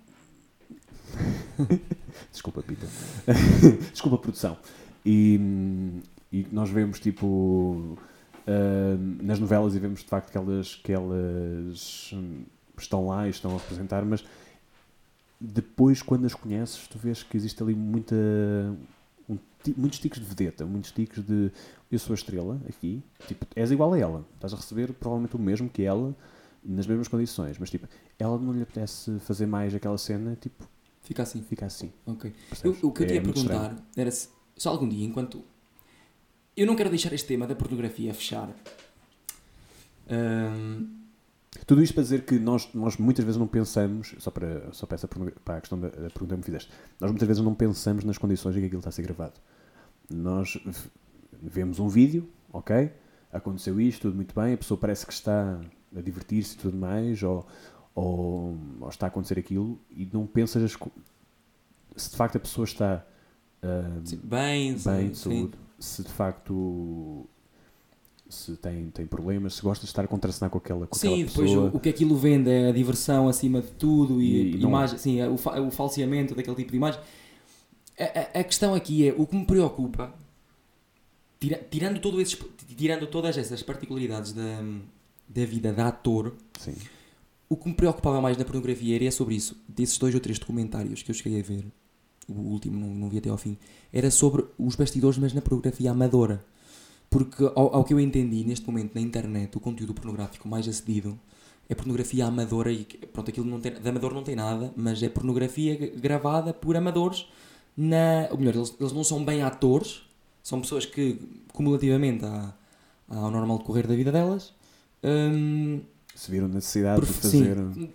Desculpa, Pita. Desculpa, produção. E, e nós vemos tipo ah, nas novelas e vemos de facto que elas, que elas hum, estão lá e estão a representar, mas depois quando as conheces tu vês que existe ali muita um muitos ticos de vedeta, muitos ticos de eu sou a estrela aqui, tipo, és igual a ela, estás a receber provavelmente o mesmo que ela nas mesmas condições, mas tipo, ela não lhe apetece fazer mais aquela cena, tipo, Fica assim. fica assim. Ok. Eu, o que eu É ia muito perguntar estranho. era se, se algum dia, enquanto. Eu não quero deixar este tema da pornografia fechar. Ahm, Tudo isto para dizer que nós, nós muitas vezes não pensamos, só para, só para, essa, para a questão da, da pergunta que me fizeste, nós muitas vezes não pensamos nas condições em que aquilo está a ser gravado. Nós vemos um vídeo, ok? Aconteceu isto, tudo muito bem, a pessoa parece que está a divertir-se e tudo mais, ou, ou, ou está a acontecer aquilo, e não pensas as se de facto a pessoa está ah, sim, bem, bem, de sim. Se de facto se tem, tem problemas, se gosta de estar a contracenar com aquela, com Sim, aquela depois pessoa. o, o que aquilo vende é a diversão acima de tudo e, E- e não- imagem, sim, é o, fa- o falseamento daquele tipo de imagem. A, a- a questão aqui é o que me preocupa, tira- tirando, todo esses, tirando todas essas particularidades da, da vida de ator, Sim. o que me preocupava mais na pornografia era sobre isso, desses dois ou três documentários que eu cheguei a ver, o último não, não vi até ao fim, era sobre os bastidores, mas na pornografia amadora. Porque, ao, ao que eu entendi, neste momento na internet, o conteúdo pornográfico mais acedido é pornografia amadora e pronto, aquilo não tem, de amador não tem nada, mas é pornografia gravada por amadores na. Ou melhor, eles, eles não são bem atores, são pessoas que, cumulativamente à- ao normal decorrer da vida delas, hum, Se viram necessidade de fazer. sim.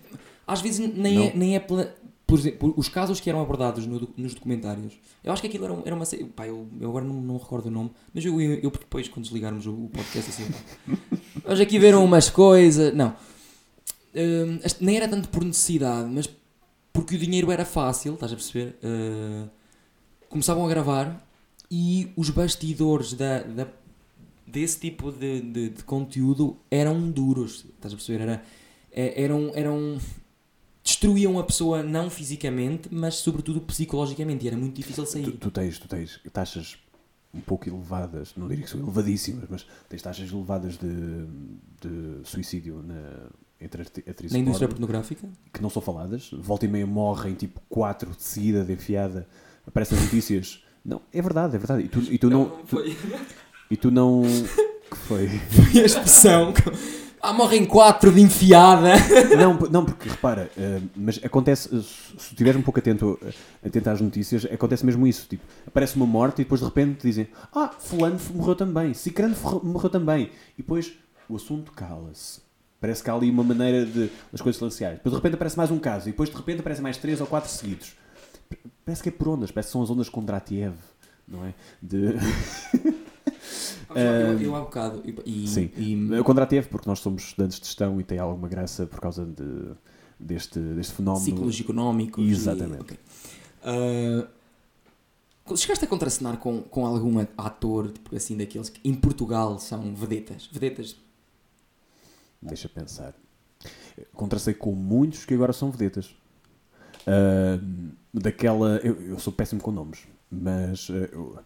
Às vezes nem Não. é, nem é pela- por exemplo, os casos que eram abordados no nos documentários. Eu acho que aquilo era, um- era uma. Pá, eu, eu agora não, não recordo o nome, mas eu, eu, eu depois, quando desligarmos o, o podcast, assim. Vamos aqui ver umas coisas. Não. Este- nem era tanto por necessidade, mas porque o dinheiro era fácil, estás a perceber? Uh, começavam a gravar e os bastidores da, da- desse tipo de, de, de conteúdo eram duros, estás a perceber? Era, é- eram, eram. Destruíam a pessoa não fisicamente, mas sobretudo psicologicamente, e era muito difícil Tu, sair. tu tens, tu tens taxas um pouco elevadas, não diria que são elevadíssimas, mas tens taxas elevadas de, de suicídio na, entre atrizes Na indústria porno, pornográfica? que não são faladas. Volta e meia morrem tipo quatro de seguida, de enfiada. Aparecem notícias. Não, é verdade, é verdade. E tu, e tu não. tu- foi. e tu não. que foi? foi a expressão. Ah, morrem quatro de enfiada. Não, não, porque repara, eh, mas acontece, eh, se estiveres um pouco atento, eh, atento às notícias, acontece mesmo isso. Tipo, aparece uma morte e depois de repente dizem: Ah, Fulano morreu também, Cicrano morreu também. E depois o assunto cala-se. Parece que há ali uma maneira de as coisas silenciarem. Depois de repente aparece mais um caso e depois de repente aparecem mais três ou quatro seguidos. Parece que é por ondas, parece que são as ondas Kondratiev, não é? De... eu, eu há bocado. E, e- Sim. e- O Kondratiev, porque nós somos estudantes de gestão e tem alguma graça por causa de, deste, deste fenómeno. ciclos económicos. e- Exatamente. ok. Ah, chegaste a contracenar com, com algum ator, tipo assim, daqueles que em Portugal são vedetas? Vedetas. Deixa pensar. Contracei com muitos que agora são vedetas. Ah, daquela. Eu, eu sou péssimo com nomes, mas. ah, eu,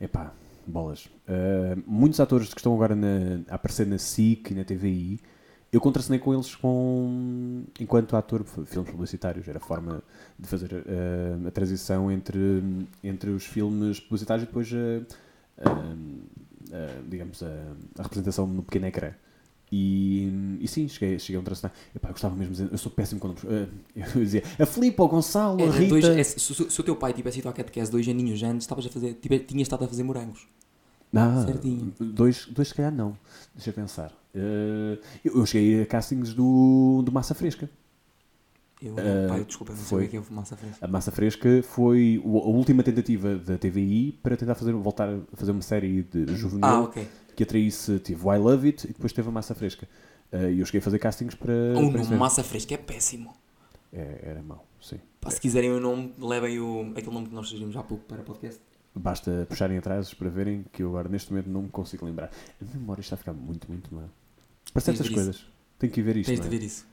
epá, bolas. Ah, muitos atores que estão agora na- a aparecer na SIC e na TVI, eu contracenei com eles com, enquanto ator filmes publicitários. Era a forma de fazer ah, a transição entre, entre os filmes publicitários e depois, a, digamos, a representação no pequeno ecrã. E, e sim, cheguei, cheguei a um tracenar. Epá, eu gostava mesmo de dizer, eu sou péssimo nomes. Ah, eu dizia, a Filipe, o Gonçalo, a É, Rita. dois- é, se, se- o teu pai tivesse ido à catequese dois aninhos antes, estavas a fazer, tive- tinhas estado a fazer morangos. Ah, Certinho. Dois, dois, se calhar, não. Deixa eu pensar. Ah, eu, eu cheguei a castings do, do Massa Fresca. Eu, Ah, pai, desculpa, não sei foi. o que é é massa fresca. A Massa Fresca foi a última tentativa da TVI para tentar fazer, voltar a fazer uma série de juvenil Ah, ok. Que atraísse, tive o I Love It e depois teve a Massa Fresca. Uh, E eu cheguei a fazer castings para. O nome. Massa Fresca é péssimo. É, era mau, sim. Pá, se quiserem o nome, levem o, aquele nome que nós sugerimos há pouco para podcast. Basta puxarem atrás para verem que eu agora neste momento não me consigo lembrar. A memória está a ficar muito, muito má. Para Tens certas coisas. Tenho que ver isto. Tens de é? ver isso.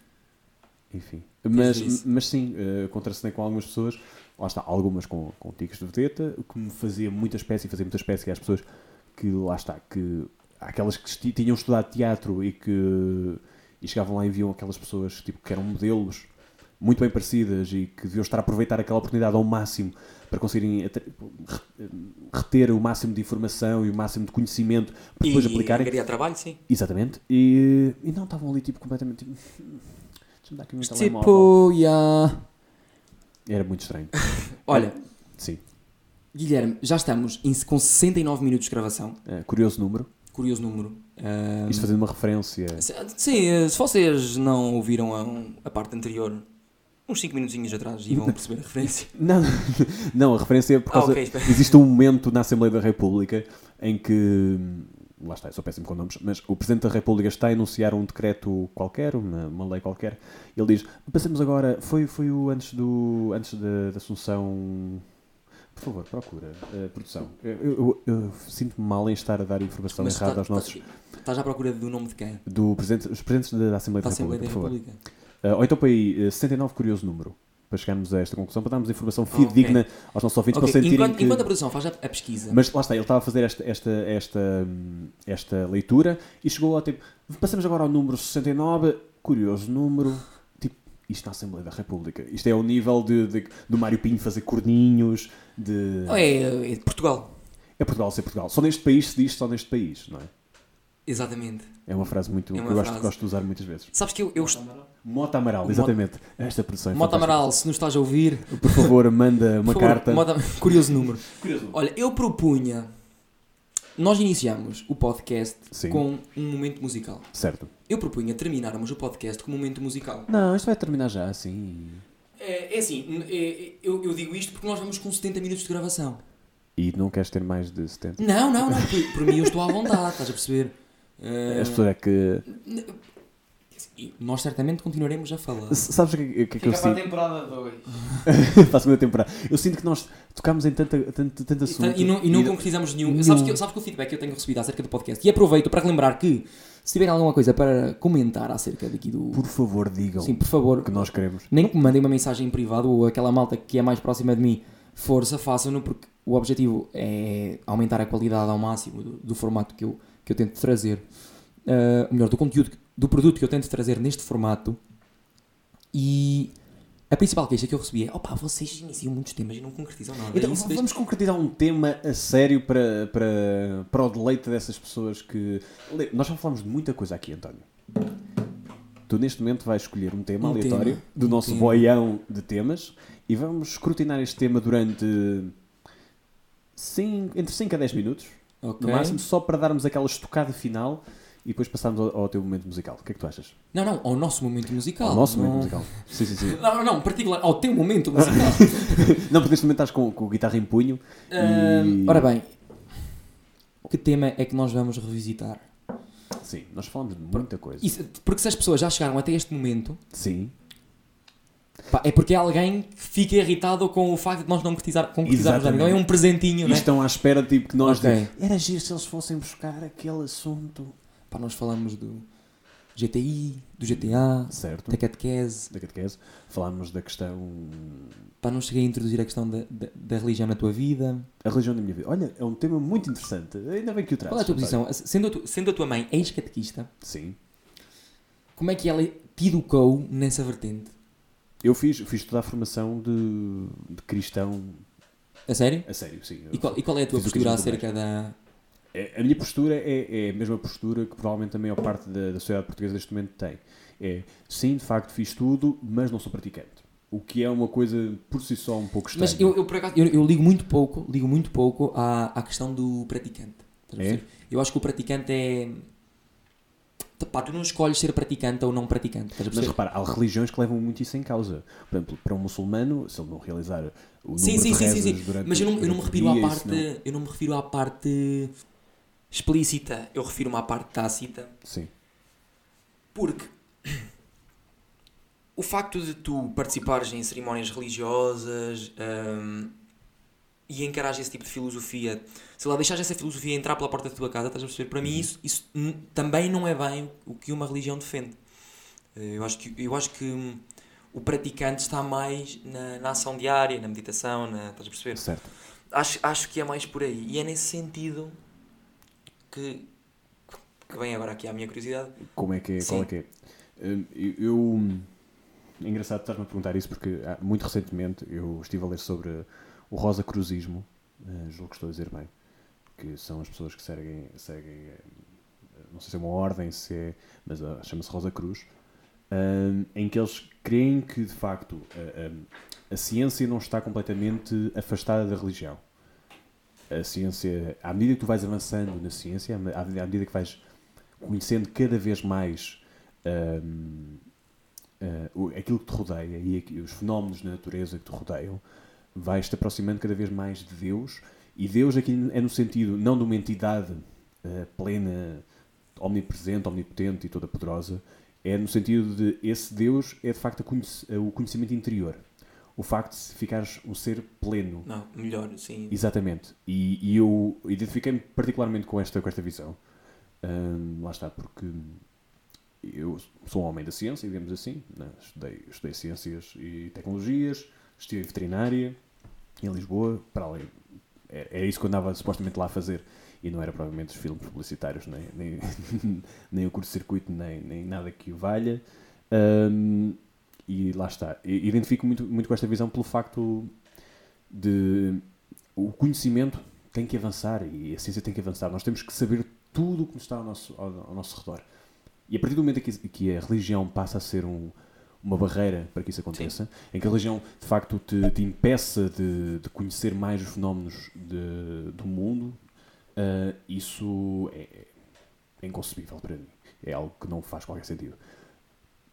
Enfim. de Mas, isso. mas sim, uh, contracenei com algumas pessoas, lá está, algumas com, com ticos de vedeta, o que me fazia muita espécie, fazia muita espécie às pessoas que, lá está, que aquelas que tinham estudado teatro e que e chegavam lá e viam aquelas pessoas tipo, que eram modelos muito bem parecidas e que deviam estar a aproveitar aquela oportunidade ao máximo para conseguirem reter o máximo de informação e o máximo de conhecimento para depois e aplicarem. angariar trabalho, sim. Exatamente. E, e não estavam ali tipo completamente tipo. Deixa-me dar aqui um. Tipo, yeah. Era muito estranho. Olha, Sim. Guilherme, já estamos em, com 69 minutos de gravação. É, curioso número. Curioso número. Ah, Isto fazendo uma referência. se- Sim, se vocês não ouviram a, a parte anterior, uns 5 minutinhos atrás, e vão perceber a referência. Não, não, a referência é por Ah, causa. ok, espera. Existe um momento na Assembleia da República em que. Lá está, eu sou péssimo com nomes, mas o Presidente da República está a enunciar um decreto qualquer, uma, uma lei qualquer. Ele diz: Passemos agora. Foi, foi o antes, do, antes da, da Assunção. Por favor, procura. eh, produção. Eu, eu- eu sinto-me mal em estar a dar informação Mas errada tá- aos nossos. tá- Estás à procura do nome de quem? Do presidente, os presidentes da, da Assembleia Da da, Assembleia República, da por favor. República. Uh, ou então para aí, uh, 69 curioso número, para chegarmos a esta conclusão, para darmos informação fidedigna aos nossos ouvintes, Ok, para sentirem enquanto, que... enquanto a produção faz a, a pesquisa, Mas lá está, ele estava a fazer esta, esta, esta, esta leitura e chegou ao tipo, passamos agora ao número 69, curioso número, isto na Assembleia da República. Isto é o nível de, de- do Mário Pinho fazer corninhos, de... Oh, é, é de Portugal. É Portugal ser Portugal. Só neste país se diz só neste país, não é? Exatamente. É uma frase muito É que uma eu gosto, frase. gosto de usar muitas vezes. Sabes que eu, eu Mota Amaral, Mota- exatamente. Esta produção é Mota fantástica. Amaral, se nos estás a ouvir, Por favor, manda uma favor, carta. Mota- curioso número. Curioso. Olha, eu propunha. Nós iniciamos o podcast Sim. com um momento musical. Certo. Eu propunha terminarmos o podcast com um momento musical. Não, isto vai terminar já, assim. É, é assim, é- eu, eu digo isto porque nós vamos com 70 minutos de gravação. E não queres ter mais de 70? Não, não, não. Por, por mim eu estou à vontade, estás a perceber? É, As pessoas é que. e nós certamente continuaremos a falar. S- Sabes o que, o que é que Fica eu para a sinto? temporada 2. para a segunda temporada. Eu sinto que nós tocámos em tanta, tanto, tanto assunto. E não, e não E- concretizamos nenhum. Nenhum. Sabes, que, sabes que o feedback que eu tenho recebido acerca do podcast? E aproveito para relembrar que, se tiverem alguma coisa para comentar acerca daqui do. Por favor, digam Sim, por favor. que nós queremos. Nem que me mandem uma mensagem em privado ou aquela malta que é mais próxima de mim, força, façam-no, porque o objetivo é aumentar a qualidade ao máximo do, do formato que eu, que eu tento trazer. Ou melhor, do conteúdo, do produto que eu tento trazer neste formato. E a principal queixa que eu recebi é: opá, vocês iniciam muitos temas e não concretizam nada. Então, Isso deixa- vamos concretizar um tema a sério para, para, para o deleite dessas pessoas que. Nós já falamos de muita coisa aqui, António. Tu neste momento vais escolher um tema Um aleatório tema, do um nosso tema. boião de temas e vamos escrutinar este tema durante cin- entre 5 a 10 minutos, Ok. no máximo, só para darmos aquela estocada final e depois passarmos ao, ao teu momento musical. O que é que tu achas? Não, não, ao nosso momento musical. ao nosso não... momento musical. Sim, sim, sim. Não, não, particular, ao teu momento musical. Não, porque neste momento estás com, com a guitarra em punho. Ahm, ora bem, que tema é que nós vamos revisitar? Sim, nós falamos de muita coisa. Isso- porque se as pessoas já chegaram até este momento, Sim. pá, é porque alguém fica irritado com o facto de nós não concretizar, concretizarmos. Não é um presentinho, E né? estão à espera tipo, que nós. Ok. de- Era giro se eles fossem buscar aquele assunto. Pá, nós falamos do GTI, do GTA, Certo. da catequese. Da catequese. Falámos da questão. Pá, não cheguei a introduzir a questão da, da, da religião na tua vida. A religião da minha vida. Olha, é um tema muito interessante. Ainda bem que o trazes. Qual é a tua posição? Sendo a, tu- sendo a tua mãe ex-catequista, Sim. como é que ela te educou nessa vertente? Eu fiz, fiz toda a formação de, de cristão A sério? a sério, sim. E qual, e qual é a tua Fiz postura acerca da. É, A minha postura é, é a mesma postura que provavelmente a maior parte da, da sociedade portuguesa neste momento tem. É, sim, de facto fiz tudo, mas não sou praticante. O que é uma coisa por si só um pouco estranha. Mas eu, eu, por acaso, eu, eu ligo muito pouco, ligo muito pouco à, à questão do praticante. É? Eu acho que o praticante é. Pá, tu não escolhes ser praticante ou não praticante. Mas repara, há religiões que levam muito isso em causa. Por exemplo, para um muçulmano, se ele não realizar o número Sim, sim, de sim, sim, sim. durante Mas eu não, eu não me refiro à parte. não- Eu não me refiro à parte explícita, eu refiro-me à parte tácita, Sim. porque o facto de tu participares em cerimónias religiosas hum, e encarares esse tipo de filosofia, sei lá, deixares essa filosofia entrar pela porta da tua casa, estás a perceber? Para mim isso, isso também não é bem o que uma religião defende. Eh, Eu acho que, eu acho que hum, o praticante está mais na, na ação diária, na meditação, na, estás a perceber? Certo. Acho, acho que é mais por aí. E é nesse sentido que, que vem agora aqui a minha curiosidade. Como é que é? Sim. Qual é que é? Hum, Eu. eu- É engraçado estar-me a perguntar isso porque ah, muito recentemente eu estive a ler sobre o Rosa Cruzismo, eh, julgo que estou a dizer bem, que são as pessoas que seguem, seguem eh, não sei se é uma ordem, se é, mas ah, chama-se Rosa Cruz, hum, em que eles creem que de facto a, a- a ciência não está completamente afastada da religião. A ciência, à medida que tu vais avançando na ciência, à me- à medida que vais conhecendo cada vez mais o- aquilo que te rodeia e os fenómenos da natureza que te rodeiam, vais-te aproximando cada vez mais de Deus. E Deus aqui é no sentido não de uma entidade ah, plena, omnipresente, omnipotente e toda poderosa, é no sentido de esse Deus é de facto conhec- o conhecimento interior. O facto de ficares um ser pleno, Não, melhor, sim. Exatamente. E, e eu identifiquei-me particularmente com esta, com esta visão. Hum, lá está, porque eu sou um homem da ciência, digamos assim. né? Estudei, estudei ciências e tecnologias, estive em veterinária em Lisboa. Para além, é, é isso que eu andava supostamente lá a fazer. E não era provavelmente os filmes publicitários, nem, nem, nem o curto-circuito, nem, nem nada que o valha. Hum, e lá está. Identifico muito, muito com esta visão pelo facto de o conhecimento tem que avançar e a ciência tem que avançar. Nós temos que saber tudo o que está ao nosso, ao, ao nosso redor. E a partir do momento em que, que a religião passa a ser um- uma barreira para que isso aconteça, em que a religião de facto te, te impeça de, de conhecer mais os fenómenos de- do mundo, ah, isso é, é inconcebível para mim. É algo que não faz qualquer sentido.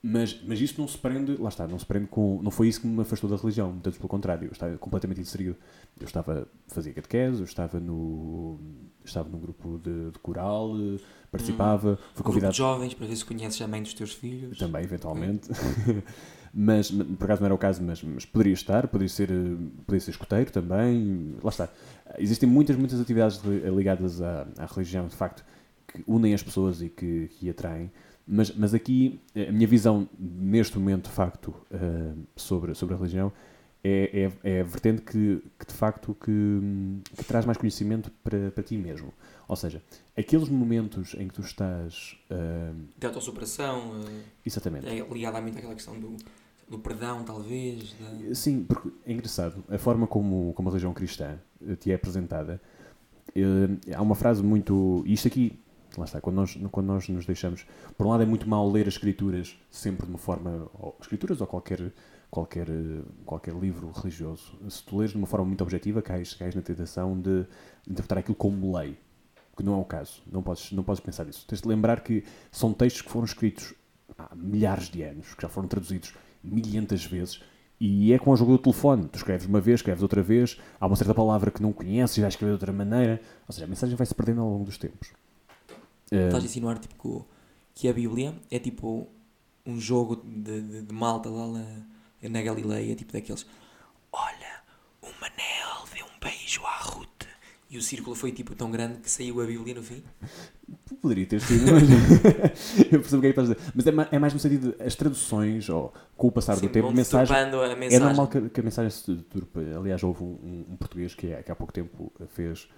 Mas, mas isso não se prende, lá está, não se prende com. Não foi isso que me afastou da religião, tanto pelo contrário, eu estava completamente inserido. Eu estava, fazia catequese, eu estava no. Estava num grupo de, de coral, participava, fui Grupo de convidado jovens para ver se conheces a mãe dos teus filhos. também, eventualmente. mas, m- por acaso não era o caso, mas, mas poderia estar, poderia ser, poderia ser escoteiro também. Lá está. Existem muitas, muitas atividades li- ligadas à, à religião, de facto, que unem as pessoas e que, que atraem. Mas, mas aqui, eh, a minha visão, neste momento, de facto, eh, sobre, sobre a religião, é, é, é a vertente que, que de facto, que, que traz mais conhecimento para, para ti mesmo. Ou seja, aqueles momentos em que tu estás... eh, De autossuperação, eh, exatamente. é ligada muito àquela questão do, do perdão, talvez. da- Sim, porque é engraçado. A forma como, como a religião cristã te é apresentada, eh, há uma frase muito. Isto aqui, lá está, quando nós, quando nós nos deixamos. Por um lado, é muito mal ler as escrituras sempre de uma forma. Ou, escrituras ou qualquer, qualquer, eh, qualquer livro religioso. Se tu lês de uma forma muito objetiva, cais, cais na tentação de interpretar aquilo como lei. Que não é o caso. Não podes, não podes pensar nisso. Tens de lembrar que são textos que foram escritos há milhares de anos, que já foram traduzidos milhentas vezes, e é com o jogo do telefone. Tu escreves uma vez, escreves outra vez, há uma certa palavra que não conheces e já escreves de outra maneira. Ou seja, a mensagem vai se perdendo ao longo dos tempos. Eh, Estás a insinuar tipo, que a Bíblia é tipo um jogo de, de, de malta lá na, na Galileia, tipo daqueles. Olha, o Manel deu um beijo à Ruth. E o círculo foi tipo tão grande que saiu a Bíblia no fim. Poderia ter sido, mas eu percebo o que é que estás a dizer. Mas é, ma- é mais no sentido de as traduções, ou com o passar Sim, do tempo, a mensagem. a É mensagem. normal que, que a mensagem se deturpe. Aliás, houve um, um português que, é- que há pouco tempo fez,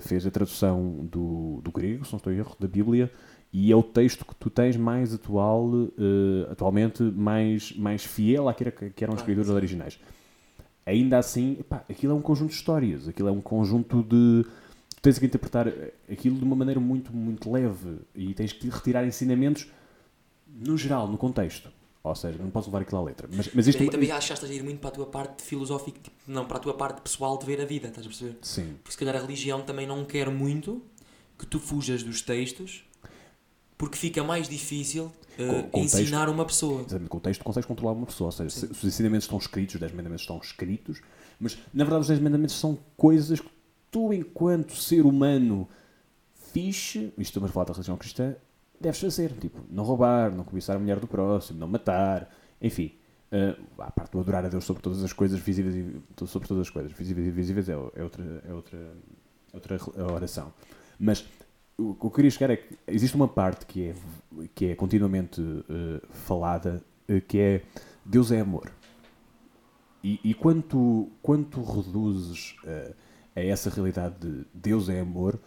fez a tradução do, do grego, se não estou em erro, da Bíblia, e é o texto que tu tens mais atual, eh, atualmente, mais, mais fiel àquilo que, eram os escritores originais. Ainda assim, epá, aquilo é um conjunto de histórias, aquilo é um conjunto de. Tu tens que interpretar aquilo de uma maneira muito, muito leve e tens que retirar ensinamentos no geral, no contexto. Ou seja, não posso levar aquilo à letra. Mas, mas isto Daí também acho que estás a ir muito para a tua parte filosófica, tipo, não, para a tua parte pessoal de ver a vida, estás a perceber? Sim. Porque se calhar a religião também não quer muito que tu fujas dos textos, porque fica mais difícil contexto. ensinar uma pessoa. Exatamente, com o texto consegues controlar uma pessoa. Ou seja, se, se os ensinamentos estão escritos, os 10 mandamentos estão escritos, mas na verdade os 10 mandamentos são coisas que tu, enquanto ser humano fixe, isto estamos a falar da religião cristã, deves fazer. Tipo, não roubar, não cobiçar a mulher do próximo, não matar, enfim. Uh, a parte do adorar a Deus sobre todas as coisas visíveis e sobre todas as coisas visíveis e invisíveis é, é, outra, é outra, é outra oração. Mas o que eu queria chegar é que existe uma parte que é, que é continuamente uh, falada, uh, que é Deus é amor. E, e quando, tu, quando reduzes a essa realidade de Deus é amor,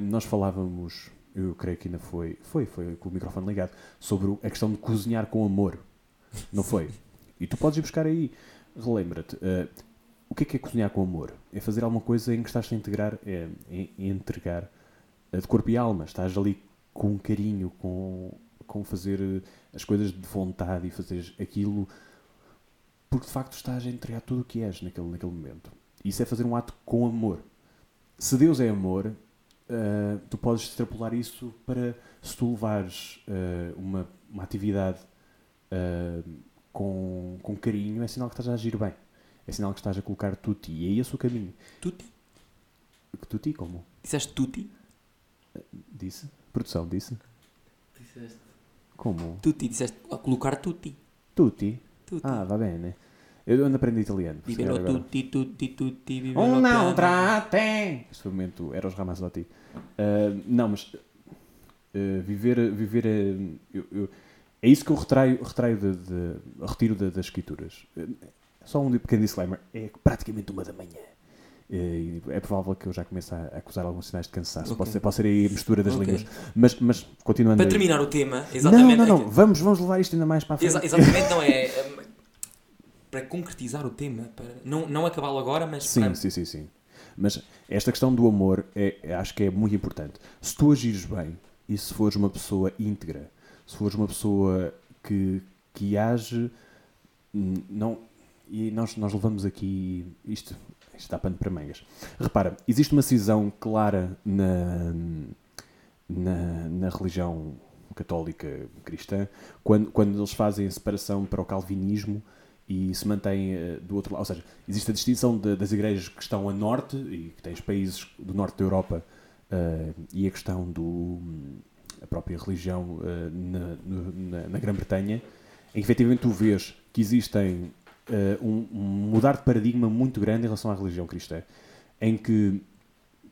nós falávamos, eu creio que ainda foi, foi, foi com o microfone ligado, sobre a questão de cozinhar com amor. Não foi? E tu podes ir buscar aí. Relembra-te, o que é que é cozinhar com amor? É fazer alguma coisa em que estás a integrar, é, é, é entregar de corpo e alma. Estás ali com carinho, com, com fazer eh, as coisas de vontade e fazer aquilo porque de facto estás a entregar tudo o que és naquele, naquele momento. Isso é fazer um ato com amor. Se Deus é amor, uh, tu podes extrapolar isso para se tu levares uh, uma, uma atividade uh, com, com carinho, é sinal que estás a agir bem. É sinal que estás a colocar tuti. E é esse o caminho. Tuti? Tuti como? Disseste tuti? Disse? Produção, disse? Disseste. Como? Tutti, disseste a colocar tutti. Tutti? Tutti. Ah, va bene. Eu ando a aprender italiano. agora. tutti, tutti, tutti, vivero Um não trate. Este momento era os Ramazzotti. Uh, não, mas uh, viver, viver uh, eu- eu- é isso que eu retraio, retraio de, de- retiro da- das escrituras. Só um pequeno disclaimer: é praticamente uma da manhã. É provável que eu já comece a acusar alguns sinais de cansaço. Ok. Pode, ser, pode ser aí a mistura das Ok. línguas. Mas, mas continuando. Para aí- terminar o tema, exatamente. Não, não, é não. Vamos, vamos levar isto ainda mais para a frente. exa- exatamente, não é. Para concretizar o tema, para não, não acabá-lo agora, mas Sim, para- sim, sim, sim. Mas esta questão do amor é, é- acho que é muito importante. Se tu agires bem e se fores uma pessoa íntegra, se fores uma pessoa que, que age, hum, não, e nós, nós levamos aqui isto, isto dá pano para mangas. Repara, existe uma cisão clara na, na, na religião católica cristã quando, quando eles fazem a separação para o calvinismo e se mantém eh, do outro lado. Ou seja, existe a distinção de- das igrejas que estão a norte e que tens países do norte da Europa eh, e a questão do a própria religião eh, na, na- na Grã-Bretanha, em que efetivamente tu vês que existem um, um mudar de paradigma muito grande em relação à religião cristã, em que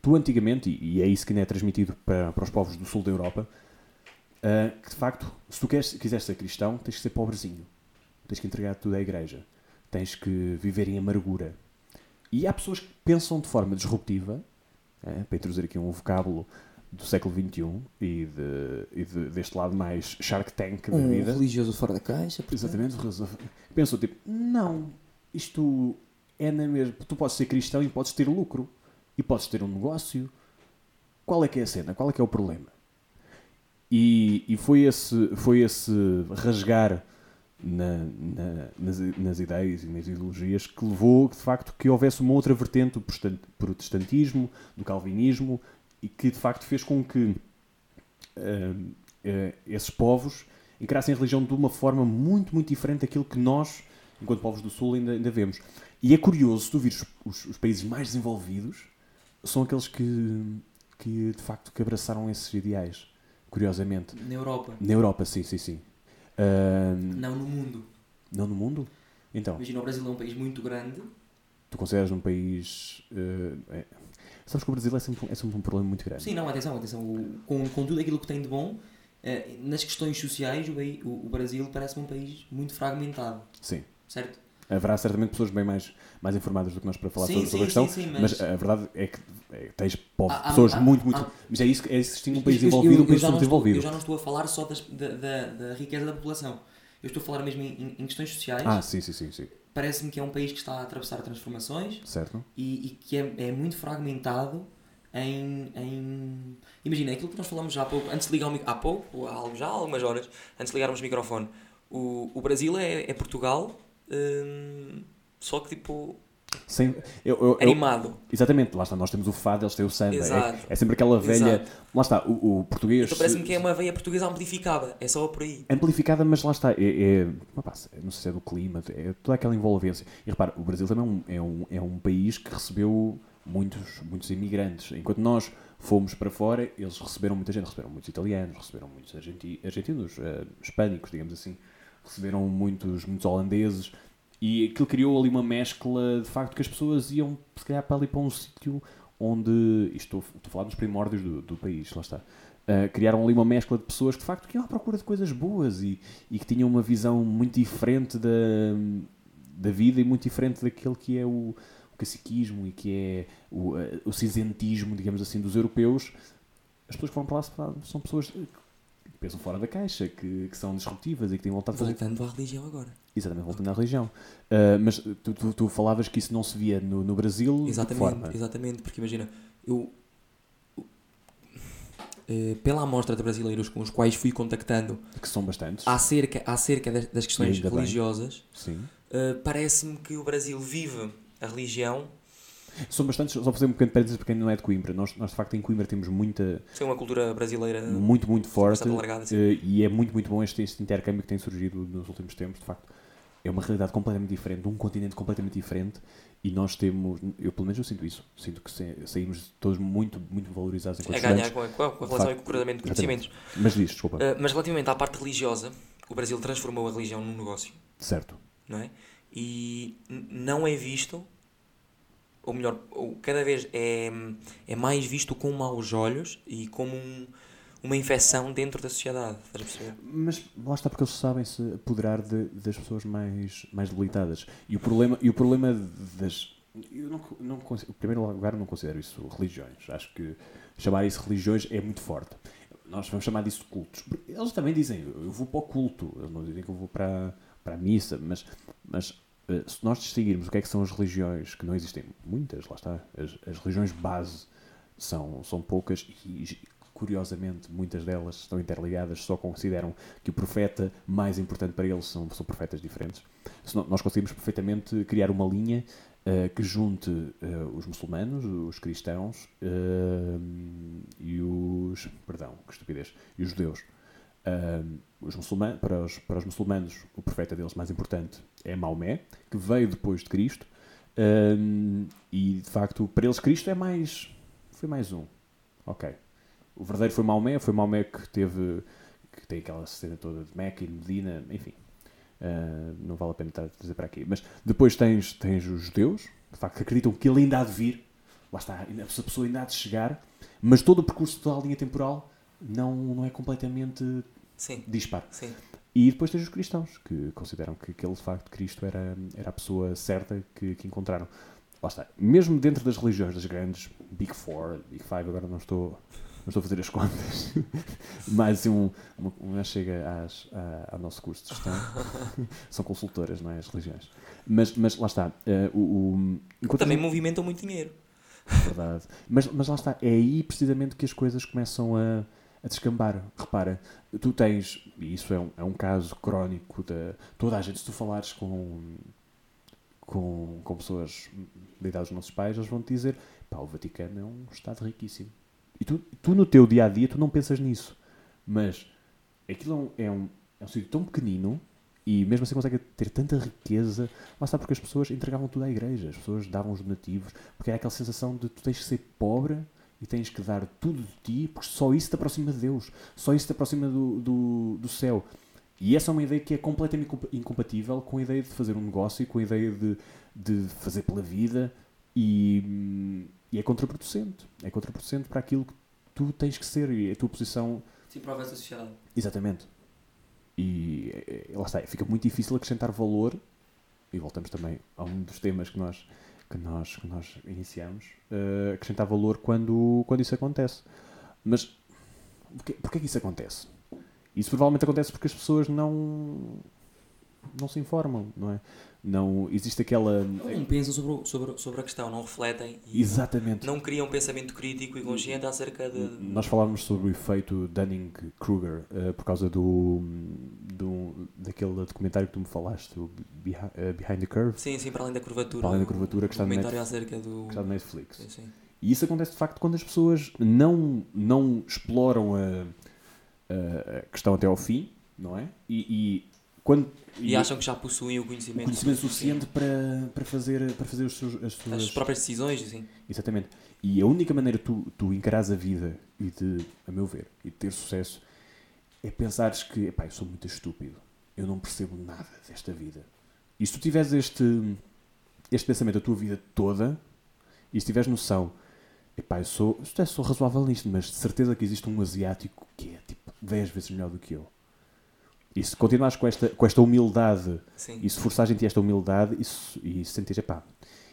tu antigamente, e, é isso que ainda é transmitido para, para os povos do sul da Europa, eh, que de facto, se tu queres, quiseres ser cristão, tens que ser pobrezinho. Tens que entregar tudo à igreja. Tens que viver em amargura. E há pessoas que pensam de forma disruptiva, eh, para introduzir aqui um vocábulo do século XXI e, de, e de- deste lado mais Shark Tank da um vida. religioso fora da caixa. portanto. Exatamente. Pensou tipo, não, isto é na mesma. Tu podes ser cristão e podes ter lucro. E podes ter um negócio. Qual é que é a cena? Qual é que é o problema? E, e foi, esse, foi esse rasgar na- na- nas, nas ideias e nas ideologias que levou, de facto, que houvesse uma outra vertente do protestantismo, do calvinismo, e que, de facto, fez com que ah, ah, esses povos encarassem a religião de uma forma muito, muito diferente daquilo que nós, enquanto povos do Sul, ainda, ainda vemos. E é curioso, se tu vires os, os países mais desenvolvidos, são aqueles que, que, de facto, que abraçaram esses ideais, curiosamente. Na Europa. Na Europa, sim, sim, sim. Não no mundo. não no mundo? Então, Imagina, o Brasil é um país muito grande. tu consideras um país... ah, é- Sabes que o Brasil é sempre, é sempre um problema muito grande. Sim, não, atenção, atenção. O- com, com tudo aquilo que tem de bom, eh, nas questões sociais, o, o- o Brasil parece-me um país muito fragmentado. Sim. Certo? Haverá certamente pessoas bem mais, mais informadas do que nós para falar Sim, sobre, sim, a questão, sim, sim, mas... mas- a verdade é que é, tens Há- há- pessoas há- muito, muito... há- mas é isso, que- é distingue um país Eu- desenvolvido de um país não subdesenvolvido. Eu já não estou a falar só das- da, da- da riqueza da população. Eu estou a falar mesmo em, em- questões sociais. Ah, sim, sim, sim, sim. Parece-me que é um país que está a atravessar transformações Certo? e, e que é, é muito fragmentado em, em- Imagina, aquilo que nós falamos já há pouco, antes de ligar o há pouco, já há algumas horas, antes de ligarmos o microfone, o, o Brasil é, é Portugal, hum, só que tipo. Sem, eu, eu- eu- animado. exatamente, lá está, nós temos o fado, eles têm o samba. É, é sempre aquela velha. Exato. Lá está, o, o português. Então parece-me que é uma veia portuguesa amplificada. É só por aí. amplificada, mas lá está, é, é- não sei se é do clima, é toda aquela envolvência. E repara, o Brasil também é um, é um, é um país que recebeu muitos, muitos imigrantes. Enquanto nós fomos para fora, eles receberam muita gente, receberam muitos italianos, receberam muitos argenti- argentinos, eh, hispânicos, digamos assim, receberam muitos, muitos holandeses. E aquilo criou ali uma mescla de facto que as pessoas iam, se calhar, para ali para um sítio onde. Estou, estou a falar dos primórdios do, do país, lá está. Uh, criaram ali uma mescla de pessoas que de facto iam à procura de coisas boas e, e que tinham uma visão muito diferente da, da vida e muito diferente daquele que é o, o caciquismo e que é o, uh, o cinzentismo, digamos assim, dos europeus. As pessoas que vão para lá são pessoas que pensam fora da caixa, que, que são disruptivas e que têm vontade de fazer Voltando à religião agora. Exatamente, voltando à religião. Uh, mas tu, tu, tu falavas que isso não se via no, no Brasil de Exatamente, forma? exatamente, porque imagina, eu eh, pela amostra de brasileiros com os quais fui contactando Que são bastantes. acerca, acerca das, das questões religiosas, eh, parece-me que o Brasil vive a religião São bastantes, só fazer um pequeno parênteses para quem não é de Coimbra. Nós, nós de facto em Coimbra temos muita, sem uma cultura brasileira muito, muito forte. Assim. eh, e é muito, muito bom este, este intercâmbio que tem surgido nos últimos tempos. De facto, é uma realidade completamente diferente, um continente completamente diferente e nós temos, eu pelo menos eu sinto isso, sinto que sa- saímos todos muito, muito valorizados enquanto a ganhar com a, com a relação e com o cruzamento de conhecimentos. Mas diz, desculpa. Eh, mas relativamente à parte religiosa, o Brasil transformou a religião num negócio. certo. não é? E não é visto, ou melhor, cada vez é, é mais visto com maus olhos e como um- uma infecção dentro da sociedade. Estás a perceber? Mas lá está porque eles sabem se apoderar de- das pessoas mais, mais debilitadas. E o problema, e o problema das. Eu não, não, consi- em primeiro lugar, não considero isso religiões. Acho que chamar isso religiões é muito forte. Nós vamos chamar disso cultos. Eles também dizem, eu vou para o culto. Eles não dizem que eu vou para, para a missa. Mas, mas se nós distinguirmos o que é que são as religiões, que não existem muitas, lá está. As, as religiões base são, são poucas e, curiosamente, muitas delas estão interligadas, só consideram que o profeta mais importante para eles são, são profetas diferentes. Se nó- nós conseguimos perfeitamente criar uma linha eh, que junte eh, os muçulmanos, os cristãos eh, e os. Perdão, que estupidez. E os judeus. Eh, os muçulmanos, para, os, para os muçulmanos, o profeta deles mais importante é Maomé, que veio depois de Cristo. eh, e de facto, para eles, Cristo é mais. Foi mais um. Ok. O verdadeiro foi Maomé, foi Maomé que teve. que tem aquela cena toda de Meca e Medina, enfim. Uh, não vale a pena estar a dizer para aqui. Mas depois tens, tens os judeus, de facto, que acreditam que ele ainda há de vir. Lá está, essa pessoa ainda há de chegar. Mas todo o percurso, toda a linha temporal, não, não é completamente Sim, dispar. sim. E depois tens os cristãos, que consideram que aquele de facto Cristo era, era a pessoa certa que, que encontraram. Lá está. Mesmo dentro das religiões, das grandes Big Four, Big Five, agora não estou, não estou a fazer as contas, mas assim, um, uma, uma chega às, à- ao nosso curso de gestão. São consultoras, não é? As religiões. Mas, mas lá está. eh, o, o, Também movimentam muito dinheiro. Verdade. Mas, mas lá está, é aí precisamente que as coisas começam a, a descambar. Repara, tu tens, e isso é um, é um caso crónico de toda a gente, se tu falares com, com, com pessoas da idade dos nossos pais, eles vão te dizer, pá, o Vaticano é um Estado riquíssimo. E tu, tu no teu dia a dia, tu não pensas nisso. Mas aquilo é um, é um, é um sítio tão pequenino e mesmo assim consegue ter tanta riqueza. Lá está porque as pessoas entregavam tudo à igreja, as pessoas davam os donativos, porque era aquela sensação de tu tens que ser pobre e tens que dar tudo de ti, porque só isso te aproxima de Deus, só isso te aproxima do, do, do céu. E essa é uma ideia que é completamente incompa- incompatível com a ideia de fazer um negócio, com a ideia de, de fazer pela vida e, e é contraproducente. É contraproducente para aquilo que tu tens que ser e a tua posição Sim, prova essa sociedade. Exatamente. E eh, lá está, fica muito difícil acrescentar valor, e voltamos também a um dos temas que nós, que nós, que nós iniciamos, eh, acrescentar valor quando, quando isso acontece. Mas porquê, porquê que isso acontece? Isso provavelmente acontece porque as pessoas não, não se informam, não é? Não existe aquela. Não pensam sobre, sobre, sobre a questão, não refletem e Exatamente. não criam um pensamento crítico e consciente acerca de. Nós falávamos sobre o efeito Dunning-Kruger eh, por causa do, do, daquele documentário que tu me falaste, o eh, Behind the Curve, Sim, sim, para além da curvatura. Para além da curvatura, que está um no comentário Netflix. acerca do. que está no Netflix. Sim, sim. E isso acontece de facto quando as pessoas não, não exploram a, a- a questão até ao fim, não é? E, e quando. E, acham que já possuem o conhecimento, conhecimento suficiente para, para, fazer, para fazer os seus, as suas. As próprias decisões, sim. Exatamente. E a única maneira tu, tu encarares a vida e de, a meu ver, e de ter sucesso é pensares que, epá, eu sou muito estúpido, eu não percebo nada desta vida. E se tu tiveres este, este pensamento a tua vida toda, e se tiveres noção, epá, eu sou, eu até sou razoável nisto, mas de certeza que existe um asiático que é tipo 10 vezes melhor do que eu. E se continuares com esta, com esta humildade sim. e se forçares em ti esta humildade e, se- e se sentires, epá,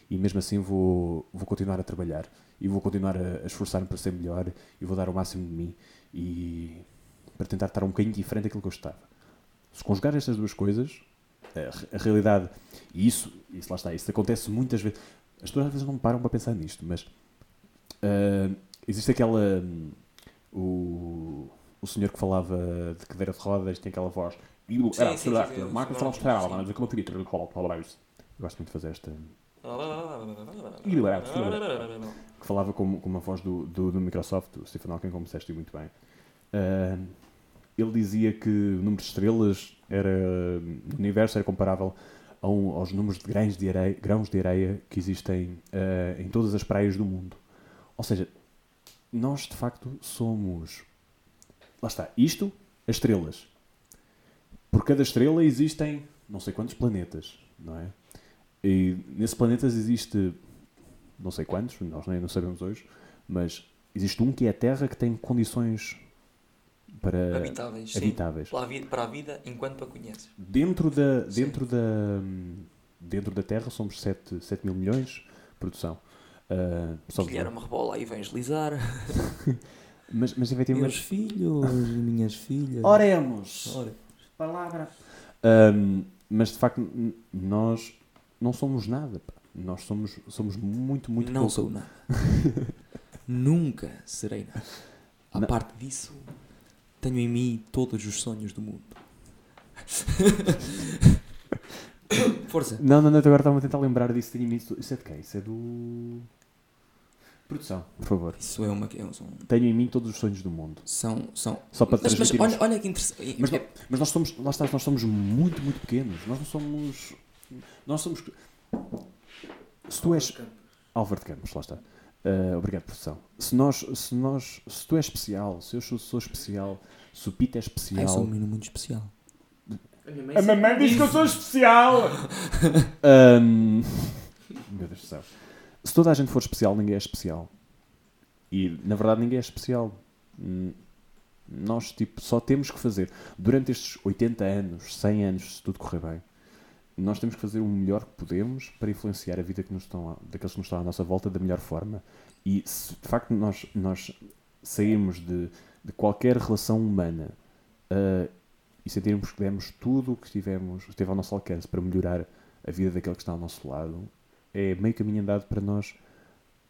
e mesmo assim vou, vou continuar a trabalhar e vou continuar a, a esforçar-me para ser melhor e vou dar o máximo de mim e para tentar estar um bocadinho diferente daquilo que eu estava. Se conjugar estas duas coisas, a, a realidade, e isso, isso lá está, isso acontece muitas vezes. As pessoas às vezes não param para pensar nisto, mas ah, existe aquela. hum, o, o senhor que falava de cadeira de rodas tem aquela voz. sim, sim, sim, sim, Marcos sim. Falstrada, mas aquilo que eu Eu gosto muito de fazer esta. que falava com, com uma voz do, do, do Microsoft, o Stephen Hawking, como disseste muito bem. Ah, ele dizia que o número de estrelas era, no universo era comparável a um- aos números de grãos de areia, grãos de areia que existem ah, em todas as praias do mundo. Ou seja, nós de facto somos. Lá está, isto, as estrelas. Por cada estrela existem não sei quantos planetas, não é? E nesses planetas existe não sei quantos, nós nem não sabemos hoje, mas existe um que é a Terra que tem condições para Habitáveis, sim. habitáveis. Para a, vida, para a vida enquanto a conheces. Dentro da Sim. dentro da dentro da Terra somos 7, 7 mil milhões de produção. Só de- Guilherme Rebola a evangelizar. mas, mas Meus efetivamente filhos, minhas filhas. oremos. Ora, Palavra. Ahm, mas de facto nós não somos nada. pá. Nós somos, somos muito, muito não pouco. sou nada. Nunca serei nada. A Não. parte disso, tenho em mim todos os sonhos do mundo. Força. Não, não, não, agora estava a tentar lembrar disso. Tenho imenso- Isso é de quem? Isso é do. Produção, por favor. Isso é uma. é um- São. Tenho em mim todos os sonhos do mundo. São. são Só para mas, mas olha, olha que interessante. Mas, É- não- mas nós somos, lá está, nós somos muito, muito pequenos. Nós não somos. Nós somos. Se tu és. Álvaro de Campos, lá está. Ah, obrigado, produção. Se nós, se nós. Se tu és especial, se eu sou, sou especial, se o Pito é Ah, especial. eu sou um menino muito especial. A minha mãe, A mamãe diz que eu sou especial! Ahm, Meu Deus do céu. Se toda a gente for especial, ninguém é especial. E, na verdade, ninguém é especial. Hum, Nós, tipo, só temos que fazer, durante estes 80 anos, 100 anos, se tudo correr bem, nós temos que fazer o melhor que podemos para influenciar a vida que nos estão, daqueles que nos estão à nossa volta da melhor forma. E, se de facto nós, nós sairmos de, de qualquer relação humana ah, e sentirmos que demos tudo o que tivemos, esteve ao nosso alcance para melhorar a vida daquele que está ao nosso lado, é meio caminho andado para nós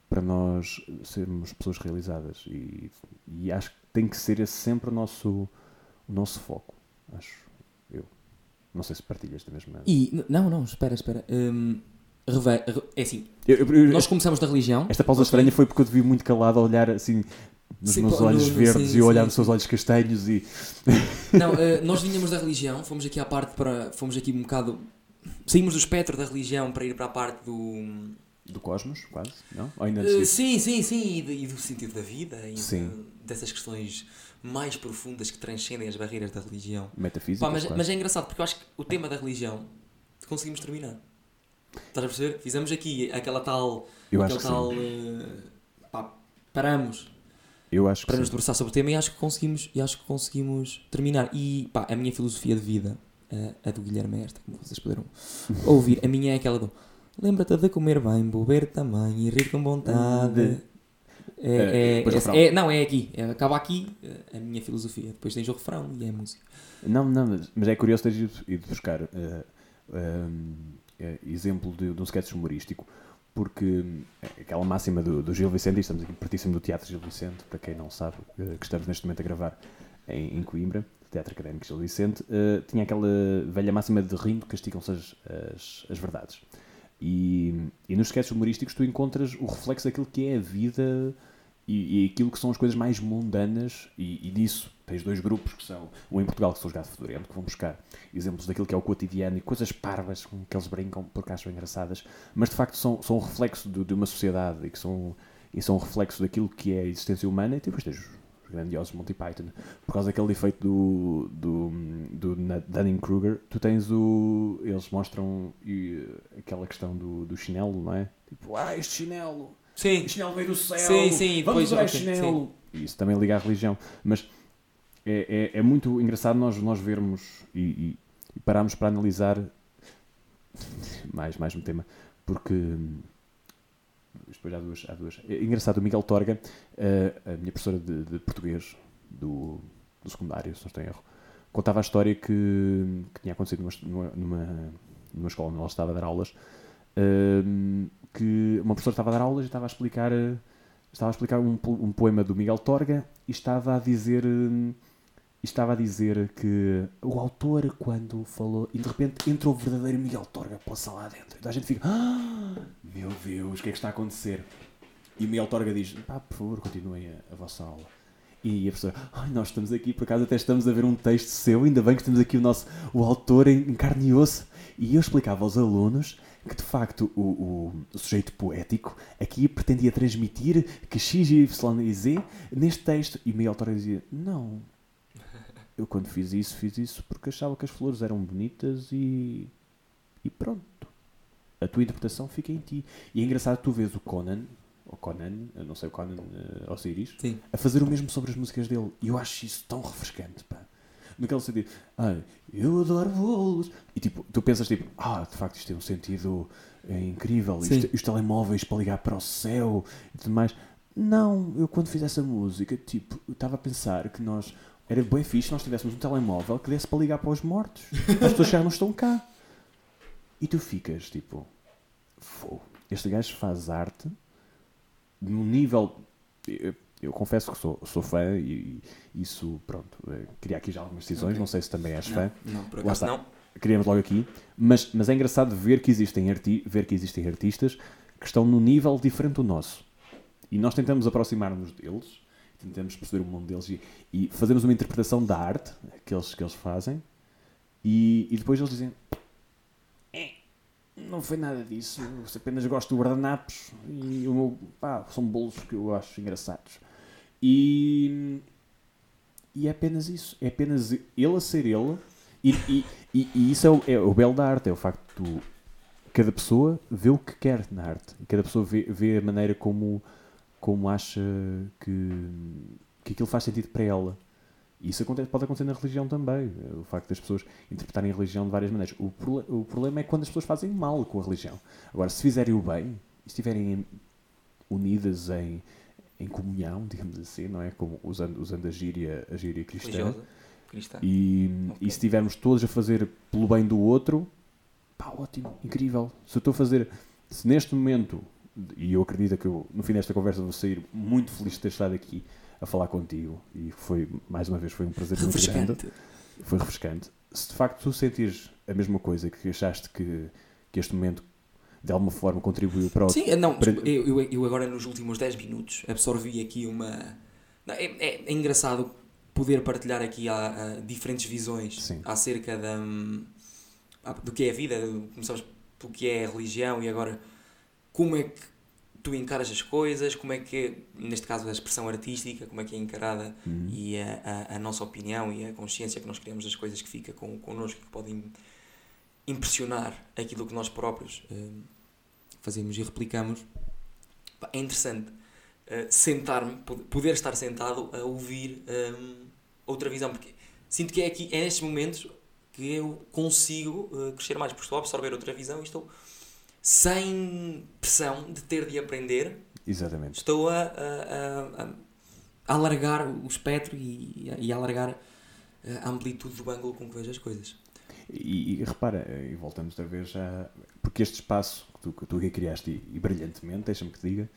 para nós sermos pessoas realizadas e, e acho que tem que ser esse sempre o nosso o nosso foco acho eu não sei se partilhas da mesma E. Não, não, espera, espera. Hum, reve- re- é assim, Eu- eu- eu- nós começamos da religião. esta pausa estranha foi porque eu te vi muito calado a olhar assim nos Sim, meus pá, olhos no- verdes sim, e eu olhar nos seus olhos castanhos e Não, eh, nós vinhamos da religião, fomos aqui à parte para. Fomos aqui um bocado. Saímos do espectro da religião para ir para a parte do. do cosmos quase não ou ainda disso? sim, sim, sim, e, de- e do sentido da vida e de- dessas questões mais profundas que transcendem as barreiras da religião. metafísica Pá, mas, mas é engraçado porque eu acho que o tema da religião conseguimos terminar. Estás a perceber? Fizemos aqui aquela tal. eu que tal. eh, pá, paramos eu acho que para nos sim. debruçar sobre o tema e acho que conseguimos, e acho que conseguimos terminar. E pá, a minha filosofia de vida, eh, a do Guilherme é esta, como vocês puderam ouvir. A minha é aquela do lembra-te de comer bem, beber também e rir com vontade. É, é, refrão. é- não, é aqui. É, acaba aqui eh, a minha filosofia. Depois tens o refrão e é a música. Não, não, mas, mas é curioso teres ido, ido buscar eh, um, eh, exemplo de, de um sketch humorístico, porque aquela máxima do, do Gil Vicente, e estamos aqui pertíssimo do Teatro Gil Vicente, para quem não sabe, que estamos neste momento a gravar em, em Coimbra, Teatro Académico Gil Vicente, uh, tinha aquela velha máxima de rindo castigam-se as, as, as, verdades. E, e nos sketches humorísticos tu encontras o reflexo daquilo que é a vida e, e aquilo que são as coisas mais mundanas, e, e, disso tens dois grupos que são, um em Portugal que são os Gato Fedorento, que vão buscar exemplos daquilo que é o cotidiano e coisas parvas com que eles brincam porque acham engraçadas, mas de facto são, são um reflexo de, de uma sociedade e que são, e são um reflexo daquilo que é a existência humana, e depois tens grandiosos Monty Python, por causa daquele efeito do, do, do Dunning-Kruger, tu tens o. Eles mostram e, aquela questão do, do chinelo, não é? Tipo, ah, este chinelo Sim. O chinelo veio do céu. Sim, sim. Vamos usar okay, chinelo. Sim. Isso também liga à religião. Mas é, é, é muito engraçado nós, nós vermos e, e, e pararmos para analisar mais, mais um tema. Porque depois há duas, há duas. É engraçado, o Miguel Torga, a, a minha professora de, de português do, do, secundário, se não estou em erro, contava a história que, que tinha acontecido numa, numa, numa escola onde ela estava a dar aulas que uma professora estava a dar aulas e estava a explicar, estava a explicar um, um poema do Miguel Torga e estava a dizer estava a dizer que o autor, quando falou, e de repente entrou o verdadeiro Miguel Torga pela sala dentro. Então a gente fica, ah, meu Deus, o que é que está a acontecer? E o Miguel Torga diz, pá, por favor, continuem a, a vossa aula. E a professora, ai, nós estamos aqui, por acaso até estamos a ver um texto seu, ainda bem que temos aqui o nosso, o autor em, em carne e osso. E eu explicava aos alunos que de facto o, o, o, sujeito poético aqui pretendia transmitir que X, Y e Z neste texto. E Miguel Torres dizia: Não, eu quando fiz isso, fiz isso porque achava que as flores eram bonitas e. e pronto. A tua interpretação fica em ti. E é engraçado tu vês o Conan, ou Conan, eu não sei o Conan uh, Osiris, Sim. a fazer o mesmo sobre as músicas dele. E eu acho isso tão refrescante, pá naquele sentido, ah, eu adoro bolos. E tipo, tu pensas tipo, ah, de facto isto tem um sentido é incrível, isto, os telemóveis para ligar para o céu e tudo mais. Não, eu quando fiz essa música, tipo, estava a pensar que nós era bem fixe se nós tivéssemos um telemóvel que desse para ligar para os mortos. As pessoas já não estão cá. E tu ficas tipo, Fô, este gajo faz arte num nível eu confesso que sou, sou fã e, e isso, pronto, eh, queria aqui já algumas decisões, okay. não sei se também és não, fã. Não, por acaso não. Queríamos logo aqui, mas, mas é engraçado ver que, existem arti ver que existem artistas que estão num nível diferente do nosso. E nós tentamos aproximar-nos deles, tentamos perceber o mundo deles e, e fazemos uma interpretação da arte que eles, que eles fazem e, e depois eles dizem é, não foi nada disso, eu apenas gosto de guardanapos e o meu, pá, são bolos que eu acho engraçados. E, e é apenas isso. É apenas ele a ser ele. E, e, e, isso é o, é o, belo da arte, é o facto de cada pessoa vê o que quer na arte. Cada pessoa vê, vê a maneira como, como acha que, que aquilo faz sentido para ela. Isso acontece, pode acontecer na religião também. O facto das pessoas interpretarem a religião de várias maneiras. O, o problema é quando as pessoas fazem mal com a religião. Agora, se fizerem o bem, estiverem unidas em, em comunhão, digamos assim, não é? Como usando, usando a gíria, a gíria cristã. cristã. E, okay. e se estivermos todos a fazer pelo bem do outro, pá, ótimo, incrível. Se eu estou a fazer, se neste momento, e eu acredito que eu, no fim desta conversa vou sair muito feliz de ter estado aqui a falar contigo, e foi, mais uma vez, foi um prazer grande. Foi refrescante. Se de facto tu sentires a mesma coisa que achaste que, que este momento de alguma forma contribuiu para o. Sim, não, para... eu, eu agora nos últimos 10 minutos absorvi aqui uma. Não, é, é, é, engraçado poder partilhar aqui a, a diferentes visões Sim. acerca da, hum, do que é a vida, começamos pelo que é a religião e agora como é que tu encaras as coisas, como é que, neste caso, a expressão artística, como é que é encarada uhum. e a, a, a, nossa opinião e a consciência que nós criamos das coisas que fica com, connosco, que podem impressionar aquilo que nós próprios uh, fazemos e replicamos, é interessante uh, sentar-me, poder estar sentado a ouvir um, outra visão, porque sinto que é aqui, é nestes momentos que eu consigo uh, crescer mais, porque estou a absorver outra visão e estou sem pressão de ter de aprender. Exatamente. Estou a, a, a, a alargar o espectro e, e a alargar a amplitude do ângulo com que vejo as coisas. E, e, repara, e voltamos outra vez a. Porque este espaço que tu, que tu aqui criaste, e, e brilhantemente, deixa-me que diga,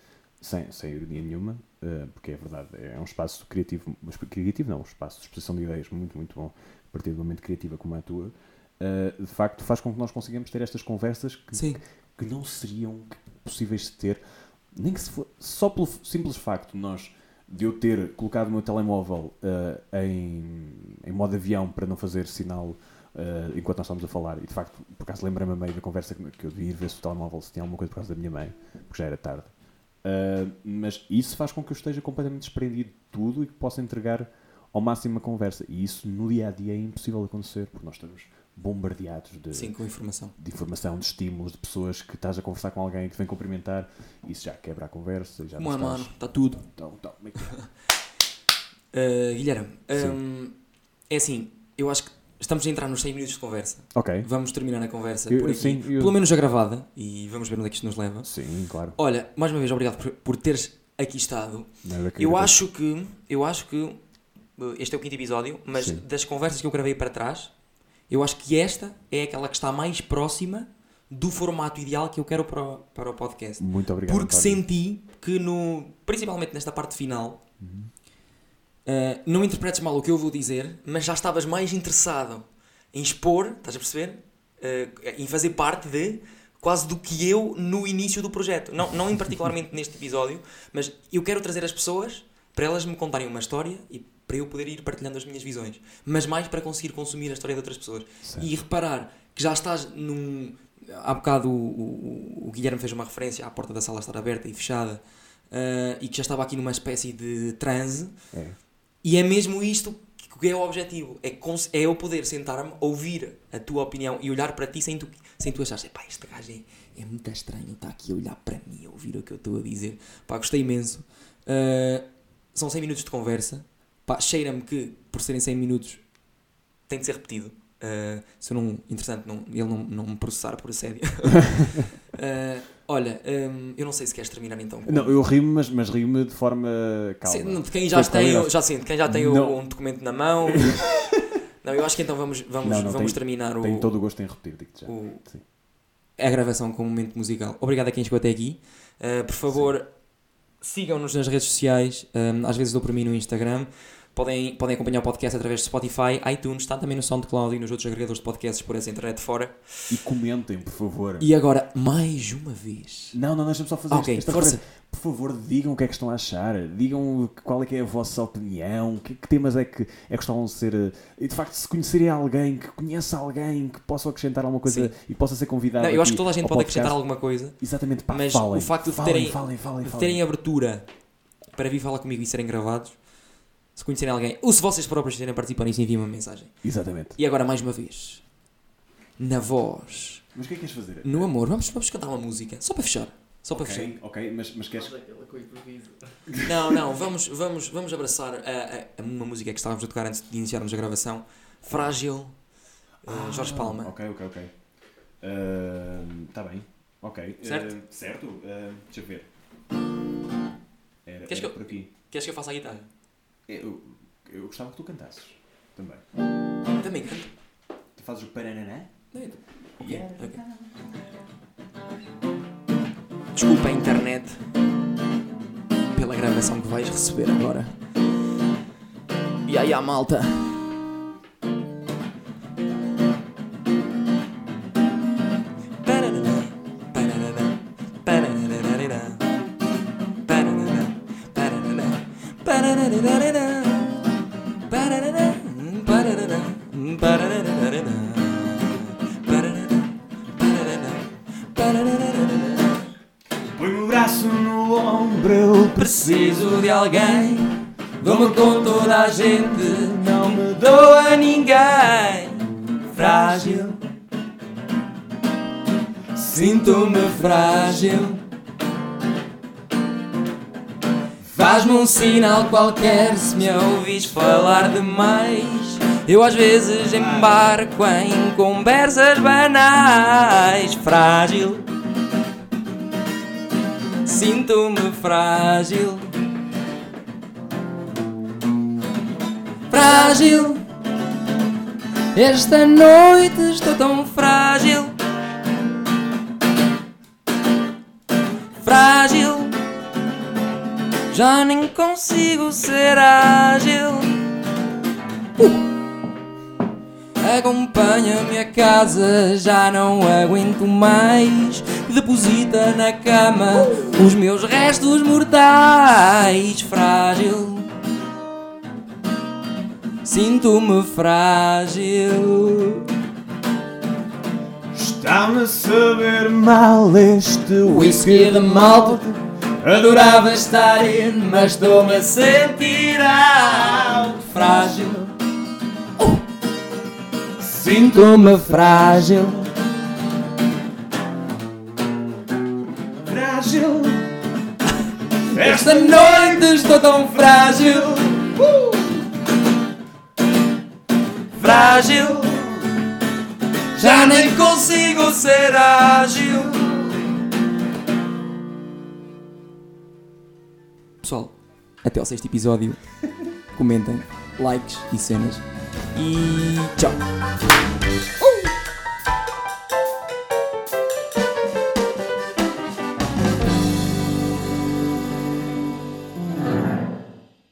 sem, sem ironia nenhuma, uh, porque é verdade, é um espaço criativo, mas criativo não, um espaço de expressão de ideias muito, muito bom, a partir de uma mente criativa como a tua, uh, de facto faz com que nós consigamos ter estas conversas que, Sim. Que não seriam possíveis de ter, nem que se for, só pelo simples facto nós de eu ter colocado o meu telemóvel uh, em, em modo avião para não fazer sinal Uh, enquanto nós estávamos a falar, e de facto, por acaso lembrei-me a meio da conversa que, eu devia ir ver se o telemóvel se tinha alguma coisa por causa da minha mãe, porque já era tarde. Uh, mas isso faz com que eu esteja completamente desprendido de tudo e que possa entregar ao máximo a conversa. E isso no dia a dia é impossível acontecer, porque nós estamos bombardeados de, Sim, com informação. de informação, de estímulos, de pessoas que estás a conversar com alguém que te vem cumprimentar, isso já quebra a conversa. Já mano? estás- Está tudo. Então, então, como é que é? Uh, Guilherme, um, é assim, eu acho que estamos a entrar nos 100 minutos de conversa. Ok. Vamos terminar a conversa Eu- por aqui, sim, eu- pelo menos a gravada, e vamos ver onde é que isto nos leva. Sim, claro. Olha, mais uma vez, obrigado por, por teres aqui estado. Não, eu, Eu acho que, eu acho que uh, este é o quinto episódio, mas Sim. das conversas que eu gravei para trás, eu acho que esta é aquela que está mais próxima do formato ideal que eu quero para o, para o podcast. Muito obrigado. Porque António. senti que no, principalmente nesta parte final, Uhum. uh, não interpretes mal o que eu vou dizer, mas já estavas mais interessado em expor, estás a perceber? Uh, em fazer parte de quase do que eu no início do projeto. Não, não em particularmente neste episódio, mas eu quero trazer as pessoas para elas me contarem uma história e para eu poder ir partilhando as minhas visões, mas mais para conseguir consumir a história de outras pessoas. Certo. E reparar que já estás num. Há bocado o, o, o Guilherme fez uma referência à porta da sala estar aberta e fechada uh, e que já estava aqui numa espécie de transe. É. E é mesmo isto que é o objetivo: é, é eu poder sentar-me, ouvir a tua opinião e olhar para ti sem tu, sem tu achares, pá, este gajo é, é muito estranho, está aqui a olhar para mim, a ouvir o que eu estou a dizer. Pá, gostei imenso. Uh, são 100 minutos de conversa. Pá, cheira-me que por serem 100 minutos tem de ser repetido. Uh, se eu não, interessante, não, ele não, não me processar por assédio. Uh, olha, um, eu não sei se queres terminar então. com- Não, eu rio-me, mas, mas rio-me de forma calma. De quem já Foi tem, já sim, de quem já tem o- um documento na mão. não, eu acho que então vamos, vamos, Não, não, vamos tem- terminar o, Tenho todo o gosto em repetir, digo-te já. o- a gravação com um momento musical. Obrigado a quem chegou até aqui. Uh, por favor, sigam-nos nas redes sociais. Um, às vezes dou por mim no Instagram. Podem, podem acompanhar o podcast através de Spotify, iTunes, está também no SoundCloud e nos outros agregadores de podcasts por essa internet fora. E comentem, por favor. E agora, mais uma vez. Não, não, deixa-me só fazer Ok, esta força. referência. Por favor, digam o que é que estão a achar. Digam qual é que é a vossa opinião. Que, que temas é que, é que estão a ser... eh, E de facto, se conhecerem alguém, que conheça alguém, que possa acrescentar alguma coisa Sim. e possa ser convidado Não, eu acho que toda a gente pode podcast. acrescentar alguma coisa. Exatamente, pá, Mas falem. o facto de falem, terem- Falem, falem, de falem. terem abertura para vir falar comigo e serem gravados, se conhecerem alguém, ou se vocês próprios quiserem participar nisso, enviem uma mensagem. Exatamente. E agora, mais uma vez, na voz, Mas o que é que queres fazer? no amor, vamos, vamos cantar uma música, só para fechar. Só para Ok, fechar. ok, mas, mas queres... Faz aquela com improviso. Não, não, vamos, vamos, vamos abraçar a, a- a uma música que estávamos a tocar antes de iniciarmos a gravação. Frágil, uh, Jorge Palma. Ah, Ok, ok, ok. Está bem. Ok. Certo? Ah, certo. Ah, deixa eu ver. Era, Queres era que por aqui. Queres que eu faça a guitarra? Eu, eu gostava que tu cantasses. Também. Também canto. Tu fazes o parananã? Ok, ok. Desculpa a internet pela gravação que vais receber agora. E aí, a malta. Alguém, dou-me com toda a gente, não me dou a ninguém. Frágil, sinto-me frágil. Faz-me um sinal qualquer se me ouvis falar demais. Eu às vezes embarco em conversas banais. Frágil. Sinto-me frágil. Frágil. Esta noite estou tão frágil. Frágil. Já nem consigo ser ágil. Acompanha-me a casa, já não aguento mais. Deposita na cama os meus restos mortais. Frágil, sinto-me frágil. Está-me a saber mal este Whisky de malta, adorava estar in, mas estou-me a sentir out. Frágil. Sinto-me frágil. Frágil. Esta noite estou tão frágil. Frágil. Já nem consigo ser ágil. Pessoal, até ao sexto episódio. Comentem, likes e cenas. E tchau.